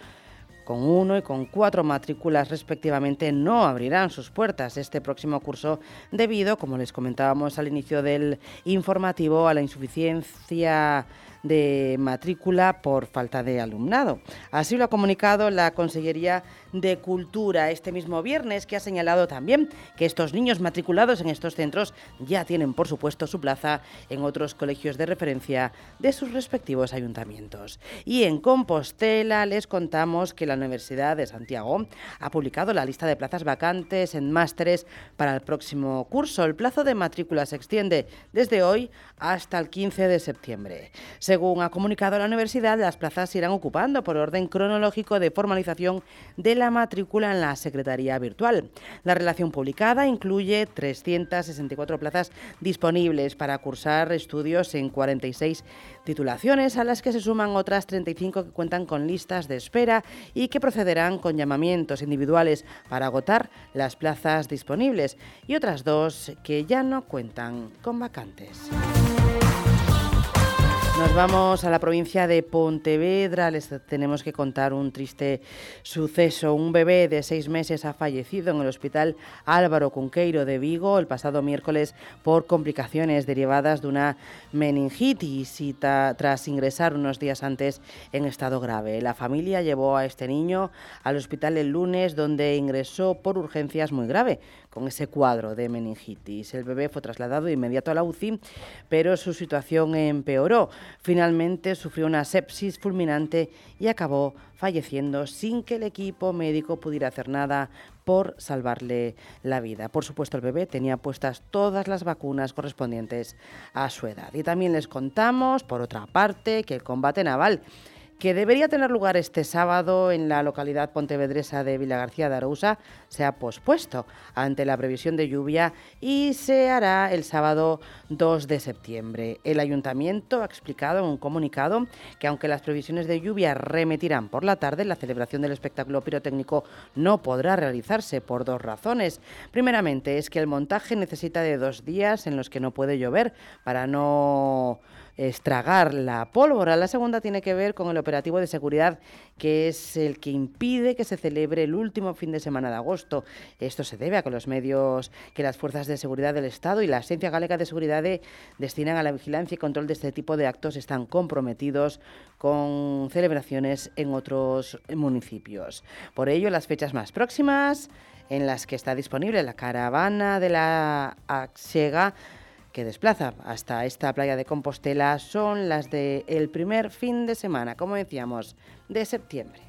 S21: con uno y con cuatro matrículas respectivamente, no abrirán sus puertas este próximo curso debido, como les comentábamos al inicio del informativo, a la insuficiencia de matrícula por falta de alumnado. Así lo ha comunicado la Consellería de Cultura este mismo viernes, que ha señalado también que estos niños matriculados en estos centros ya tienen, por supuesto, su plaza en otros colegios de referencia de sus respectivos ayuntamientos. Y en Compostela les contamos que la Universidad de Santiago ha publicado la lista de plazas vacantes en másteres para el próximo curso. El plazo de matrícula se extiende desde hoy hasta el 15 de septiembre. Según ha comunicado la universidad, las plazas se irán ocupando por orden cronológico de formalización de la matrícula en la Secretaría Virtual. La relación publicada incluye 364 plazas disponibles para cursar estudios en 46 titulaciones, a las que se suman otras 35 que cuentan con listas de espera y que procederán con llamamientos individuales para agotar las plazas disponibles, y otras dos que ya no cuentan con vacantes. Nos vamos a la provincia de Pontevedra. Les tenemos que contar un triste suceso. Un bebé de seis meses ha fallecido en el hospital Álvaro Cunqueiro de Vigo el pasado miércoles por complicaciones derivadas de una meningitis y tras ingresar unos días antes en estado grave. La familia llevó a este niño al hospital el lunes donde ingresó por urgencias muy grave con ese cuadro de meningitis. El bebé fue trasladado de inmediato a la UCI, pero su situación empeoró. Finalmente sufrió una sepsis fulminante y acabó falleciendo sin que el equipo médico pudiera hacer nada por salvarle la vida. Por supuesto, el bebé tenía puestas todas las vacunas correspondientes a su edad. Y también les contamos, por otra parte, que el combate naval que debería tener lugar este sábado en la localidad pontevedresa de Villagarcía de Arousa se ha pospuesto ante la previsión de lluvia y se hará el sábado 2 de septiembre. El ayuntamiento ha explicado en un comunicado que aunque las previsiones de lluvia remitirán por la tarde, la celebración del espectáculo pirotécnico no podrá realizarse por dos razones. Primeramente es que el montaje necesita de dos días en los que no puede llover para no estragar la pólvora. La segunda tiene que ver con el operativo de seguridad, que es el que impide que se celebre el último fin de semana de agosto. Esto se debe a que los medios, que las fuerzas de seguridad del Estado y la Agencia Galega de Seguridad destinan a la vigilancia y control de este tipo de actos están comprometidos con celebraciones en otros municipios. Por ello, las fechas más próximas en las que está disponible la caravana de la Axega que desplaza hasta esta playa de Compostela son las del primer fin de semana, como decíamos, de septiembre.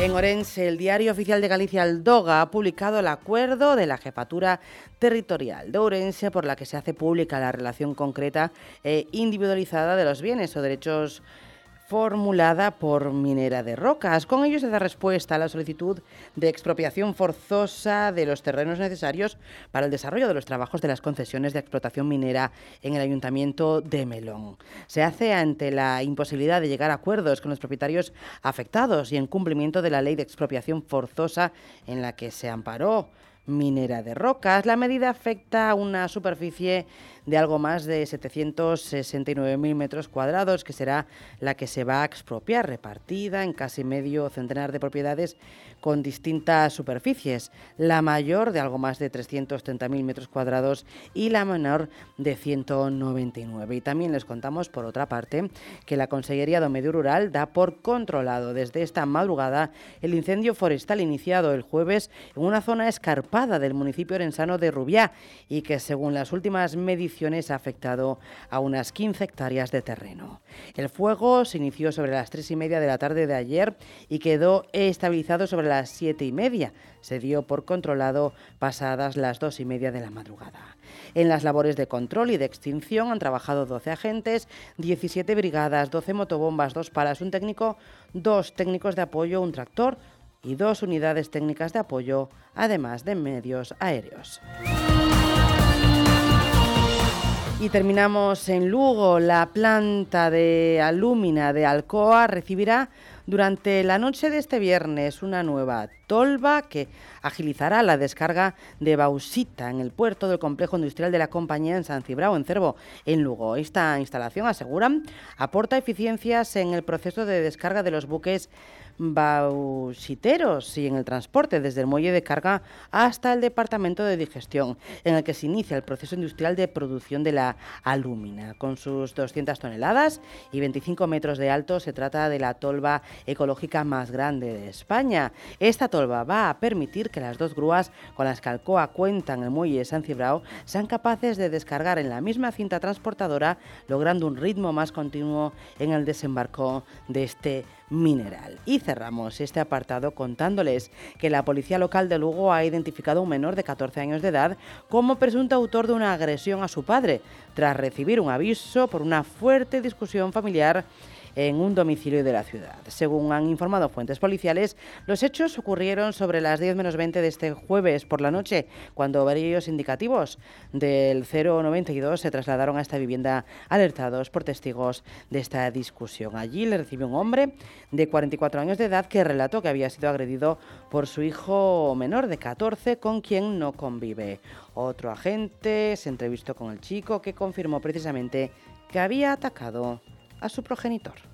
S21: En Orense, el diario oficial de Galicia Aldoga ha publicado el acuerdo de la jefatura territorial de Orense por la que se hace pública la relación concreta e individualizada de los bienes o derechos formulada por Minera de Rocas. Con ello se da respuesta a la solicitud de expropiación forzosa de los terrenos necesarios para el desarrollo de los trabajos de las concesiones de explotación minera en el Ayuntamiento de Melón. Se hace ante la imposibilidad de llegar a acuerdos con los propietarios afectados y en cumplimiento de la ley de expropiación forzosa en la que se amparó Minera de Rocas. La medida afecta a una superficie de algo más de 769.000 metros cuadrados, que será la que se va a expropiar, repartida en casi medio centenar de propiedades con distintas superficies, la mayor de algo más de 330.000 metros cuadrados y la menor de 199. Y también les contamos, por otra parte, que la Consellería de Medio Rural da por controlado desde esta madrugada el incendio forestal iniciado el jueves en una zona escarpada del municipio orensano de Rubiá y que, según las últimas mediciones, ha afectado a unas 15 hectáreas de terreno. El fuego se inició sobre las tres y media de la tarde de ayer y quedó estabilizado sobre las siete y media. Se dio por controlado pasadas las dos y media de la madrugada. En las labores de control y de extinción han trabajado 12 agentes, 17 brigadas, 12 motobombas, dos palas, un técnico, dos técnicos de apoyo, un tractor y dos unidades técnicas de apoyo, además de medios aéreos. Y terminamos en Lugo. La planta de alúmina de Alcoa recibirá durante la noche de este viernes una nueva tolva que agilizará la descarga de bauxita en el puerto del complejo industrial de la compañía en San Cibrao, en Cervo, en Lugo. Esta instalación, aseguran, aporta eficiencias en el proceso de descarga de los buques bauxiteros y en el transporte desde el muelle de carga hasta el departamento de digestión, en el que se inicia el proceso industrial de producción de la alúmina. Con sus 200 toneladas y 25 metros de alto, se trata de la tolva ecológica más grande de España. Esta tolva va a permitir que las dos grúas con las que Alcoa cuentan el muelle San Cibrao sean capaces de descargar en la misma cinta transportadora, logrando un ritmo más continuo en el desembarco de este mineral. Y cerramos este apartado contándoles que la policía local de Lugo ha identificado a un menor de 14 años de edad como presunto autor de una agresión a su padre, tras recibir un aviso por una fuerte discusión familiar en un domicilio de la ciudad. Según han informado fuentes policiales, los hechos ocurrieron sobre las 10 menos 20 de este jueves por la noche, cuando varios indicativos del 092 se trasladaron a esta vivienda alertados por testigos de esta discusión. Allí le recibió un hombre de 44 años de edad que relató que había sido agredido por su hijo menor de 14 con quien no convive. Otro agente se entrevistó con el chico que confirmó precisamente que había atacado a su progenitor.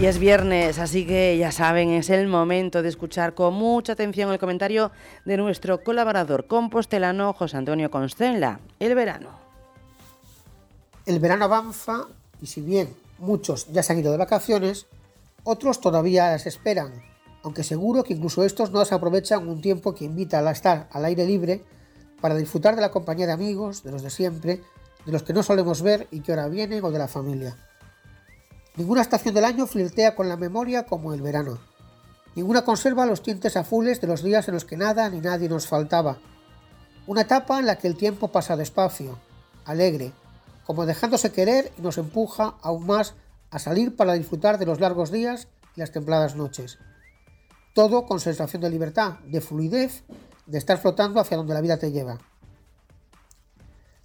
S21: Y es viernes, así que ya saben, es el momento de escuchar con mucha atención el comentario de nuestro colaborador compostelano José Antonio Constenla. El verano.
S25: El verano avanza y si bien muchos ya se han ido de vacaciones, otros todavía las esperan, aunque seguro que incluso estos no se aprovechan un tiempo que invita a estar al aire libre para disfrutar de la compañía de amigos, de los de siempre, de los que no solemos ver y que ahora vienen o de la familia. Ninguna estación del año flirtea con la memoria como el verano. Ninguna conserva los tintes azules de los días en los que nada ni nadie nos faltaba. Una etapa en la que el tiempo pasa despacio, alegre, como dejándose querer y nos empuja aún más a salir para disfrutar de los largos días y las templadas noches. Todo con sensación de libertad, de fluidez, de estar flotando hacia donde la vida te lleva.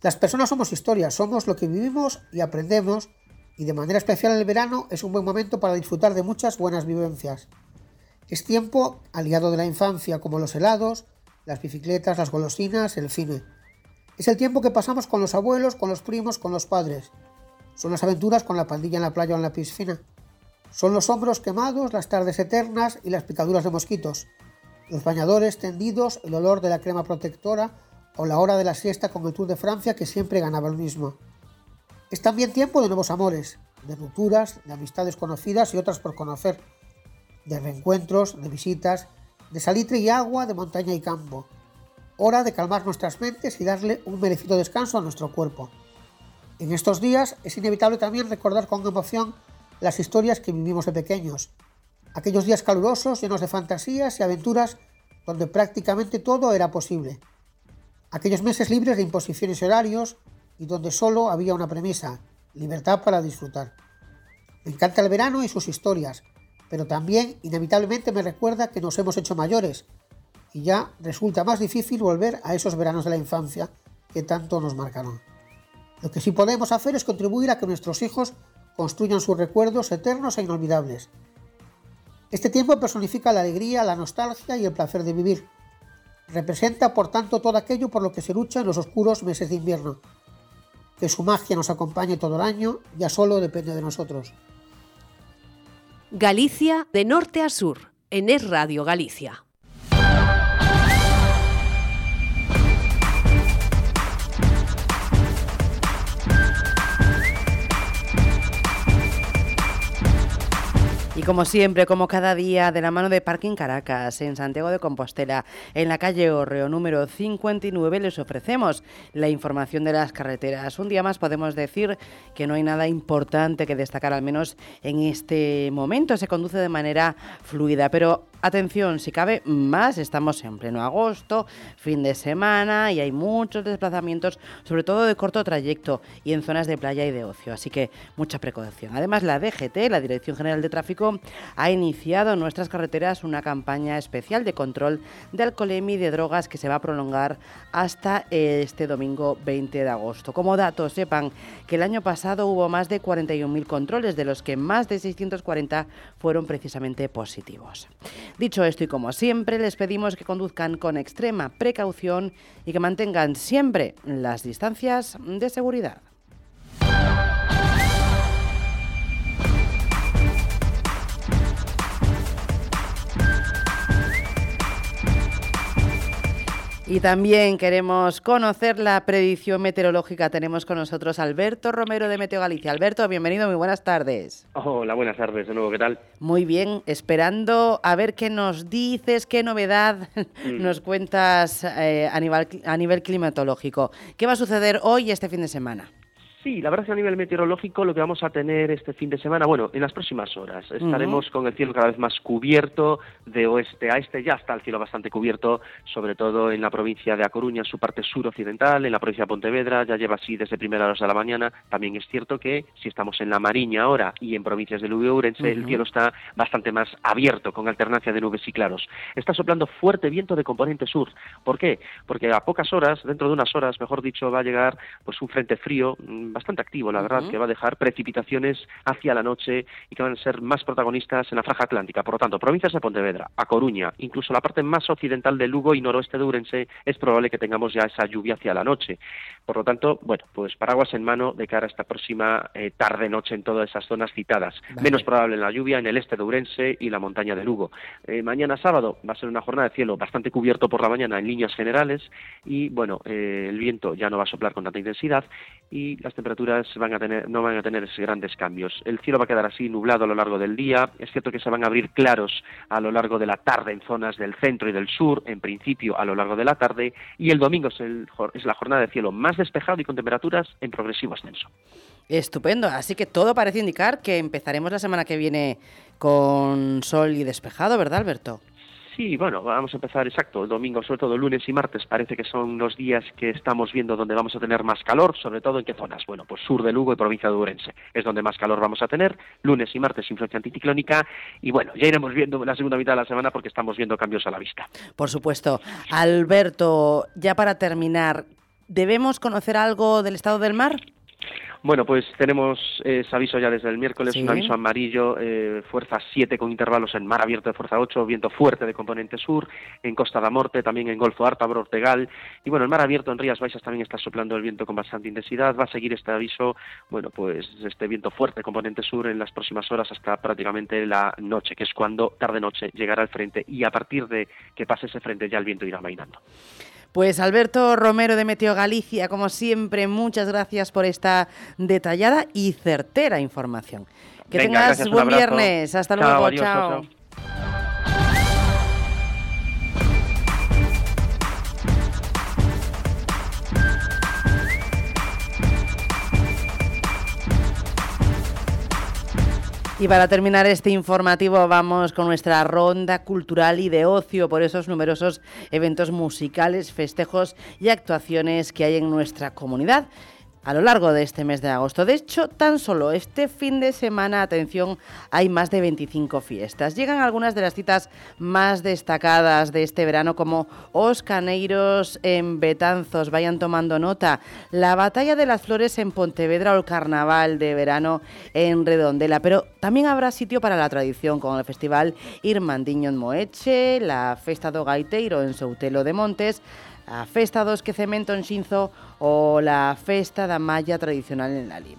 S25: Las personas somos historias, somos lo que vivimos y aprendemos, y de manera especial el verano es un buen momento para disfrutar de muchas buenas vivencias. Es tiempo aliado de la infancia, como los helados, las bicicletas, las golosinas, el cine. Es el tiempo que pasamos con los abuelos, con los primos, con los padres. Son las aventuras con la pandilla en la playa o en la piscina. Son los hombros quemados, las tardes eternas y las picaduras de mosquitos. Los bañadores tendidos, el olor de la crema protectora o la hora de la siesta con el Tour de Francia que siempre ganaba el mismo. Es también tiempo de nuevos amores, de rupturas, de amistades conocidas y otras por conocer, de reencuentros, de visitas, de salitre y agua, de montaña y campo. Hora de calmar nuestras mentes y darle un merecido descanso a nuestro cuerpo. En estos días es inevitable también recordar con emoción las historias que vivimos de pequeños. Aquellos días calurosos, llenos de fantasías y aventuras, donde prácticamente todo era posible. Aquellos meses libres de imposiciones y horarios y donde solo había una premisa, libertad para disfrutar. Me encanta el verano y sus historias, pero también inevitablemente me recuerda que nos hemos hecho mayores y ya resulta más difícil volver a esos veranos de la infancia que tanto nos marcaron. Lo que sí podemos hacer es contribuir a que nuestros hijos construyan sus recuerdos eternos e inolvidables. Este tiempo personifica la alegría, la nostalgia y el placer de vivir. Representa, por tanto, todo aquello por lo que se lucha en los oscuros meses de invierno. Que su magia nos acompañe todo el año ya solo depende de nosotros.
S2: Galicia de norte a sur, en Es Radio Galicia.
S21: Y como siempre, como cada día, de la mano de Parking Caracas, en Santiago de Compostela, en la calle Orreo número 59, les ofrecemos la información de las carreteras. Un día más podemos decir que no hay nada importante que destacar, al menos en este momento. Se conduce de manera fluida, pero atención, si cabe más, estamos en pleno agosto, fin de semana y hay muchos desplazamientos, sobre todo de corto trayecto y en zonas de playa y de ocio. Así que mucha precaución. Además, la DGT, la Dirección General de Tráfico, ha iniciado en nuestras carreteras una campaña especial de control de alcoholemia y de drogas que se va a prolongar hasta este domingo 20 de agosto. Como datos, sepan que el año pasado hubo más de 41.000 controles, de los que más de 640 fueron precisamente positivos. Dicho esto y como siempre, les pedimos que conduzcan con extrema precaución y que mantengan siempre las distancias de seguridad. Y también queremos conocer la predicción meteorológica. Tenemos con nosotros Alberto Romero de Meteo Galicia. Alberto, bienvenido, muy buenas tardes.
S26: Hola, buenas tardes de nuevo, ¿qué tal?
S21: Muy bien, esperando a ver qué nos dices, qué novedad mm. nos cuentas eh, a, nivel, a nivel climatológico. ¿Qué va a suceder hoy y este fin de semana?
S26: Sí, la verdad es que a nivel meteorológico lo que vamos a tener este fin de semana, bueno, en las próximas horas, estaremos con el cielo cada vez más cubierto, de oeste a este, ya está el cielo bastante cubierto, sobre todo en la provincia de A Coruña, en su parte suroccidental, en la provincia de Pontevedra, ya lleva así desde primeras horas de la mañana. También es cierto que si estamos en la Mariña ahora y en provincias de Lugo y Ourense, el cielo está bastante más abierto, con alternancia de nubes y claros. Está soplando fuerte viento de componente sur. ¿Por qué? Porque a pocas horas, dentro de unas horas, mejor dicho, va a llegar pues un frente frío mm, bastante activo, la verdad, que va a dejar precipitaciones hacia la noche y que van a ser más protagonistas en la franja atlántica. Por lo tanto, provincias de Pontevedra, A Coruña, incluso la parte más occidental de Lugo y noroeste de Urense, es probable que tengamos ya esa lluvia hacia la noche. Por lo tanto, bueno, pues paraguas en mano de cara a esta próxima eh, tarde-noche en todas esas zonas citadas. Menos probable en la lluvia en el este de Urense y la montaña de Lugo. Eh, mañana sábado va a ser una jornada de cielo bastante cubierto por la mañana en líneas generales y, bueno, eh, el viento ya no va a soplar con tanta intensidad y las temperaturas tener, no van a tener grandes cambios. El cielo va a quedar así nublado a lo largo del día. Es cierto que se van a abrir claros a lo largo de la tarde en zonas del centro y del sur, en principio a lo largo de la tarde, y el domingo es, es la jornada de cielo más despejado y con temperaturas en progresivo ascenso.
S21: Estupendo, así que todo parece indicar que empezaremos la semana que viene con sol y despejado, ¿verdad, Alberto?
S26: Sí, bueno, vamos a empezar exacto. El domingo, sobre todo lunes y martes, parece que son los días que estamos viendo donde vamos a tener más calor, sobre todo en qué zonas. Bueno, pues sur de Lugo y provincia de Urense es donde más calor vamos a tener. Lunes y martes, influencia anticiclónica. Y bueno, ya iremos viendo la segunda mitad de la semana porque estamos viendo cambios a la vista.
S21: Por supuesto. Alberto, ya para terminar, ¿Debemos conocer algo del estado del mar?
S26: Bueno, pues tenemos ese aviso ya desde el miércoles, un aviso amarillo, eh, fuerza 7 con intervalos en mar abierto de fuerza 8, viento fuerte de componente sur, en Costa da Morte, también en Golfo Ártabro, Ortegal, y bueno, en mar abierto en Rías Baixas también está soplando el viento con bastante intensidad, va a seguir este aviso, bueno, pues este viento fuerte de componente sur en las próximas horas hasta prácticamente la noche, que es cuando tarde-noche llegará el frente, y a partir de que pase ese frente ya el viento irá mainando.
S21: Pues Alberto Romero de Meteo Galicia, como siempre, muchas gracias por esta detallada y certera información. Que tengas buen viernes. Hasta luego. chao. Y para terminar este informativo vamos con nuestra ronda cultural y de ocio por esos numerosos eventos musicales, festejos y actuaciones que hay en nuestra comunidad a lo largo de este mes de agosto. De hecho, tan solo este fin de semana, atención, hay más de 25 fiestas. Llegan algunas de las citas más destacadas de este verano como Os Caneiros en Betanzos, vayan tomando nota, la Batalla de las Flores en Pontevedra o el Carnaval de verano en Redondela. Pero también habrá sitio para la tradición con el Festival Irmandiño en Moeche, la Festa do Gaiteiro en Soutelo de Montes, a Festa dos Cemento en Xinzo o la Festa da Malla tradicional en Lalín.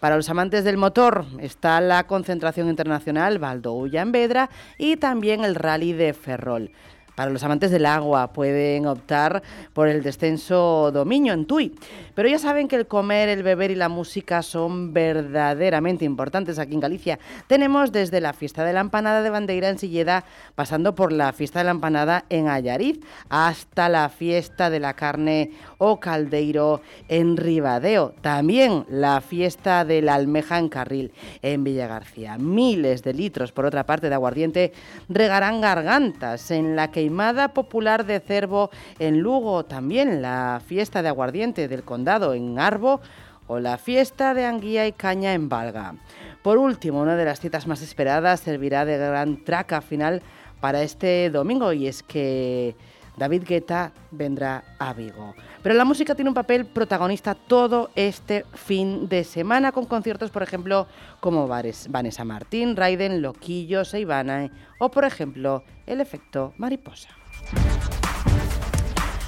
S21: Para los amantes del motor está la concentración internacional Valdoulla en Vedra y también el Rally de Ferrol. Para los amantes del agua pueden optar por el descenso dominio en Tui. Pero ya saben que el comer, el beber y la música son verdaderamente importantes aquí en Galicia. Tenemos desde la fiesta de la empanada de Bandeira en Silleda, pasando por la fiesta de la empanada en Ayariz, hasta la fiesta de la carne o caldeiro en Ribadeo. También la fiesta de la almeja en Carril, en Villagarcía. Miles de litros, por otra parte, de aguardiente regarán gargantas en la que Queimada Popular de Cervo en Lugo, también la fiesta de aguardiente del condado en Arbo o la fiesta de anguía y caña en Valga. Por último, una de las citas más esperadas servirá de gran traca final para este domingo y es que David Guetta vendrá a Vigo. Pero la música tiene un papel protagonista todo este fin de semana con conciertos, por ejemplo, como Vanessa Martín, Raiden, Loquillo, Seivana o, por ejemplo, el efecto mariposa.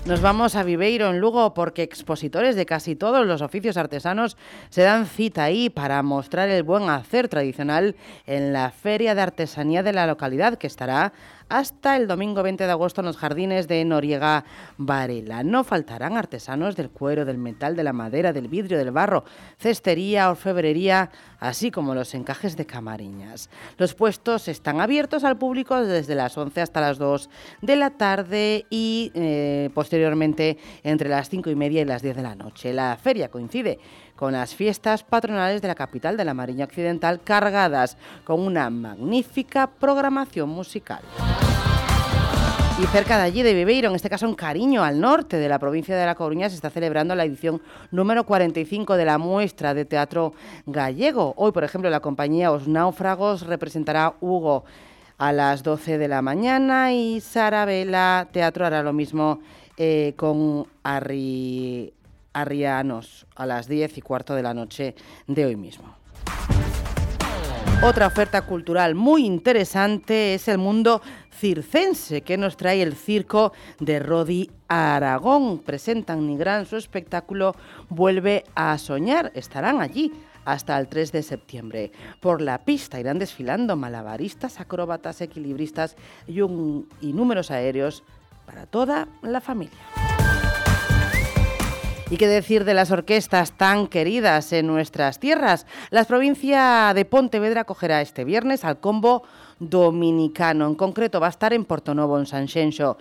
S21: Nos vamos a Viveiro, en Lugo, porque expositores de casi todos los oficios artesanos se dan cita ahí para mostrar el buen hacer tradicional en la Feria de Artesanía de la localidad, que estará hasta el domingo 20 de agosto en los jardines de Noriega Varela. No faltarán artesanos del cuero, del metal, de la madera, del vidrio, del barro, cestería, orfebrería, así como los encajes de camariñas. Los puestos están abiertos al público desde las 11 hasta las 2 de la tarde y eh, posteriormente entre las 5 y media y las 10 de la noche. La feria coincide con las fiestas patronales de la capital de la Mariña Occidental cargadas con una magnífica programación musical. Y cerca de allí, de Viveiro, en este caso en Cariño, al norte de la provincia de La Coruña, se está celebrando la edición número 45 de la muestra de teatro gallego. Hoy, por ejemplo, la compañía Os Náufragos representará Hugo a las 12 de la mañana y Sara Vela Teatro hará lo mismo eh, con Arri, Arrianos a las 10 y cuarto de la noche de hoy mismo. Otra oferta cultural muy interesante es el mundo circense que nos trae el circo de Rodi Aragón. Presentan Nigrán su espectáculo Vuelve a soñar. Estarán allí hasta el 3 de septiembre. Por la pista irán desfilando malabaristas, acróbatas, equilibristas y, y números aéreos para toda la familia. ¿Y qué decir de las orquestas tan queridas en nuestras tierras? La provincia de Pontevedra acogerá este viernes al combo dominicano. En concreto va a estar en Portonovo, en San Xenxo.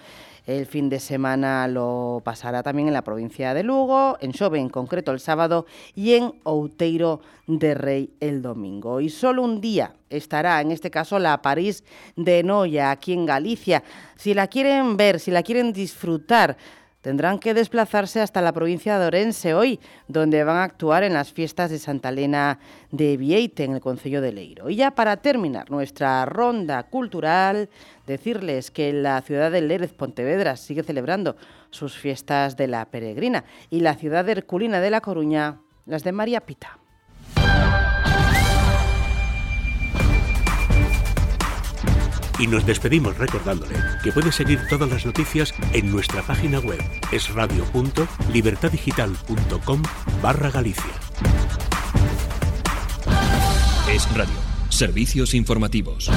S21: El fin de semana lo pasará también en la provincia de Lugo, en Xove en concreto el sábado y en Outeiro de Rey el domingo. Y solo un día estará, en este caso, la París de Noya, aquí en Galicia. Si la quieren ver, si la quieren disfrutar, tendrán que desplazarse hasta la provincia de Orense hoy, donde van a actuar en las fiestas de Santa Elena de Vieite, en el Concello de Leiro. Y ya para terminar nuestra ronda cultural, decirles que la ciudad de Lérez, Pontevedra, sigue celebrando sus fiestas de la peregrina y la ciudad herculina de La Coruña, las de María Pita.
S8: Y nos despedimos recordándole que puede seguir todas las noticias en nuestra página web esradio.libertadigital.com barra Galicia.
S27: Es Radio. Servicios informativos.